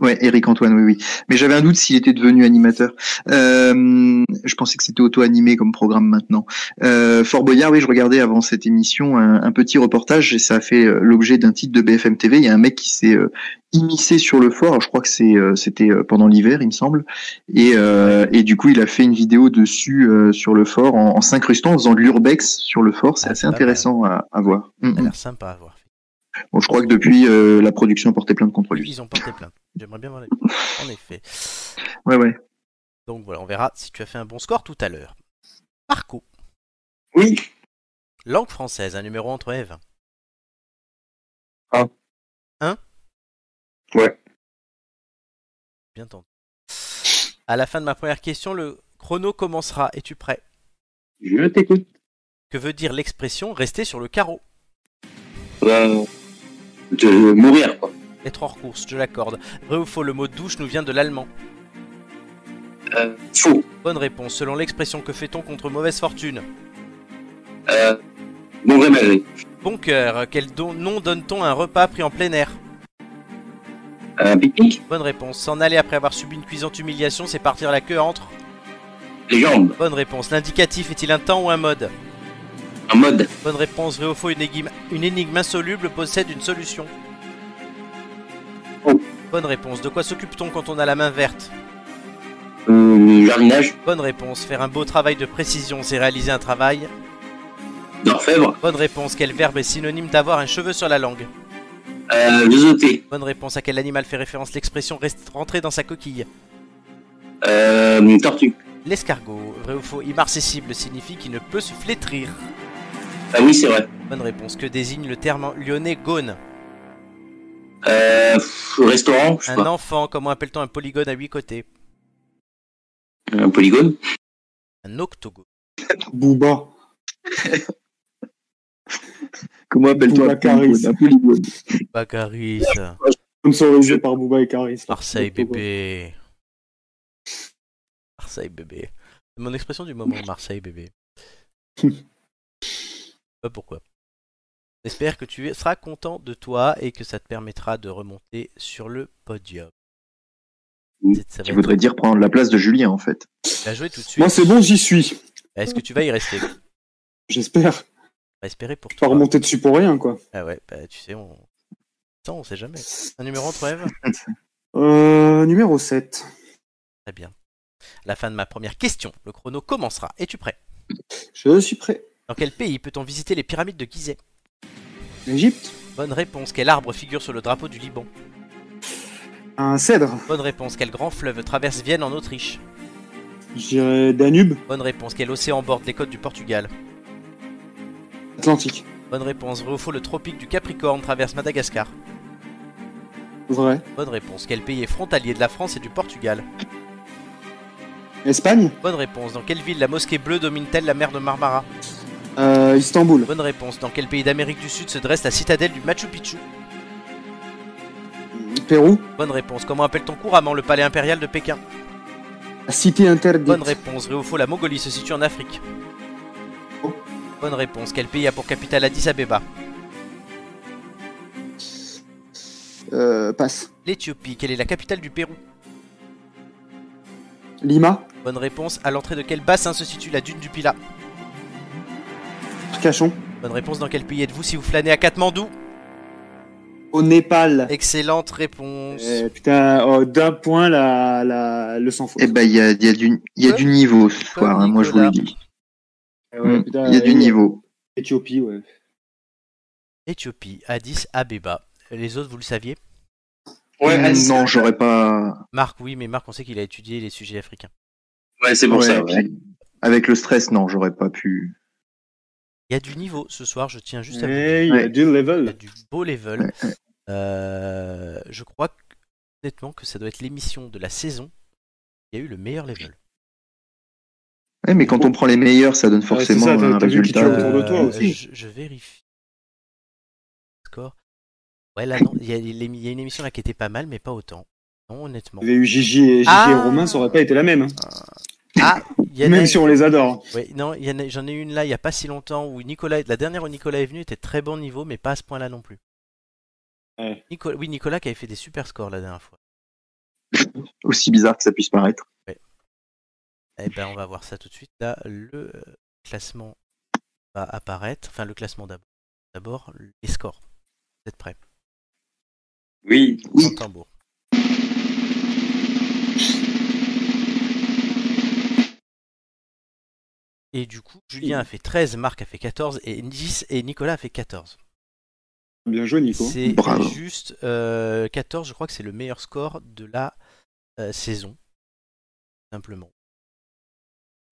Ouais, Eric Antoine, oui, oui. Mais j'avais un doute s'il était devenu animateur. Euh, je pensais que c'était auto-animé comme programme maintenant. Euh, Fort Boyard, oui, je regardais avant cette émission un, un petit reportage et ça a fait euh, l'objet d'un titre de BFM TV. Il y a un mec qui s'est euh, immiscé sur le fort. Alors, je crois que c'est euh, c'était euh, pendant l'hiver, il me semble. Et, et du coup, il a fait une vidéo dessus sur le fort en, en s'incrustant, en faisant de l'urbex sur le fort. C'est Ah, assez intéressant à, à voir. Mm, Ça a mm. l'air sympa à voir. Bon, je crois que depuis, euh, la production a porté plainte contre lui. Ils ont porté plainte. J'aimerais bien voir les. *laughs* En effet. Ouais, ouais. Donc voilà, on verra si tu as fait un bon score tout à l'heure. Marco, Oui. langue française, un numéro entre Eve. Un. Un Ouais. Bien entendu. À la fin de ma première question, le chrono commencera. Es-tu prêt? Je t'écoute. Que veut dire l'expression rester sur le carreau? Euh, de mourir, quoi. Être hors course, je l'accorde. Vrai ou faux, le mot douche nous vient de l'allemand. Euh, faux. Bonne réponse. Selon l'expression, que fait-on contre mauvaise fortune Euh, vrai malgré. Bon cœur. Quel don- nom donne-t-on à un repas pris en plein air Un pique-nique. Bonne réponse. S'en aller après avoir subi une cuisante humiliation, c'est partir la queue entre. Les jambes. Bonne réponse. L'indicatif est-il un temps ou un mode Un mode. Bonne réponse. Vrai ou faux, une énigme, une énigme insoluble possède une solution Faux. Bonne réponse. De quoi s'occupe-t-on quand on a la main verte? Euh, jardinage. Bonne réponse. Faire un beau travail de précision, c'est réaliser un travail. D'orfèvre. Bonne réponse. Quel verbe est synonyme d'avoir un cheveu sur la langue? Euh. Bonne réponse. À quel animal fait référence l'expression reste rentré dans sa coquille? Euh, tortue. L'escargot. Vrai ou faux, immarcessible signifie qu'il ne peut se flétrir. Ah oui, c'est vrai. Bonne réponse. Que désigne le terme lyonnais gone Euh, restaurant, je sais Un pas. enfant. Comment appelle-t-on un polygone à huit côtés Un polygone. Un octogone. *laughs* Booba. *laughs* Comment appelle-toi Bouba Caris. Un polygone. Baccaris. Sponsorisé par Booba et Caris. Marseille bébé. Marseille bébé. C'est mon expression du moment, Marseille bébé. *laughs* Pas pourquoi. J'espère que tu seras content de toi et que ça te permettra de remonter sur le podium. Ça va Tu être- voudrais dire prendre la place de Julien, en fait. Tu vas jouer tout de suite. Moi, c'est bon, j'y suis. Est-ce que tu vas y rester? J'espère. espérer pour Pas toi. remonter dessus pour rien, quoi. Ah ouais, bah tu sais, on. Ça, on sait jamais. Un numéro entre Eve? *laughs* Euh, numéro 7. Très bien. À la fin de ma première question, le chrono commencera. Es-tu prêt? Je suis prêt. Dans quel pays peut-on visiter les pyramides de Gizeh? Égypte. Bonne réponse. Quel arbre figure sur le drapeau du Liban? Un cèdre. Bonne réponse. Quel grand fleuve traverse Vienne en Autriche? Je dirais Danube. Bonne réponse. Quel océan borde les côtes du Portugal? Atlantique. Bonne réponse. Vrai ou faux, le tropique du Capricorne traverse Madagascar? Vrai. Bonne réponse. Quel pays est frontalier de la France et du Portugal? Espagne. Bonne réponse. Dans quelle ville la mosquée bleue domine-t-elle la mer de Marmara? Euh, Istanbul. Bonne réponse. Dans quel pays d'Amérique du Sud se dresse la citadelle du Machu Picchu Pérou. Bonne réponse. Comment appelle-t-on couramment le palais impérial de Pékin La cité interdite. Bonne réponse. Vrai ou faux, la Mongolie se situe en Afrique Faux. Bonne réponse. Quel pays a pour capitale Addis Abeba Euh, passe. L'Éthiopie. Quelle est la capitale du Pérou Lima. Bonne réponse. À l'entrée de quel bassin se situe la dune du Pila Arcachon. Bonne réponse. Dans quel pays êtes-vous si vous flânez à Katmandou? Au Népal. Excellente réponse. Eh, putain, oh, d'un point la, la, le sans faute. Eh ben, il y a, il y a du, il y a du niveau ce soir, hein, moi je vous le dis. Eh ouais, Mm. putain, Il y a du eh, niveau. Éthiopie, ouais. Éthiopie. Addis Abeba. Les autres, vous le saviez? Ouais, Mm, c'est- non, j'aurais pas. Marc, oui, mais Marc, on sait qu'il a étudié les sujets africains. ouais, c'est pour Ouais, ça. ouais. Avec le stress, non, j'aurais pas pu. Il y a du niveau ce soir, je tiens juste à vous dire. Il y a Ouais. du Il y a level. du beau level. Ouais, ouais. Euh, je crois que- honnêtement que ça doit être l'émission de la saison qui a eu le meilleur level. Ouais, mais quand on prend les meilleurs, ça donne forcément ça, un t'as vu qui tu résultat. de toi Euh, aussi. Je, je vérifie. Score. Ouais, là, non, il y, a, il y a une émission là qui était pas mal, mais pas autant. Non, honnêtement. Il y avait eu Gigi et, Gigi Ah. et Romain, ça aurait pas été la même. hein. Ah, il y en a- Même si on les adore. ouais, non, a- j'en ai une là il y a pas si longtemps où Nicolas, la dernière où Nicolas est venu était très bon niveau, mais pas à ce point-là non plus. Ouais. Nicolas, oui, Nicolas qui avait fait des super scores la dernière fois. *laughs* Aussi bizarre que ça puisse paraître. Eh ben, on va voir ça tout de suite. Là, le euh, classement va apparaître. Enfin, le classement d'abord. D'abord, les scores. Vous êtes prêts? Oui. Oui. tambour. Et du coup, Julien a fait 13, Marc a fait 14 et 10 et Nicolas a fait 14. Bien joué, Nico. C'est Bravo. juste euh, 14, je crois que c'est le meilleur score de la euh, saison. Simplement.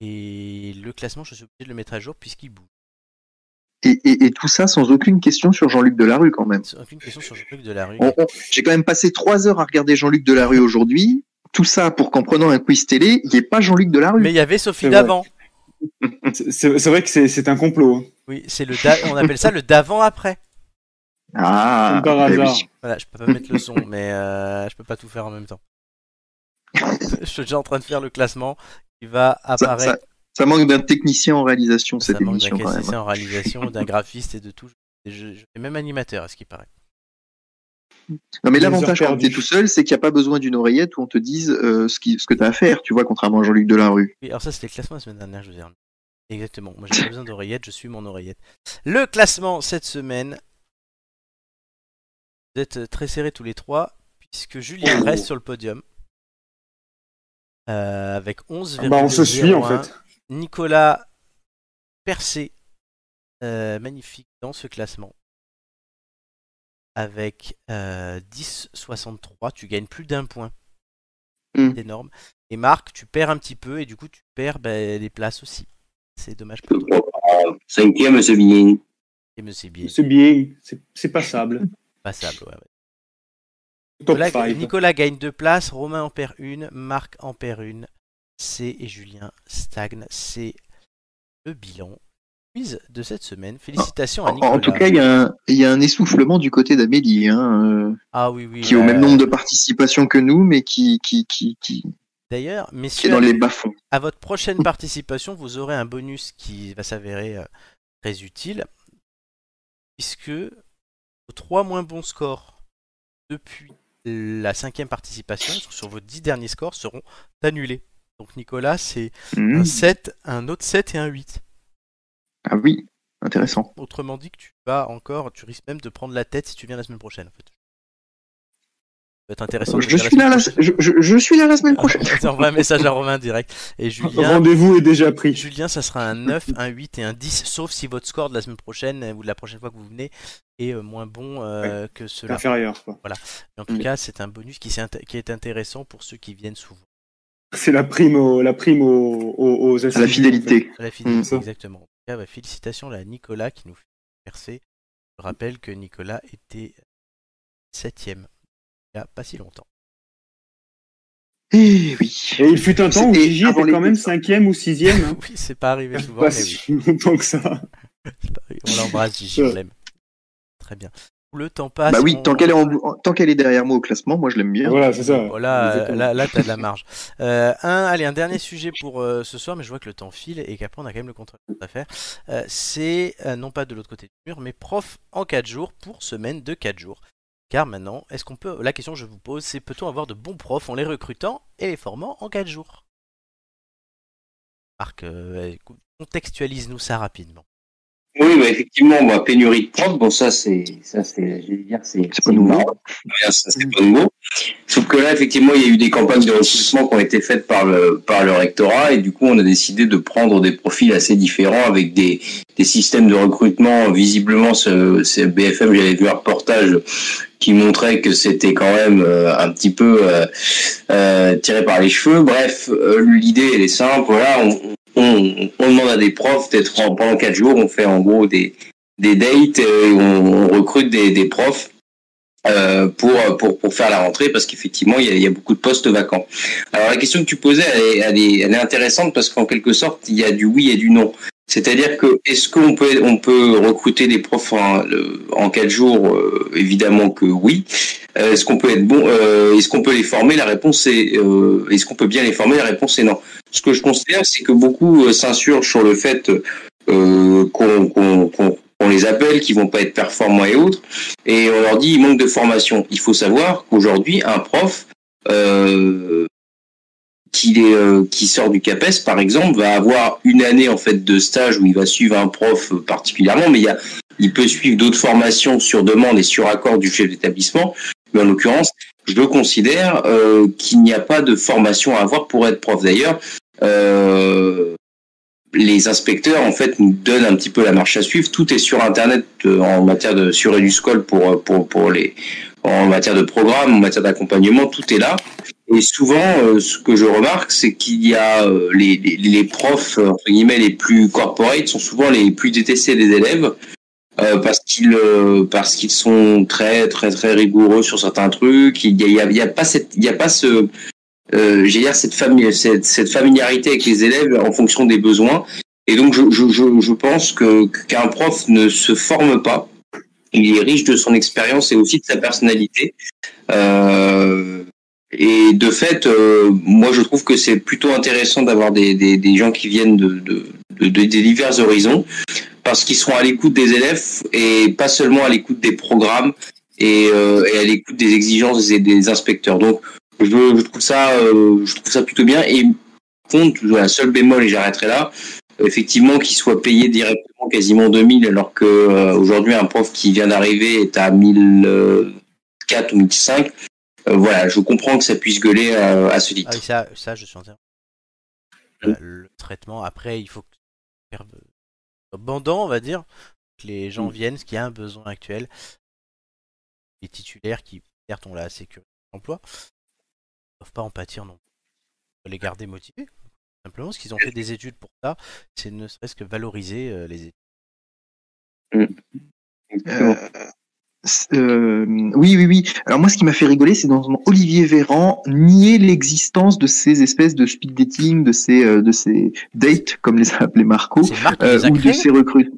Et le classement, je suis obligé de le mettre à jour puisqu'il bouge. Et, et, et tout ça sans aucune question sur Jean-Luc Delarue quand même. Aucune question sur Jean-Luc Delarue. On- on- J'ai quand même passé trois heures à regarder Jean-Luc Delarue aujourd'hui. Tout ça pour qu'en prenant un quiz télé, il n'y ait pas Jean-Luc Delarue. Mais il y avait Sophie d'avant. *laughs* C'est c'est vrai que c'est c'est un complot. hein. Oui, c'est le da- on appelle ça le d'avant-après. *laughs* Ah, Comme par oui. hasard. Voilà, je peux pas mettre le son, mais euh, je peux pas tout faire en même temps. *laughs* je suis déjà en train de faire le classement qui va Ça, apparaître. ça- ça manque d'un technicien en réalisation Ça cette manque d'un émission hein. cassicien en réalisation, d'un graphiste et de tout. Et Je, je fais même animateur, à ce qui paraît. Non mais l'avantage quand t'es perdues. tout seul, c'est qu'il n'y a pas besoin d'une oreillette où on te dise euh, ce, qui, ce que t'as à faire, tu vois, contrairement à Jean-Luc Delarue. Oui, alors ça, c'était le classement la semaine dernière, je veux dire. Exactement. Moi, j'ai pas besoin d'oreillette, je suis mon oreillette. Le classement cette semaine. Vous êtes très serrés tous les trois, puisque Julien Oh. reste sur le podium. euh, avec 11,01. Ah bah, on se suit en fait. Nicolas percé, euh, magnifique dans ce classement. Avec euh, 10,63, tu gagnes plus d'un point. Mm. C'est énorme. Et Marc, tu perds un petit peu et du coup tu perds ben, les places aussi. C'est dommage pour toi. Cinquième, c'est bien. Et c'est bien C'est bien, c'est passable. passable. ouais, Nicolas, 5. Nicolas gagne deux places, Romain en perd une, Marc en perd une, C et Julien stagnent. C'est le bilan quiz de cette semaine. Félicitations à En, Nicolas. en tout cas, il y, a un- il y a un essoufflement du côté d'Amélie, hein, euh, ah oui, oui. qui est au euh, même nombre de participations que nous, mais qui, qui, qui, qui, D'ailleurs, messieurs, dans les à votre prochaine participation, vous aurez un bonus qui va s'avérer euh, très utile, puisque vos trois moins bons scores depuis la cinquième participation sur vos dix derniers scores seront annulés. Donc Nicolas, c'est Mmh. un 7, un autre 7 et un 8. Ah oui, intéressant. Autrement dit que tu vas encore, tu risques même de prendre la tête si tu viens la semaine prochaine. En fait. Ça va être intéressant. Je suis, là la, semaine je, je- je suis là la semaine prochaine. prochaine. Envoie un message à Romain direct. Et *laughs* Julien, Rendez-vous est déjà pris. Julien, ça sera un 9, un 8 et un 10, sauf si votre score de la semaine prochaine ou de la prochaine fois que vous venez est euh, moins bon euh, que cela. Inférieur. quoi. Mais en tout cas, c'est un bonus qui, est intéressant pour ceux qui viennent souvent. C'est la prime, au, la prime aux, aux, aux À la fidélité. À la fidélité, Mm. Exactement. Bah, félicitations à Nicolas qui nous fait percer. Je rappelle que Nicolas était septième il n'y a pas si longtemps. Eh oui. Et il fut un temps où Gigi était quand même dessins. cinquième ou sixième. Hein. *laughs* oui, c'est pas arrivé souvent, Pas mais oui. si longtemps que ça. *laughs* On l'embrasse, Gigi, on l'aime. Très bien. Le temps passe. Bah oui, on- tant qu'elle est, en- tant qu'elle est derrière moi au classement, moi je l'aime bien. Voilà, c'est ça. Oh, là, là, là, t'as de la marge. *laughs* Euh, un, allez, un dernier sujet pour euh, ce soir, mais je vois que le temps file et qu'après on a quand même le contrôle à faire. Euh, c'est euh, non pas de l'autre côté du mur, mais prof en 4 jours pour semaine de 4 jours. Car maintenant, est-ce qu'on peut. La question que je vous pose, c'est peut-on avoir de bons profs en les recrutant et les formant en 4 jours? Marc, euh, contextualise-nous ça rapidement. Oui, bah, effectivement, bah, pénurie de profs, bon, ça, c'est, ça, c'est, je vais dire, c'est, C'est pas nouveau. ça, c'est pas nouveau. Sauf que là, effectivement, il y a eu des campagnes de recrutement qui ont été faites par le, par le rectorat et du coup, on a décidé de prendre des profils assez différents avec des, des systèmes de recrutement. Visiblement, ce, ce BFM, j'avais vu un reportage qui montrait que c'était quand même euh, un petit peu euh, euh, tiré par les cheveux. Bref, euh, l'idée, elle est simple. Voilà, on, on, on demande à des profs d'être en- pendant quatre jours. On fait en gros des, des dates et on, on recrute des, des profs euh, pour, pour, pour faire la rentrée parce qu'effectivement, il y, a, beaucoup de postes vacants. Alors, la question que tu posais, elle est, elle est, intéressante parce qu'en quelque sorte, il y a du oui et du non. C'est-à-dire que est-ce qu'on peut on peut recruter des profs en, en quatre jours? Euh, Évidemment que oui. Euh, est-ce qu'on peut être bon euh, Est-ce qu'on peut les former? La réponse est euh, est-ce qu'on peut bien les former? La réponse est non. Ce que je considère, c'est que beaucoup euh, s'insurgent sur le fait euh, qu'on les appelle, qu'ils vont pas être performants et autres, et on leur dit il manque de formation. Il faut savoir qu'aujourd'hui, un prof euh, qui, est, euh, qui sort du CAPES, par exemple, va avoir une année en fait de stage où il va suivre un prof particulièrement, mais il, y a, il peut suivre d'autres formations sur demande et sur accord du chef d'établissement. Mais en l'occurrence, je considère euh, qu'il n'y a pas de formation à avoir pour être prof. D'ailleurs, euh, les inspecteurs en fait nous donnent un petit peu la marche à suivre. Tout est sur Internet euh, en matière de sur Eduscol pour pour pour les en matière de programme, en matière d'accompagnement, tout est là. Et souvent, euh, ce que je remarque, c'est qu'il y a euh, les, les, les, profs entre guillemets les plus corporate sont souvent les plus détestés des élèves euh, parce qu'ils parce qu'ils sont très très très rigoureux sur certains trucs. Il y a, il y a, pas cette il y a pas ce euh, j'ai cette, famille, cette, cette, familiarité avec les élèves en fonction des besoins. Et donc, je, je, je pense que qu'un prof ne se forme pas. Il est riche de son expérience et aussi de sa personnalité. Euh, et de fait, euh, moi, je trouve que c'est plutôt intéressant d'avoir des, des, des, gens qui viennent de, de, de, de divers horizons parce qu'ils seront à l'écoute des élèves et pas seulement à l'écoute des programmes et, euh, et à l'écoute des exigences des, des inspecteurs. Donc, je, je, trouve ça, euh, je trouve ça plutôt bien. Et compte, la seule bémol, et j'arrêterai là, effectivement, qu'il soit payé directement quasiment 2000, alors que euh, aujourd'hui, un prof qui vient d'arriver est à 1004 ou 1005. Euh, voilà, je comprends que ça puisse gueuler à, à ce titre. Ah oui, ça, ça, je suis entièrement. Euh, le traitement, après, il faut que bandant, on va dire, que les gens viennent, ce qu'il y a un besoin actuel. Les titulaires qui, certes, ont la sécurité d'emploi, pas en pâtir non plus. Les garder motivés. Simplement, ce qu'ils ont fait des études pour ça, c'est ne serait-ce que valoriser euh, les études. Euh, euh, oui, oui, oui. Alors moi, ce qui m'a fait rigoler, c'est dans Olivier Véran nier l'existence de ces espèces de speed dating, de ces de ces dates, comme les a appelés Marco, ou de ces recrues.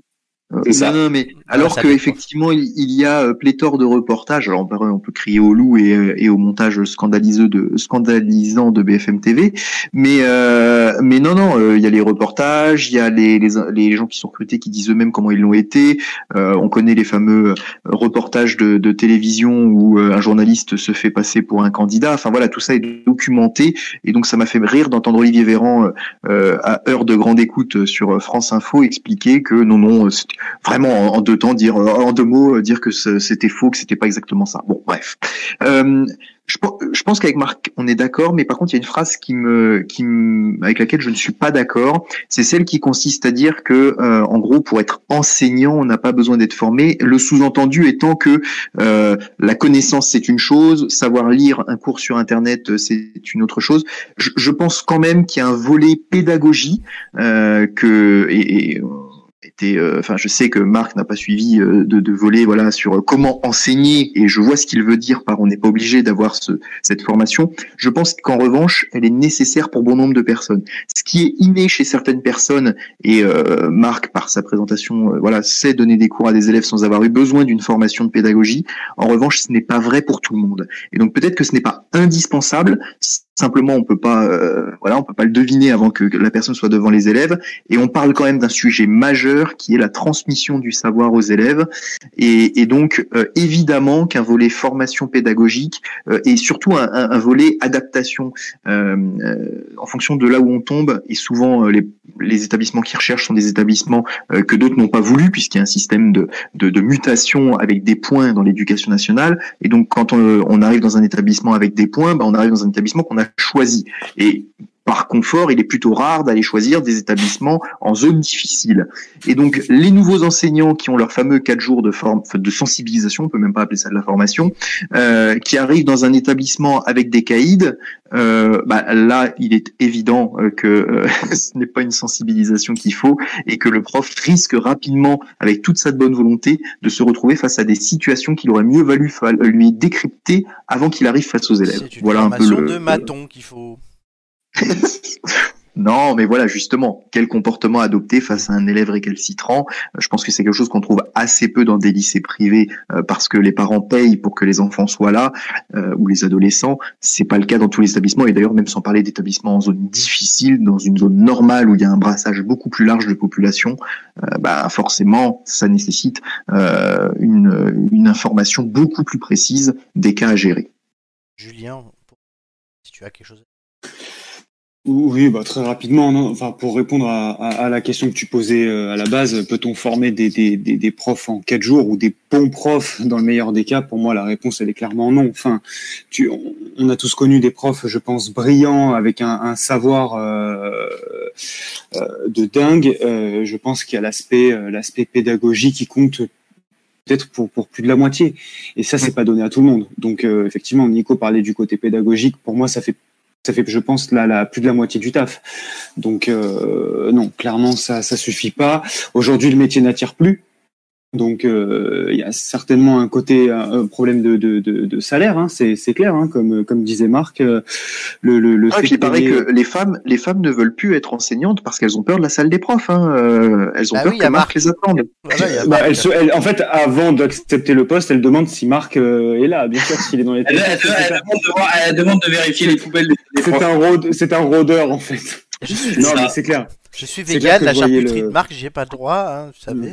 Non, non, mais alors que effectivement il, y a euh, pléthore de reportages. Alors on peut, crier au loup et, euh, et, au montage scandaliseux de scandalisant de BFM TV, mais euh, mais non non, euh, il y a les reportages, il y a les, les, les gens qui sont recrutés qui disent eux-mêmes comment ils l'ont été. Euh, on connaît les fameux reportages de, de, télévision où un journaliste se fait passer pour un candidat. Enfin voilà, tout ça est documenté et donc ça m'a fait rire d'entendre Olivier Véran à heure de grande écoute sur France Info expliquer que non non vraiment en, deux temps dire en deux mots dire que c'était faux que c'était pas exactement ça. Bon bref. Euh, je, je, pense qu'avec Marc on est d'accord mais par contre il y a une phrase qui me qui me, avec laquelle je ne suis pas d'accord. C'est celle qui consiste à dire que euh, en gros pour être enseignant on n'a pas besoin d'être formé. Le sous-entendu étant que euh, la connaissance c'est une chose savoir lire un cours sur internet c'est une autre chose. Je, je pense quand même qu'il y a un volet pédagogie euh, que et, et euh, enfin, je sais que Marc n'a pas suivi euh, de, de volet, voilà, sur comment enseigner, et je vois ce qu'il veut dire par on n'est pas obligé d'avoir ce, cette formation. Je pense qu'en revanche, elle est nécessaire pour bon nombre de personnes. Ce qui est inné chez certaines personnes, et euh, Marc, par sa présentation, voilà, sait donner des cours à des élèves sans avoir eu besoin d'une formation de pédagogie. En revanche, ce n'est pas vrai pour tout le monde. Et donc peut-être que ce n'est pas indispensable. Simplement, on peut pas, voilà, on peut pas le deviner avant que la personne soit devant les élèves. Et on parle quand même d'un sujet majeur qui est la transmission du savoir aux élèves, et, et donc euh, évidemment qu'un volet formation pédagogique euh, et surtout un, un, volet adaptation euh, en fonction de là où on tombe. Et souvent, les, les établissements qui recherchent sont des établissements que d'autres n'ont pas voulu, puisqu'il y a un système de, de, de mutation avec des points dans l'éducation nationale. Et donc, quand on, on, arrive dans un établissement avec des points, ben, on arrive dans un établissement qu'on a choisi. Et par confort, il est plutôt rare d'aller choisir des établissements en zone difficile. Et donc, les nouveaux enseignants qui ont leurs fameux quatre jours de, forme, de sensibilisation, on peut même pas appeler ça de la formation, euh, qui arrivent dans un établissement avec des caïds, euh, bah, là, il est évident euh, que euh, *laughs* ce n'est pas une sensibilisation qu'il faut et que le prof risque rapidement, avec toute sa bonne volonté, de se retrouver face à des situations qu'il aurait mieux valu lui décrypter avant qu'il arrive face aux élèves. Une voilà un peu le, de maton qu'il faut. *laughs* Non, mais voilà, justement, quel comportement adopter face à un élève récalcitrant euh, Je pense que c'est quelque chose qu'on trouve assez peu dans des lycées privés euh, parce que les parents payent pour que les enfants soient là euh, ou les adolescents. C'est pas le cas dans tous les établissements et d'ailleurs même sans parler d'établissements en zone difficile, dans une zone normale où il y a un brassage beaucoup plus large de population, bah forcément ça nécessite une, une information beaucoup plus précise des cas à gérer. Julien, si tu as quelque chose Oui, bah, très rapidement. Non enfin, pour répondre à, à, à, la question que tu posais euh, à la base, peut-on former des, des, des, des, profs en quatre jours ou des bons profs dans le meilleur des cas? Pour moi, la réponse, elle est clairement non. Enfin, tu, on, on a tous connu des profs, je pense, brillants, avec un, un savoir euh, euh, de dingue. Euh, je pense qu'il y a l'aspect l'aspect pédagogique qui compte peut-être pour, pour plus de la moitié. Et ça, c'est pas donné à tout le monde. Donc, euh, effectivement, Nico parlait du côté pédagogique. Pour moi, ça fait ça fait, je pense, là, la, plus de la moitié du taf. Donc, euh, non, clairement, ça, ça suffit pas. Aujourd'hui, le métier n'attire plus. Donc, euh, il y a certainement un côté, un problème de, de, de, de salaire, hein, c'est clair, hein, comme, comme disait Marc. Euh, le, le, le ah, il paraît que les femmes, les femmes ne veulent plus être enseignantes parce qu'elles ont peur de la salle des profs. Hein. Euh, elles ont Ah peur oui, que y a Marc les attende. Voilà, Bah, Marc. elle se- elle- en fait, avant d'accepter le poste, elle demande si Marc euh, est là. Bien sûr, s'il est dans les Elle, elle- demande de voir- elle demande de vérifier les poubelles des, des c'est profs. un rôde, c'est un rôdeur en fait. Je suis, Non, ça. mais c'est clair. je suis vegan, la charcuterie le- de Marc, j'y ai pas le droit, hein, vous savez.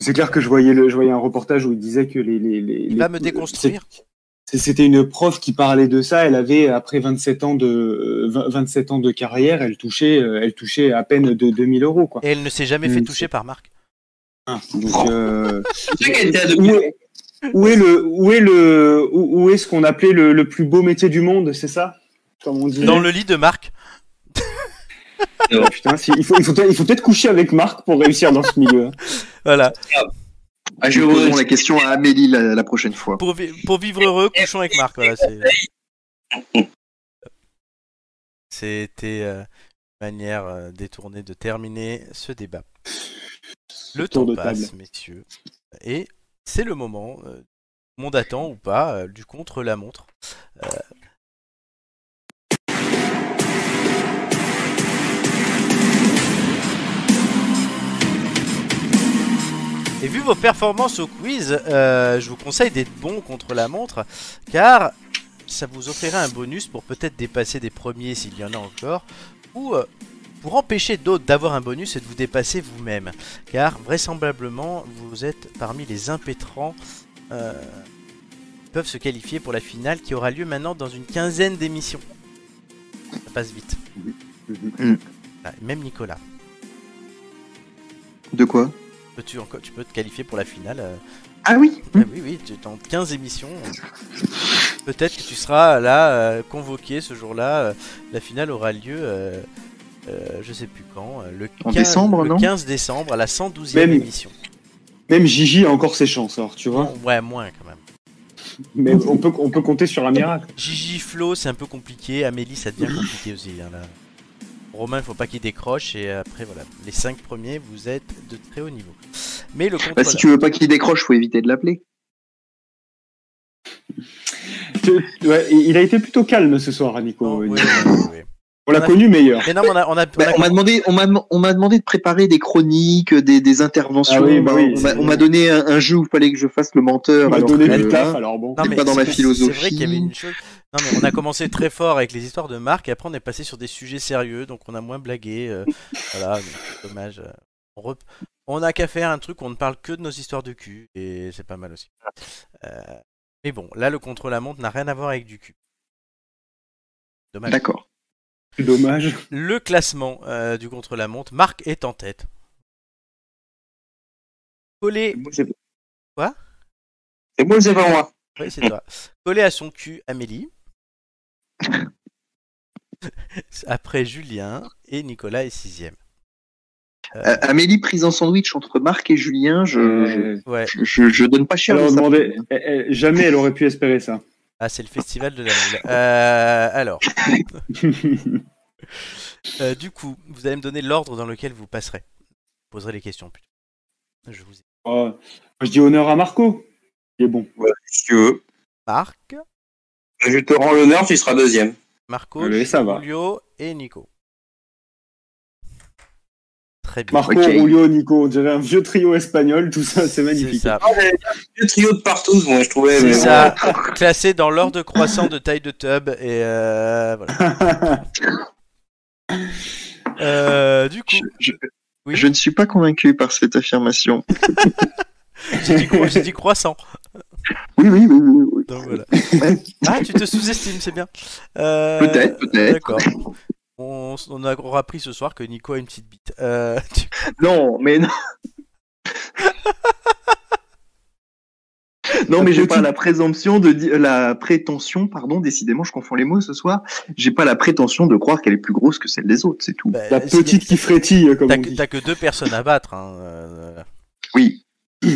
C'est clair que je voyais le, je voyais un reportage où il disait que les, les, les Il les- va me déconstruire. C'était une prof qui parlait de ça. Elle avait après 27 ans de euh, 20 27 ans de carrière, elle touchait, euh, elle touchait à peine de 2000 euros quoi. Et elle ne s'est jamais fait Mm, toucher par Marc. Ah, Donc, euh, *laughs* C'est vrai qu'elle était à où, 2000 est, où est le, où est le, où, où est ce qu'on appelait le, le plus beau métier du monde, c'est ça, comme on dit. Dans le lit de Marc. *laughs* Putain, si- il faut, il faut, il faut peut-être coucher avec Marc pour réussir dans ce milieu. Voilà. Ah, je posons la question à Amélie la, la prochaine fois. Pour, vi- pour vivre heureux, couchons avec Marc. Voilà, C'était euh, une manière euh, détournée de terminer ce débat. Le Tour temps de passe, table. messieurs. Et c'est le moment, euh, tout le monde attend ou pas, euh, du contre-la-montre. Et vu vos performances au quiz, euh, je vous conseille d'être bon contre la montre, car ça vous offrira un bonus pour peut-être dépasser des premiers s'il y en a encore, ou euh, pour empêcher d'autres d'avoir un bonus et de vous dépasser vous-même, car vraisemblablement vous êtes parmi les impétrants euh, qui peuvent se qualifier pour la finale qui aura lieu maintenant dans une quinzaine d'émissions. Ça passe vite. Mhm. Ah, Même Nicolas, De quoi? Peux-tu encore, tu peux te qualifier pour la finale euh, Ah oui. Ah oui, oui, tu es dans 15 émissions. Peut-être que tu seras là, euh, convoqué ce jour-là. euh, la finale aura lieu, euh, euh, je sais plus quand, euh, le 15, En décembre, le non 15 décembre, à la 112e Même- émission. Même Gigi a encore ses chances, alors tu vois. Bon, ouais, moins quand même. Mais on peut, on peut compter sur un miracle. Gigi, Flo, c'est un peu compliqué. Amélie, ça devient compliqué aussi. hein, là. Romain, il faut pas qu'il décroche. Et après, voilà, les 5 premiers, vous êtes de très haut niveau. Mais le Bah, si tu veux pas qu'il décroche, faut éviter de l'appeler. *laughs* Ouais, il a été plutôt calme ce soir, Nico. Oui, oui. On l'a connu meilleur. Mais non, mais on a, on a, on a- Bah, on m'a demandé, on m'a, on m'a demandé de préparer des chroniques, des, des interventions. Ah oui, bah oui, on m'a- donné un, un jeu où il fallait que je fasse le menteur. On m'a alors donné que, du taf, alors bon. C'est pas dans ma philosophie. C'est vrai qu'il y avait une chose. Non, mais on a commencé très fort avec les histoires de Marc, et après on est passé sur des sujets sérieux, donc on a moins blagué. euh, *laughs* voilà, donc c'est dommage. euh, On, rep- on a qu'à faire un truc où on ne parle que de nos histoires de cul, et c'est pas mal aussi. Euh, Mais bon, là, le contre-la-montre n'a rien à voir avec du cul. Dommage. D'accord. Dommage. Le classement euh, du contre-la-montre, Marc est en tête. Collé, Moi, c'est- Quoi? C'est moi, c'est pas moi. oui, c'est toi. Collé à son cul, Amélie. *laughs* Après Julien et Nicolas est sixième. Euh, Amélie prise en sandwich entre Marc et Julien, je, je, Euh, Ouais, je, je- je donne pas cher. demandait- elle- elle- jamais elle aurait pu espérer ça. ah, c'est le festival de la. Euh, alors, *laughs* euh, du coup, vous allez me donner l'ordre dans lequel vous passerez. Vous poserez les questions plutôt. Je vous Oh, je dis honneur à Marco. Il est bon. Ouais, si tu veux. Marc, Je te rends l'honneur, tu seras deuxième. Marco, Allez, ça va. Julio et Nico. Très bien. Marco. Julio, Nico, on dirait un vieux trio espagnol, tout ça, c'est C'est magnifique. ça. Ah, mais Le trio de partout, moi, je trouvais. C'est bon. ça. Classé dans l'ordre croissant de taille de tub et euh, voilà. *laughs* Euh, du coup, Je, Oui. je ne suis pas convaincu par cette affirmation. *laughs* j'ai dit, cro- j'ai dit croissant. Oui, oui, oui, oui. oui. Donc voilà. Ah, tu te sous-estimes, c'est bien. Euh, Peut-être, peut-être. D'accord. On, on a appris ce soir que Nico a une petite bite. Euh, tu- Non, mais non. Non, mais j'ai pas la présomption de di- la prétention, pardon, décidément, je confonds les mots ce soir. J'ai pas la prétention de croire qu'elle est plus grosse que celle des autres, c'est tout. bah, La petite qui frétille, comme T'as on que, que deux personnes à battre. Hein. euh, Oui. *clears throat*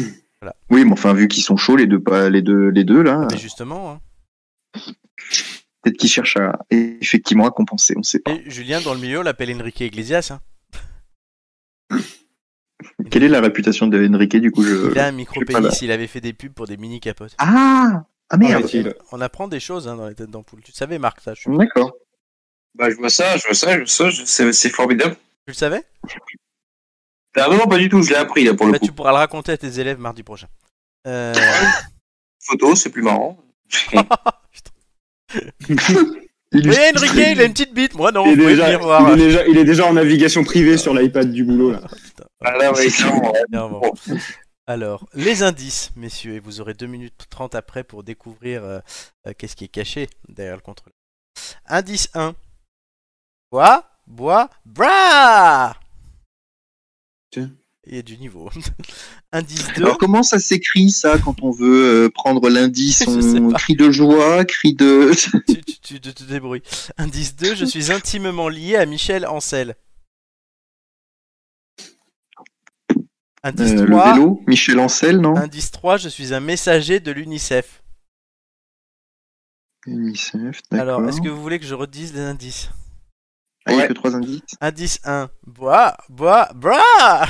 Voilà. Oui, mais enfin, vu qu'ils sont chauds les deux, pas les deux, les deux là, mais justement. hein. peut-être qu'ils cherchent à effectivement à compenser, on sait pas. Et Julien, dans le milieu, on l'appelle Enrique Iglesias. hein. *laughs* Quelle est la réputation de Enrique du coup je... Il a un je micro sais pas là. pénis. Il avait fait des pubs pour des mini capotes. Ah ah merde. Paraît-il. On apprend des choses hein, dans les têtes d'ampoule. Tu savais, Marc, ça je... D'accord. Bah, je vois ça, je vois ça, je vois ça, c'est formidable. Tu le savais? Ah non, non, pas du tout, je l'ai appris là pour le Bah, coup. Tu pourras le raconter à tes élèves mardi prochain. Euh... *laughs* Photo, c'est plus marrant. *laughs* *laughs* Il Oui, Enrique, il a une petite bite. Moi, non. Il est, déjà, venir voir. il, est déjà, il est déjà en navigation privée sur l'iPad du boulot. Là. Putain, Ah là, ouais. Alors, les indices, messieurs, et vous aurez 2 minutes 30 après pour découvrir euh, euh, qu'est-ce qui est caché derrière le contrôleur. Indice 1. Bois, bois, bras Tiens. Il y a du niveau. *laughs* Indice 2. Alors comment ça s'écrit ça quand on veut euh, prendre l'indice? *laughs* On crie de joie, cri de. *laughs* tu, tu- tu te te débrouilles. Indice 2. Je suis intimement lié à Michel Ancel. Indice Euh, 3. le vélo, Michel Ancel, non? Indice 3. Je suis un messager de l'UNICEF. UNICEF, d'accord. Alors, est-ce que vous voulez que je redise les indices? Ah, il y a Ouais. que trois indices Indice 1. Bois, bois, bras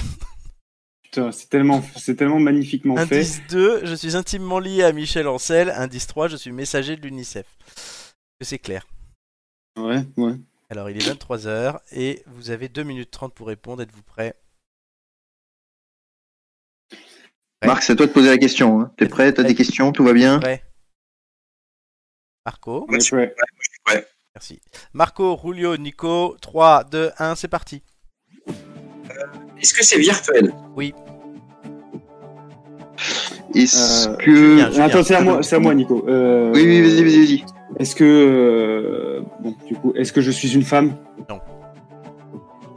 Putain, c'est tellement, c'est tellement magnifiquement fait. Indice 2, je suis intimement lié à Michel Ancel. Indice 3, je suis messager de l'UNICEF. Est-ce que c'est clair Ouais, ouais. Alors, il est 23h et vous avez 2 minutes 30 pour répondre. Êtes-vous prêts Ouais. Marc, c'est à toi de poser la question. Hein. T'es prêt? T'as des questions? Tout va bien? Prêt Marco? Ouais, je suis- Ouais. Merci. Marco, Julio, Nico, 3, 2, 1, c'est parti. Est-ce que c'est virtuel? Est-ce Euh, que. Julien, Julien. Attends, c'est à moi, c'est à moi, Nico. Euh, Oui, oui, vas-y, vas-y, vas-y. Est-ce que, euh, bon, du coup, est-ce que je suis une femme?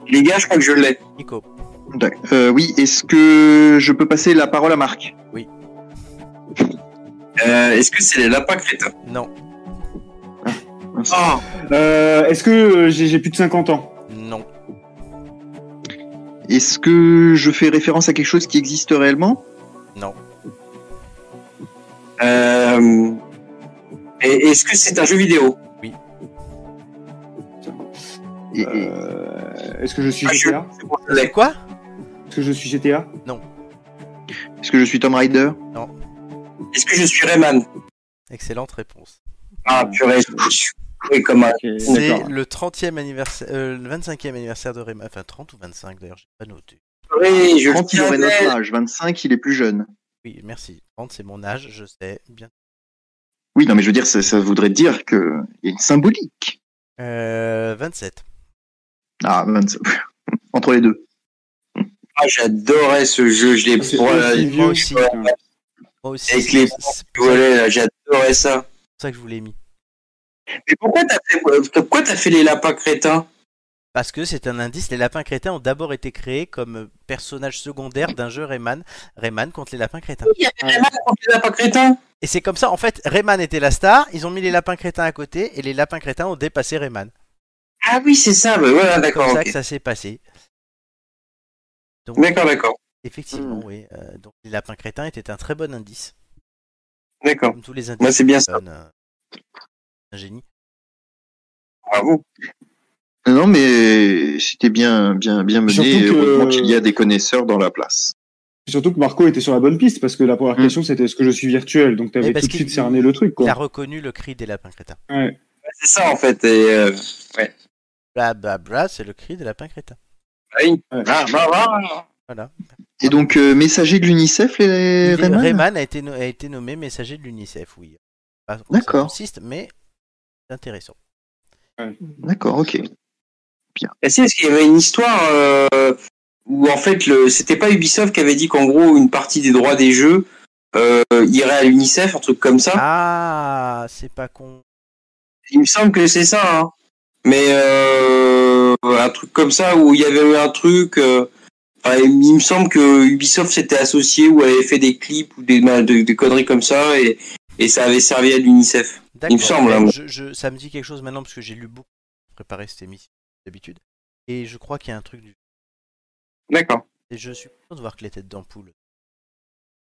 Les gars, je crois que je l'ai. Nico. Euh, oui, est-ce que je peux passer la parole à Marc? Euh, Est-ce que c'est les lapins crétins? Non, Ah, euh, Est-ce que euh, j'ai plus de 50 ans? Non, Est-ce que je fais référence à quelque chose qui existe réellement? Non, euh, Est-ce que c'est un jeu vidéo? Euh, Est-ce que je suis Ah, GTA c'est quoi? Est-ce que je suis GTA Est-ce que je suis Tom Rider Est-ce que je suis Rayman? Excellente réponse. Ah, purée, je suis oui, comme un... C'est le 30e anniversaire, euh, le 25e anniversaire de Rayman. Enfin, 30 ou 25 d'ailleurs, j'ai pas noté. Oui, je 30, il aurait notre âge. 25, il est plus jeune. Oui, merci. 30, c'est mon âge, je sais. Bien. Oui, non, mais je veux dire, ça, ça voudrait dire qu'il y a une symbolique. Euh, 27. Ah, 25. *laughs* Entre les deux. Ah, j'adorais ce jeu, je l'ai C'est voilà, aussi moi aussi. putain. Moi aussi. Avec c'est- les c'est c'est je j'adorais ça. pour ça que je vous l'ai mis. Mais pourquoi t'as fait, pourquoi t'as fait les lapins crétins? Parce que c'est un indice, les lapins crétins ont d'abord été créés comme personnages secondaires d'un jeu Rayman, Rayman contre les lapins crétins. Il y avait Rayman contre les lapins crétins Et c'est comme ça, en fait, Rayman était la star, ils ont mis les lapins crétins à côté, et les lapins crétins ont dépassé Rayman. Ah oui, c'est ça, bah voilà, C'est d'accord. comme ça que ça s'est passé. Donc, D'accord, d'accord. effectivement, oui. euh, donc, les lapins crétins étaient un très bon indice. D'accord. Comme tous les indices. Moi, c'est bien ça. Euh, Un génie. Bravo. Non, mais c'était bien, bien, bien mené. Heureusement qu'il y a des connaisseurs dans la place. Surtout que Marco était sur la bonne piste parce que la première Mm. question c'était est-ce que je suis virtuel? Donc Eh, t'avais parce tout de suite cerné le truc Il a quoi. reconnu le cri des lapins crétins. Ouais. C'est ça, en fait. Et, euh, Bla bla bla, c'est le cri des lapins crétins. oui. Ouais. Ah, bah, bah. Voilà. Et donc, euh, messager de l'UNICEF, les Rayman? Rayman a été, no- a été nommé messager de l'UNICEF, oui. D'accord. consiste, mais intéressant. D'accord, ok. Si, parce qu'il y avait une histoire euh, où en fait le c'était pas Ubisoft qui avait dit qu'en gros une partie des droits des jeux euh, irait à l'UNICEF, un truc comme ça? Ah, c'est pas con. Il me semble que c'est ça. Hein. Mais euh, un truc comme ça où il y avait eu un truc. euh, enfin, il me semble que Ubisoft s'était associé ou avait fait des clips ou des, des, des conneries comme ça et, et ça avait servi à l'UNICEF. D'accord. me semble, hein. Je- je- ça me dit quelque chose maintenant parce que j'ai lu beaucoup pour préparer cette émission d'habitude. Et je crois qu'il y a un truc du. D'accord. Et je suis content de voir que les têtes d'ampoule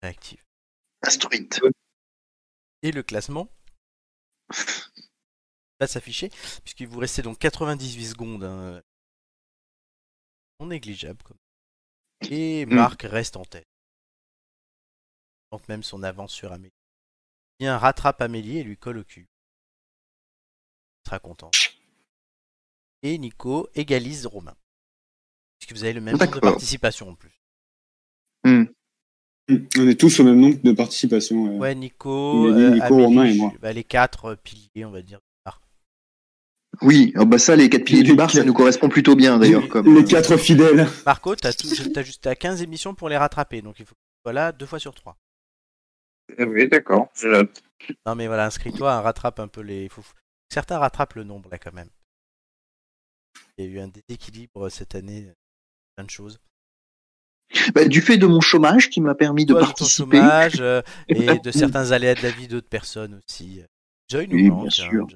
réactives. Asteroid. Et le classement va s'afficher, puisqu'il vous restait donc 98 secondes. hein. Non négligeable. Comme... Et Mm. Marc reste en tête. Donc même son avance sur Amélie. Bien rattrape Amélie et lui colle au cul. Il sera content. Et Nico égalise Romain. Puisque vous avez le même nombre de participation en plus. On est tous au même nombre de participation. ouais. Ouais, Nico, Amélie, euh, Nico, Amélie, Romain et moi. bah, les quatre euh, piliers, on va dire. Oui, ah bah ça, les quatre piliers du bar, ça nous correspond plutôt bien d'ailleurs. Comme, Les quatre fidèles. Marco, t'as tout- t'as juste à 15 émissions pour les rattraper, donc il faut que tu sois là deux fois sur trois. Oui, d'accord. Je note. Non mais voilà, inscris-toi, hein, rattrape un peu les. faut- Certains rattrapent le nombre là quand même. Il y a eu un déséquilibre cette année, plein de choses. Bah, du fait de mon chômage qui m'a permis de Toi, ton participer. chômage euh, *laughs* et de certains aléas de la vie d'autres personnes aussi. Joy nous Oui, manque. bien hein, sûr.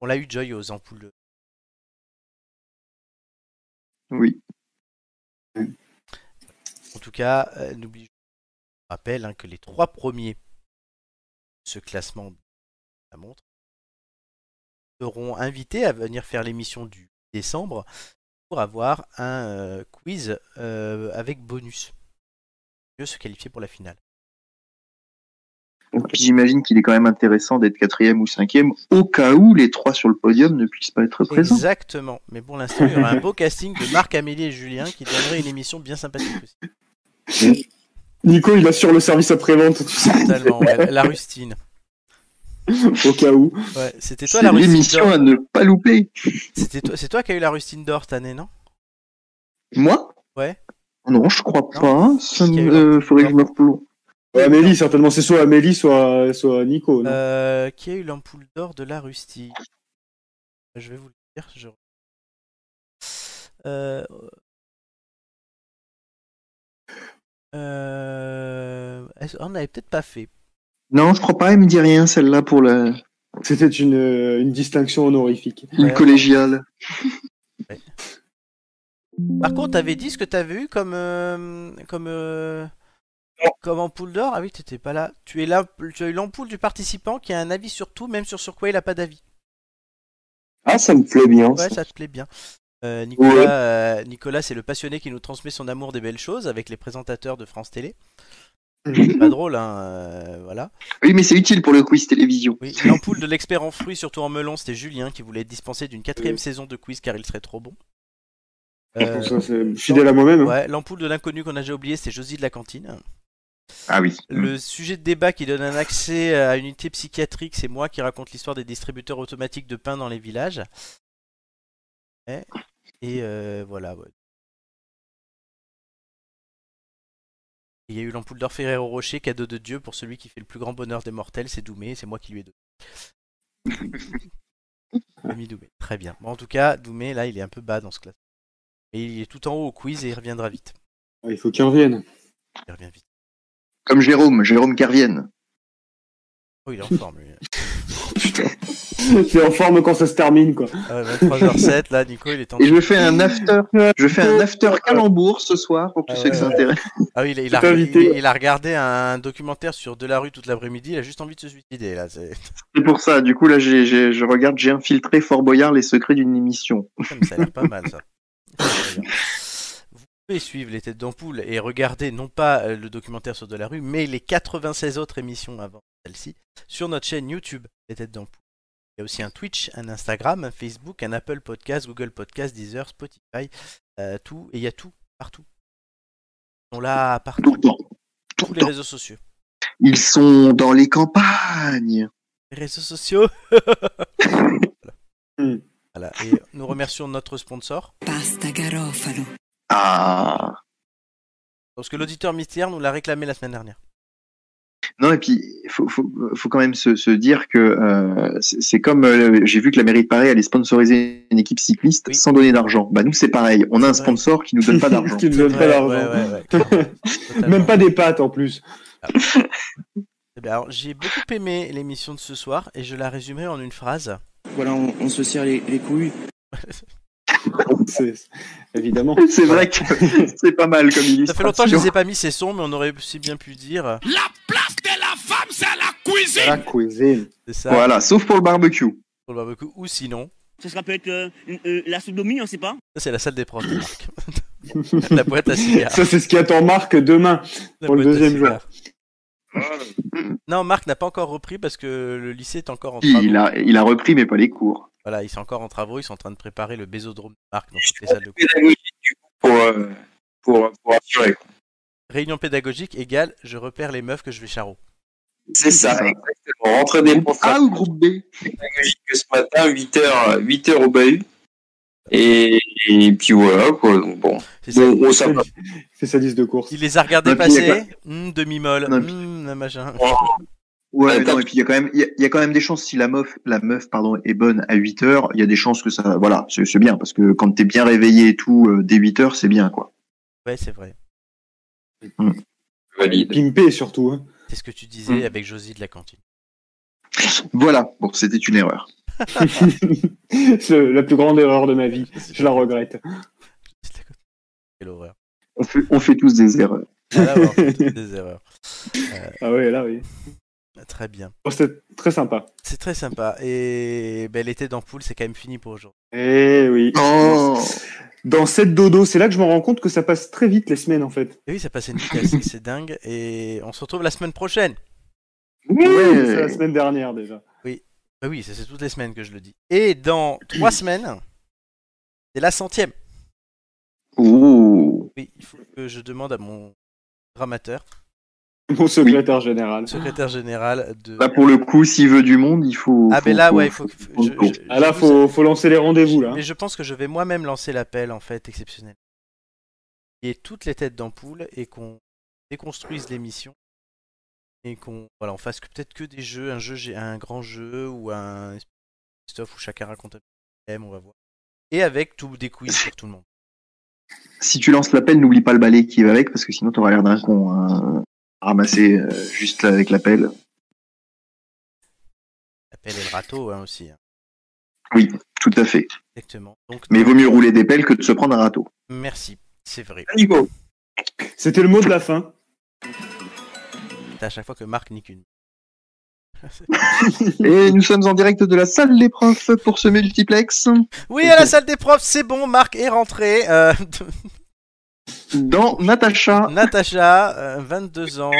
On l'a eu Joy aux ampoules. de- Oui. En tout cas, euh, n'oublie rappelle hein, que les trois premiers de ce classement de la montre seront invités à venir faire l'émission du décembre pour avoir un euh, quiz euh, avec bonus. Mieux se qualifier pour la finale. Donc, J'imagine qu'il est quand même intéressant d'être quatrième ou cinquième, au cas où les trois sur le podium ne puissent pas être présents. Exactement. Mais pour l'instant, il y aura un beau casting de Marc, Amélie et Julien qui donnerait une émission bien sympathique aussi. *laughs* Nico, il assure le service après-vente, tu sais, Totalement. ouais, La rustine. au cas où. Ouais, c'était toi la rustine l'émission à ne pas louper. C'était toi, c'est toi qui as eu la rustine d'or cette année, non? Moi? Ouais. Non, je crois Non. pas. Ça me... euh, faudrait que je me replonge. Ouais, Amélie, certainement, c'est soit Amélie, soit, soit Nico. non? Euh, qui a eu l'ampoule d'or de la rustine? Je vais vous le dire. Je... Euh... Euh... On n'avait peut-être pas fait. Non, je crois pas. Elle me dit rien, celle-là, pour la... C'était une, euh, une distinction honorifique. une Ouais. collégiale. *laughs* Par contre, t'avais dit ce que t'avais eu comme euh, comme euh, comme ampoule d'or? Ah oui, t'étais pas là. Tu es là. Tu as eu l'ampoule du participant qui a un avis sur tout, même sur sur quoi il a pas d'avis. Ah, ça me plaît bien. Ouais, ça. ça te plaît bien. Euh, Nicolas, euh, Nicolas, c'est le passionné qui nous transmet son amour des belles choses avec les présentateurs de France Télé. C'est pas drôle, hein. euh, voilà. Oui, mais c'est utile pour le quiz télévision. Oui, l'ampoule de l'expert en fruits, surtout en melon, c'était Julien qui voulait être dispensé d'une quatrième saison de quiz car il serait trop bon. Euh, ça, c'est fidèle à moi-même. hein. ouais, l'ampoule de l'inconnu qu'on a déjà oublié, c'était Josie de la cantine. Ah oui. Le sujet de débat qui donne un accès à une unité psychiatrique, c'est moi qui raconte l'histoire des distributeurs automatiques de pain dans les villages. Ouais. Et euh, voilà. ouais. Il y a eu l'ampoule d'or Ferrero Rocher, cadeau de Dieu pour celui qui fait le plus grand bonheur des mortels, c'est Doumé, c'est moi qui lui ai donné. *laughs* Ami Doumé, très bien. Bon, en tout cas, Doumé, là, il est un peu bas dans ce classement. Et il est tout en haut au quiz et il reviendra vite. Il faut qu'il revienne. Il revient vite. Comme Jérôme, Jérôme Kervienne. Oh, il est en forme, lui. *laughs* C'est *laughs* en forme quand ça se termine, quoi. Ah ouais, 23h07, là, Nico, il est en Et je fais un after, je fais un after calembour ce soir pour tous Ah ceux ouais, que ça ouais. intéresse. Ah oui, il a, il a- Tout invité. il- il a regardé un documentaire sur Delarue toute l'après-midi, il a juste envie de se suicider là. c'est- pour ça, du coup, là, j'ai, j'ai- je regarde, j'ai infiltré Fort Boyard les secrets d'une émission. Ça a l'air pas mal ça. Vous pouvez suivre les têtes d'ampoule et regarder non pas euh, le documentaire sur Delarue, mais les 96 autres émissions avant celle-ci sur notre chaîne YouTube, les têtes d'ampoule. Il y a aussi un Twitch, un Instagram, un Facebook, un Apple Podcast, Google Podcast, Deezer, Spotify, euh, tout, et il y a tout, partout. Ils sont là Tout partout, le temps. Tout tous le les temps. réseaux sociaux. Ils sont dans les campagnes. Les réseaux sociaux *laughs* Hmm. Voilà, et nous remercions notre sponsor. Pasta Garofalo. Ah. Parce que l'auditeur mystère nous l'a réclamé la semaine dernière. Non, et puis il faut, faut, faut quand même se, se dire que euh, c'est comme euh, j'ai vu que la mairie de Paris allait sponsoriser une équipe cycliste Oui. sans donner d'argent. Bah nous c'est pareil, on a un sponsor qui nous donne pas d'argent. *laughs* Qui ne donne pas d'argent. ouais, ouais. *laughs* Même pas des pâtes en plus. *laughs* Eh bien, alors, j'ai beaucoup aimé l'émission de ce soir et je la résumerai en une phrase. Voilà, on, on se serre les, les couilles. C'est- Évidemment. C'est vrai que c'est pas mal comme illustration. Ça fait longtemps que je les ai pas mis ces sons, mais on aurait aussi bien pu dire. À la cuisine. C'est ça. Voilà, sauf pour le barbecue. Pour le barbecue. Ou sinon, Ça sera peut-être euh, une- euh, la sodomie, on sait pas. ça c'est la salle des profs de Marc. *laughs* la boîte à cigares. Ça, c'est ce qui attend Marc demain. La pour le deuxième jour. Non, Marc n'a pas encore repris parce que le lycée est encore en travaux. il a, il a repris mais pas les cours. Voilà, ils sont encore en travaux, ils sont en train de préparer le bésodrome de Marc dans toutes les salles de cours. pour, euh, pour, pour assurer. Réunion pédagogique égale je repère les meufs que je vais charreau. C'est ça, exactement. Rentrée des profs A ou groupe B que ce matin, 8h, 8 heures au bahut. Et, et puis voilà, quoi. Donc bon, C'est bon sa liste de courses. Il les a regardés passer. Hum, demi-molle. Hum, machin. Ouais, Attends. non, et puis il y a quand même, il y a, il y a quand même des chances si la meuf, la meuf, pardon, est bonne à 8 heures, il y a des chances que ça, voilà, c'est bien parce que quand t'es bien réveillé et tout euh, dès 8 heures, c'est bien quoi. Ouais, c'est vrai. Valide. Pimpé surtout. hein. C'est ce que tu disais Hum. avec Josie de la cantine. Voilà, bon, c'était une erreur. *laughs* C'est la plus grande erreur de ma vie. Je la regrette. Quelle horreur. On fait, on fait tous des erreurs. Ah, là, ouais, on fait toutes des erreurs. *laughs* Ah ouais, là, oui. Très bien. Oh, C'était très sympa. C'est très sympa. Et ben, l'été d'ampoule, c'est quand même fini pour aujourd'hui. Eh oui. Oh, Dans cette dodo, c'est là que je me rends compte que ça passe très vite les semaines en fait. Et oui, ça passait une vitesse, c'est dingue. Et on se retrouve la semaine prochaine. C'est la semaine dernière déjà. Oui, ça c'est toutes les semaines que je le dis. Et dans trois semaines, c'est la centième. oh. Oui, il faut que je demande à mon dramateur, Mon secrétaire général. secrétaire général de. Là pour le coup, s'il veut du monde, il faut. ah faut- ben là, faut- ouais, il faut que. faut- je- faut- je- Ah là, faut, faut lancer les rendez-vous là. Mais je pense que je vais moi-même lancer l'appel en fait exceptionnel. Et toutes les têtes d'ampoule et qu'on déconstruise l'émission et qu'on voilà, on fasse que peut-être que des jeux, un jeu, un grand jeu ou un stuff où chacun raconte un thème, on va voir. Et avec tout des quiz pour tout le monde. Si tu lances l'appel, n'oublie pas le balai qui va avec parce que sinon t'auras l'air d'un con. Hein. Ramasser euh, juste avec l'appel. L'appel et le râteau hein, aussi. hein. Tout à fait. Exactement. Donc Mais vaut mieux rouler des pelles que de se prendre un râteau. merci, c'est vrai. Nico. C'était le mot de la fin. C'est à chaque fois que Marc nique une. *laughs* Et nous sommes en direct de la salle des profs pour ce multiplex. Oui, à la salle des profs, c'est bon, Marc est rentré. Euh, *laughs* Dans Natacha. Natacha, euh, 22 ans,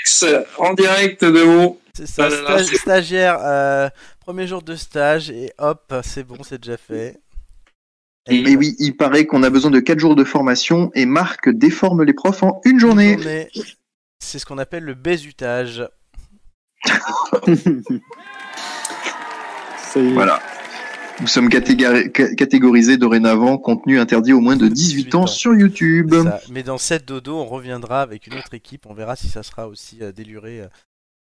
Ex, En direct de vous. C'est ça, stagiaire, euh, premier jour de stage, et hop, c'est bon, c'est déjà fait. Et Et oui, il paraît qu'on a besoin de 4 jours de formation et Marc déforme les profs en une journée. journée, C'est ce qu'on appelle le baisutage. *laughs* *laughs* Voilà. Nous sommes catégorisés dorénavant contenu interdit au moins de 18 ans sur YouTube. Mais dans cette dodo, on reviendra avec une autre équipe, on verra si ça sera aussi euh, déluré euh,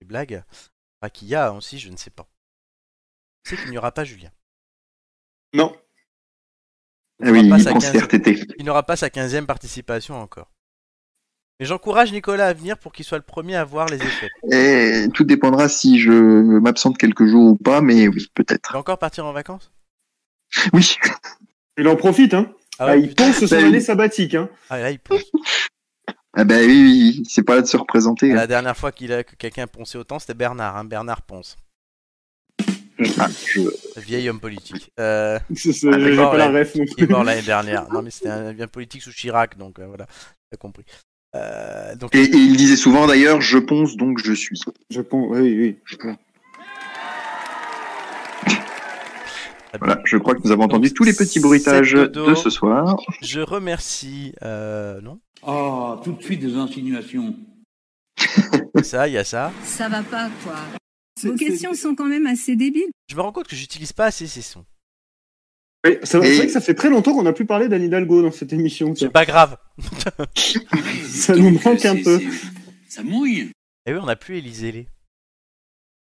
les blagues. Enfin, qu'il y a aussi, je ne sais pas. C'est qu'il n'y aura pas Julien. Non. Ah oui, il à prend 15. ses RTT. Il n'aura pas sa 15e participation encore. Mais j'encourage Nicolas à venir pour qu'il soit le premier à voir les effets. Et tout dépendra si je m'absente quelques jours ou pas, mais oui, Tu peut-être. vas encore partir en vacances? Oui, Il en profite, hein. Ah, Ah, ouais, il putain. pense son Bah, année sabbatique, hein. Ah, là, il ponce. ah bah oui, oui, c'est pas là de se représenter. La dernière fois qu'il a, que quelqu'un a poncé autant, c'était Bernard. Hein. Bernard Ponce. Ah, je- Vieil homme politique. Euh, *laughs* C'est- Ah, d'accord, pas la ref non est mort l'année *laughs* dernière. Non, mais c'était un bien politique sous Chirac, donc euh, voilà, t'as compris. Euh, donc, Et, et il disait souvent d'ailleurs, je ponce donc je suis. Je pense, oui, oui. très bien. Voilà, je crois que nous avons entendu tous les petits bruitages de ce soir. je remercie. Euh, non Ah, tout de suite des insinuations. Ça, il y a ça. Ça va pas, quoi. Vos questions sont quand même assez débiles. Je me rends compte que j'utilise pas assez ces sons. Oui, c'est vrai Et- que ça fait très longtemps qu'on n'a plus parlé d'Anne Hidalgo dans cette émission. C'est pas grave. *laughs* Ça nous manque un peu. Ça mouille. Et oui, on n'a plus Élysée les.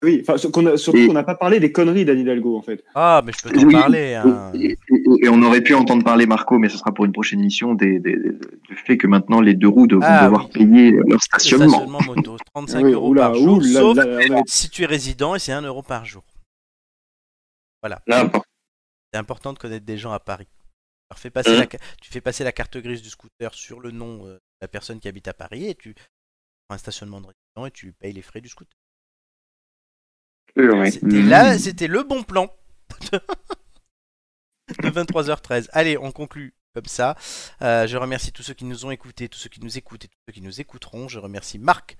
Oui, enfin, surtout qu'on n'a pas parlé des conneries d'Anne Hidalgo, en fait. Ah, mais je peux t'en Oui, parler. hein. Et, et- et on aurait pu entendre parler Marco, mais ce sera pour une prochaine émission, des, des- des- du fait que maintenant les deux roues vont Ah, devoir oui. payer leur Le stationnement. stationnement moto, *laughs* 35 Oui, euros oula, par jour, oula, sauf si tu es résident et c'est 1 euro par jour. N'importe. C'est important de connaître des gens à Paris. Alors, fais passer Hein la tu fais passer la carte grise du scooter sur le nom euh, de la personne qui habite à Paris et tu prends un stationnement de résident et tu lui payes les frais du scooter. Ouais. C'était là, c'était le bon plan *laughs* de 23h13. Allez, on conclut comme ça. Euh, je remercie tous ceux qui nous ont écoutés, tous ceux qui nous écoutent et tous ceux qui nous écouteront. Je remercie Marc,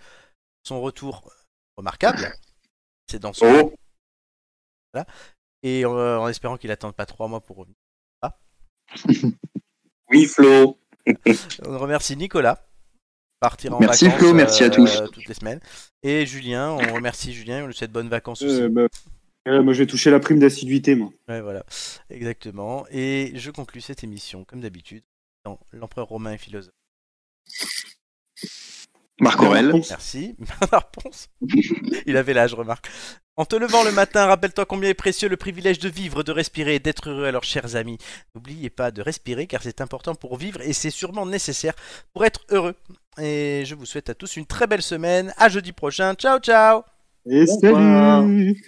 son retour remarquable. C'est dans son Oh, et euh, en espérant qu'il attende pas trois mois pour revenir. *laughs* oui, Flo. *laughs* On remercie Nicolas. Partir en Merci vacances Flo, merci à euh, tous. toutes les semaines. Et Julien, on remercie Julien, on lui souhaite bonnes vacances aussi. Bah, euh, moi, je vais toucher la prime d'assiduité, moi. Ouais, voilà, exactement. Et je conclus cette émission, comme d'habitude, dans L'Empereur romain et philosophe. Marc Aurel. Merci. *laughs* Bernard Ponce. Il avait l'âge, remarque. En te levant le matin, rappelle-toi combien est précieux le privilège de vivre, de respirer et d'être heureux. Alors, chers amis, n'oubliez pas de respirer car c'est important pour vivre et c'est sûrement nécessaire pour être heureux. Et je vous souhaite à tous une très belle semaine. À jeudi prochain. Ciao, ciao. Et salut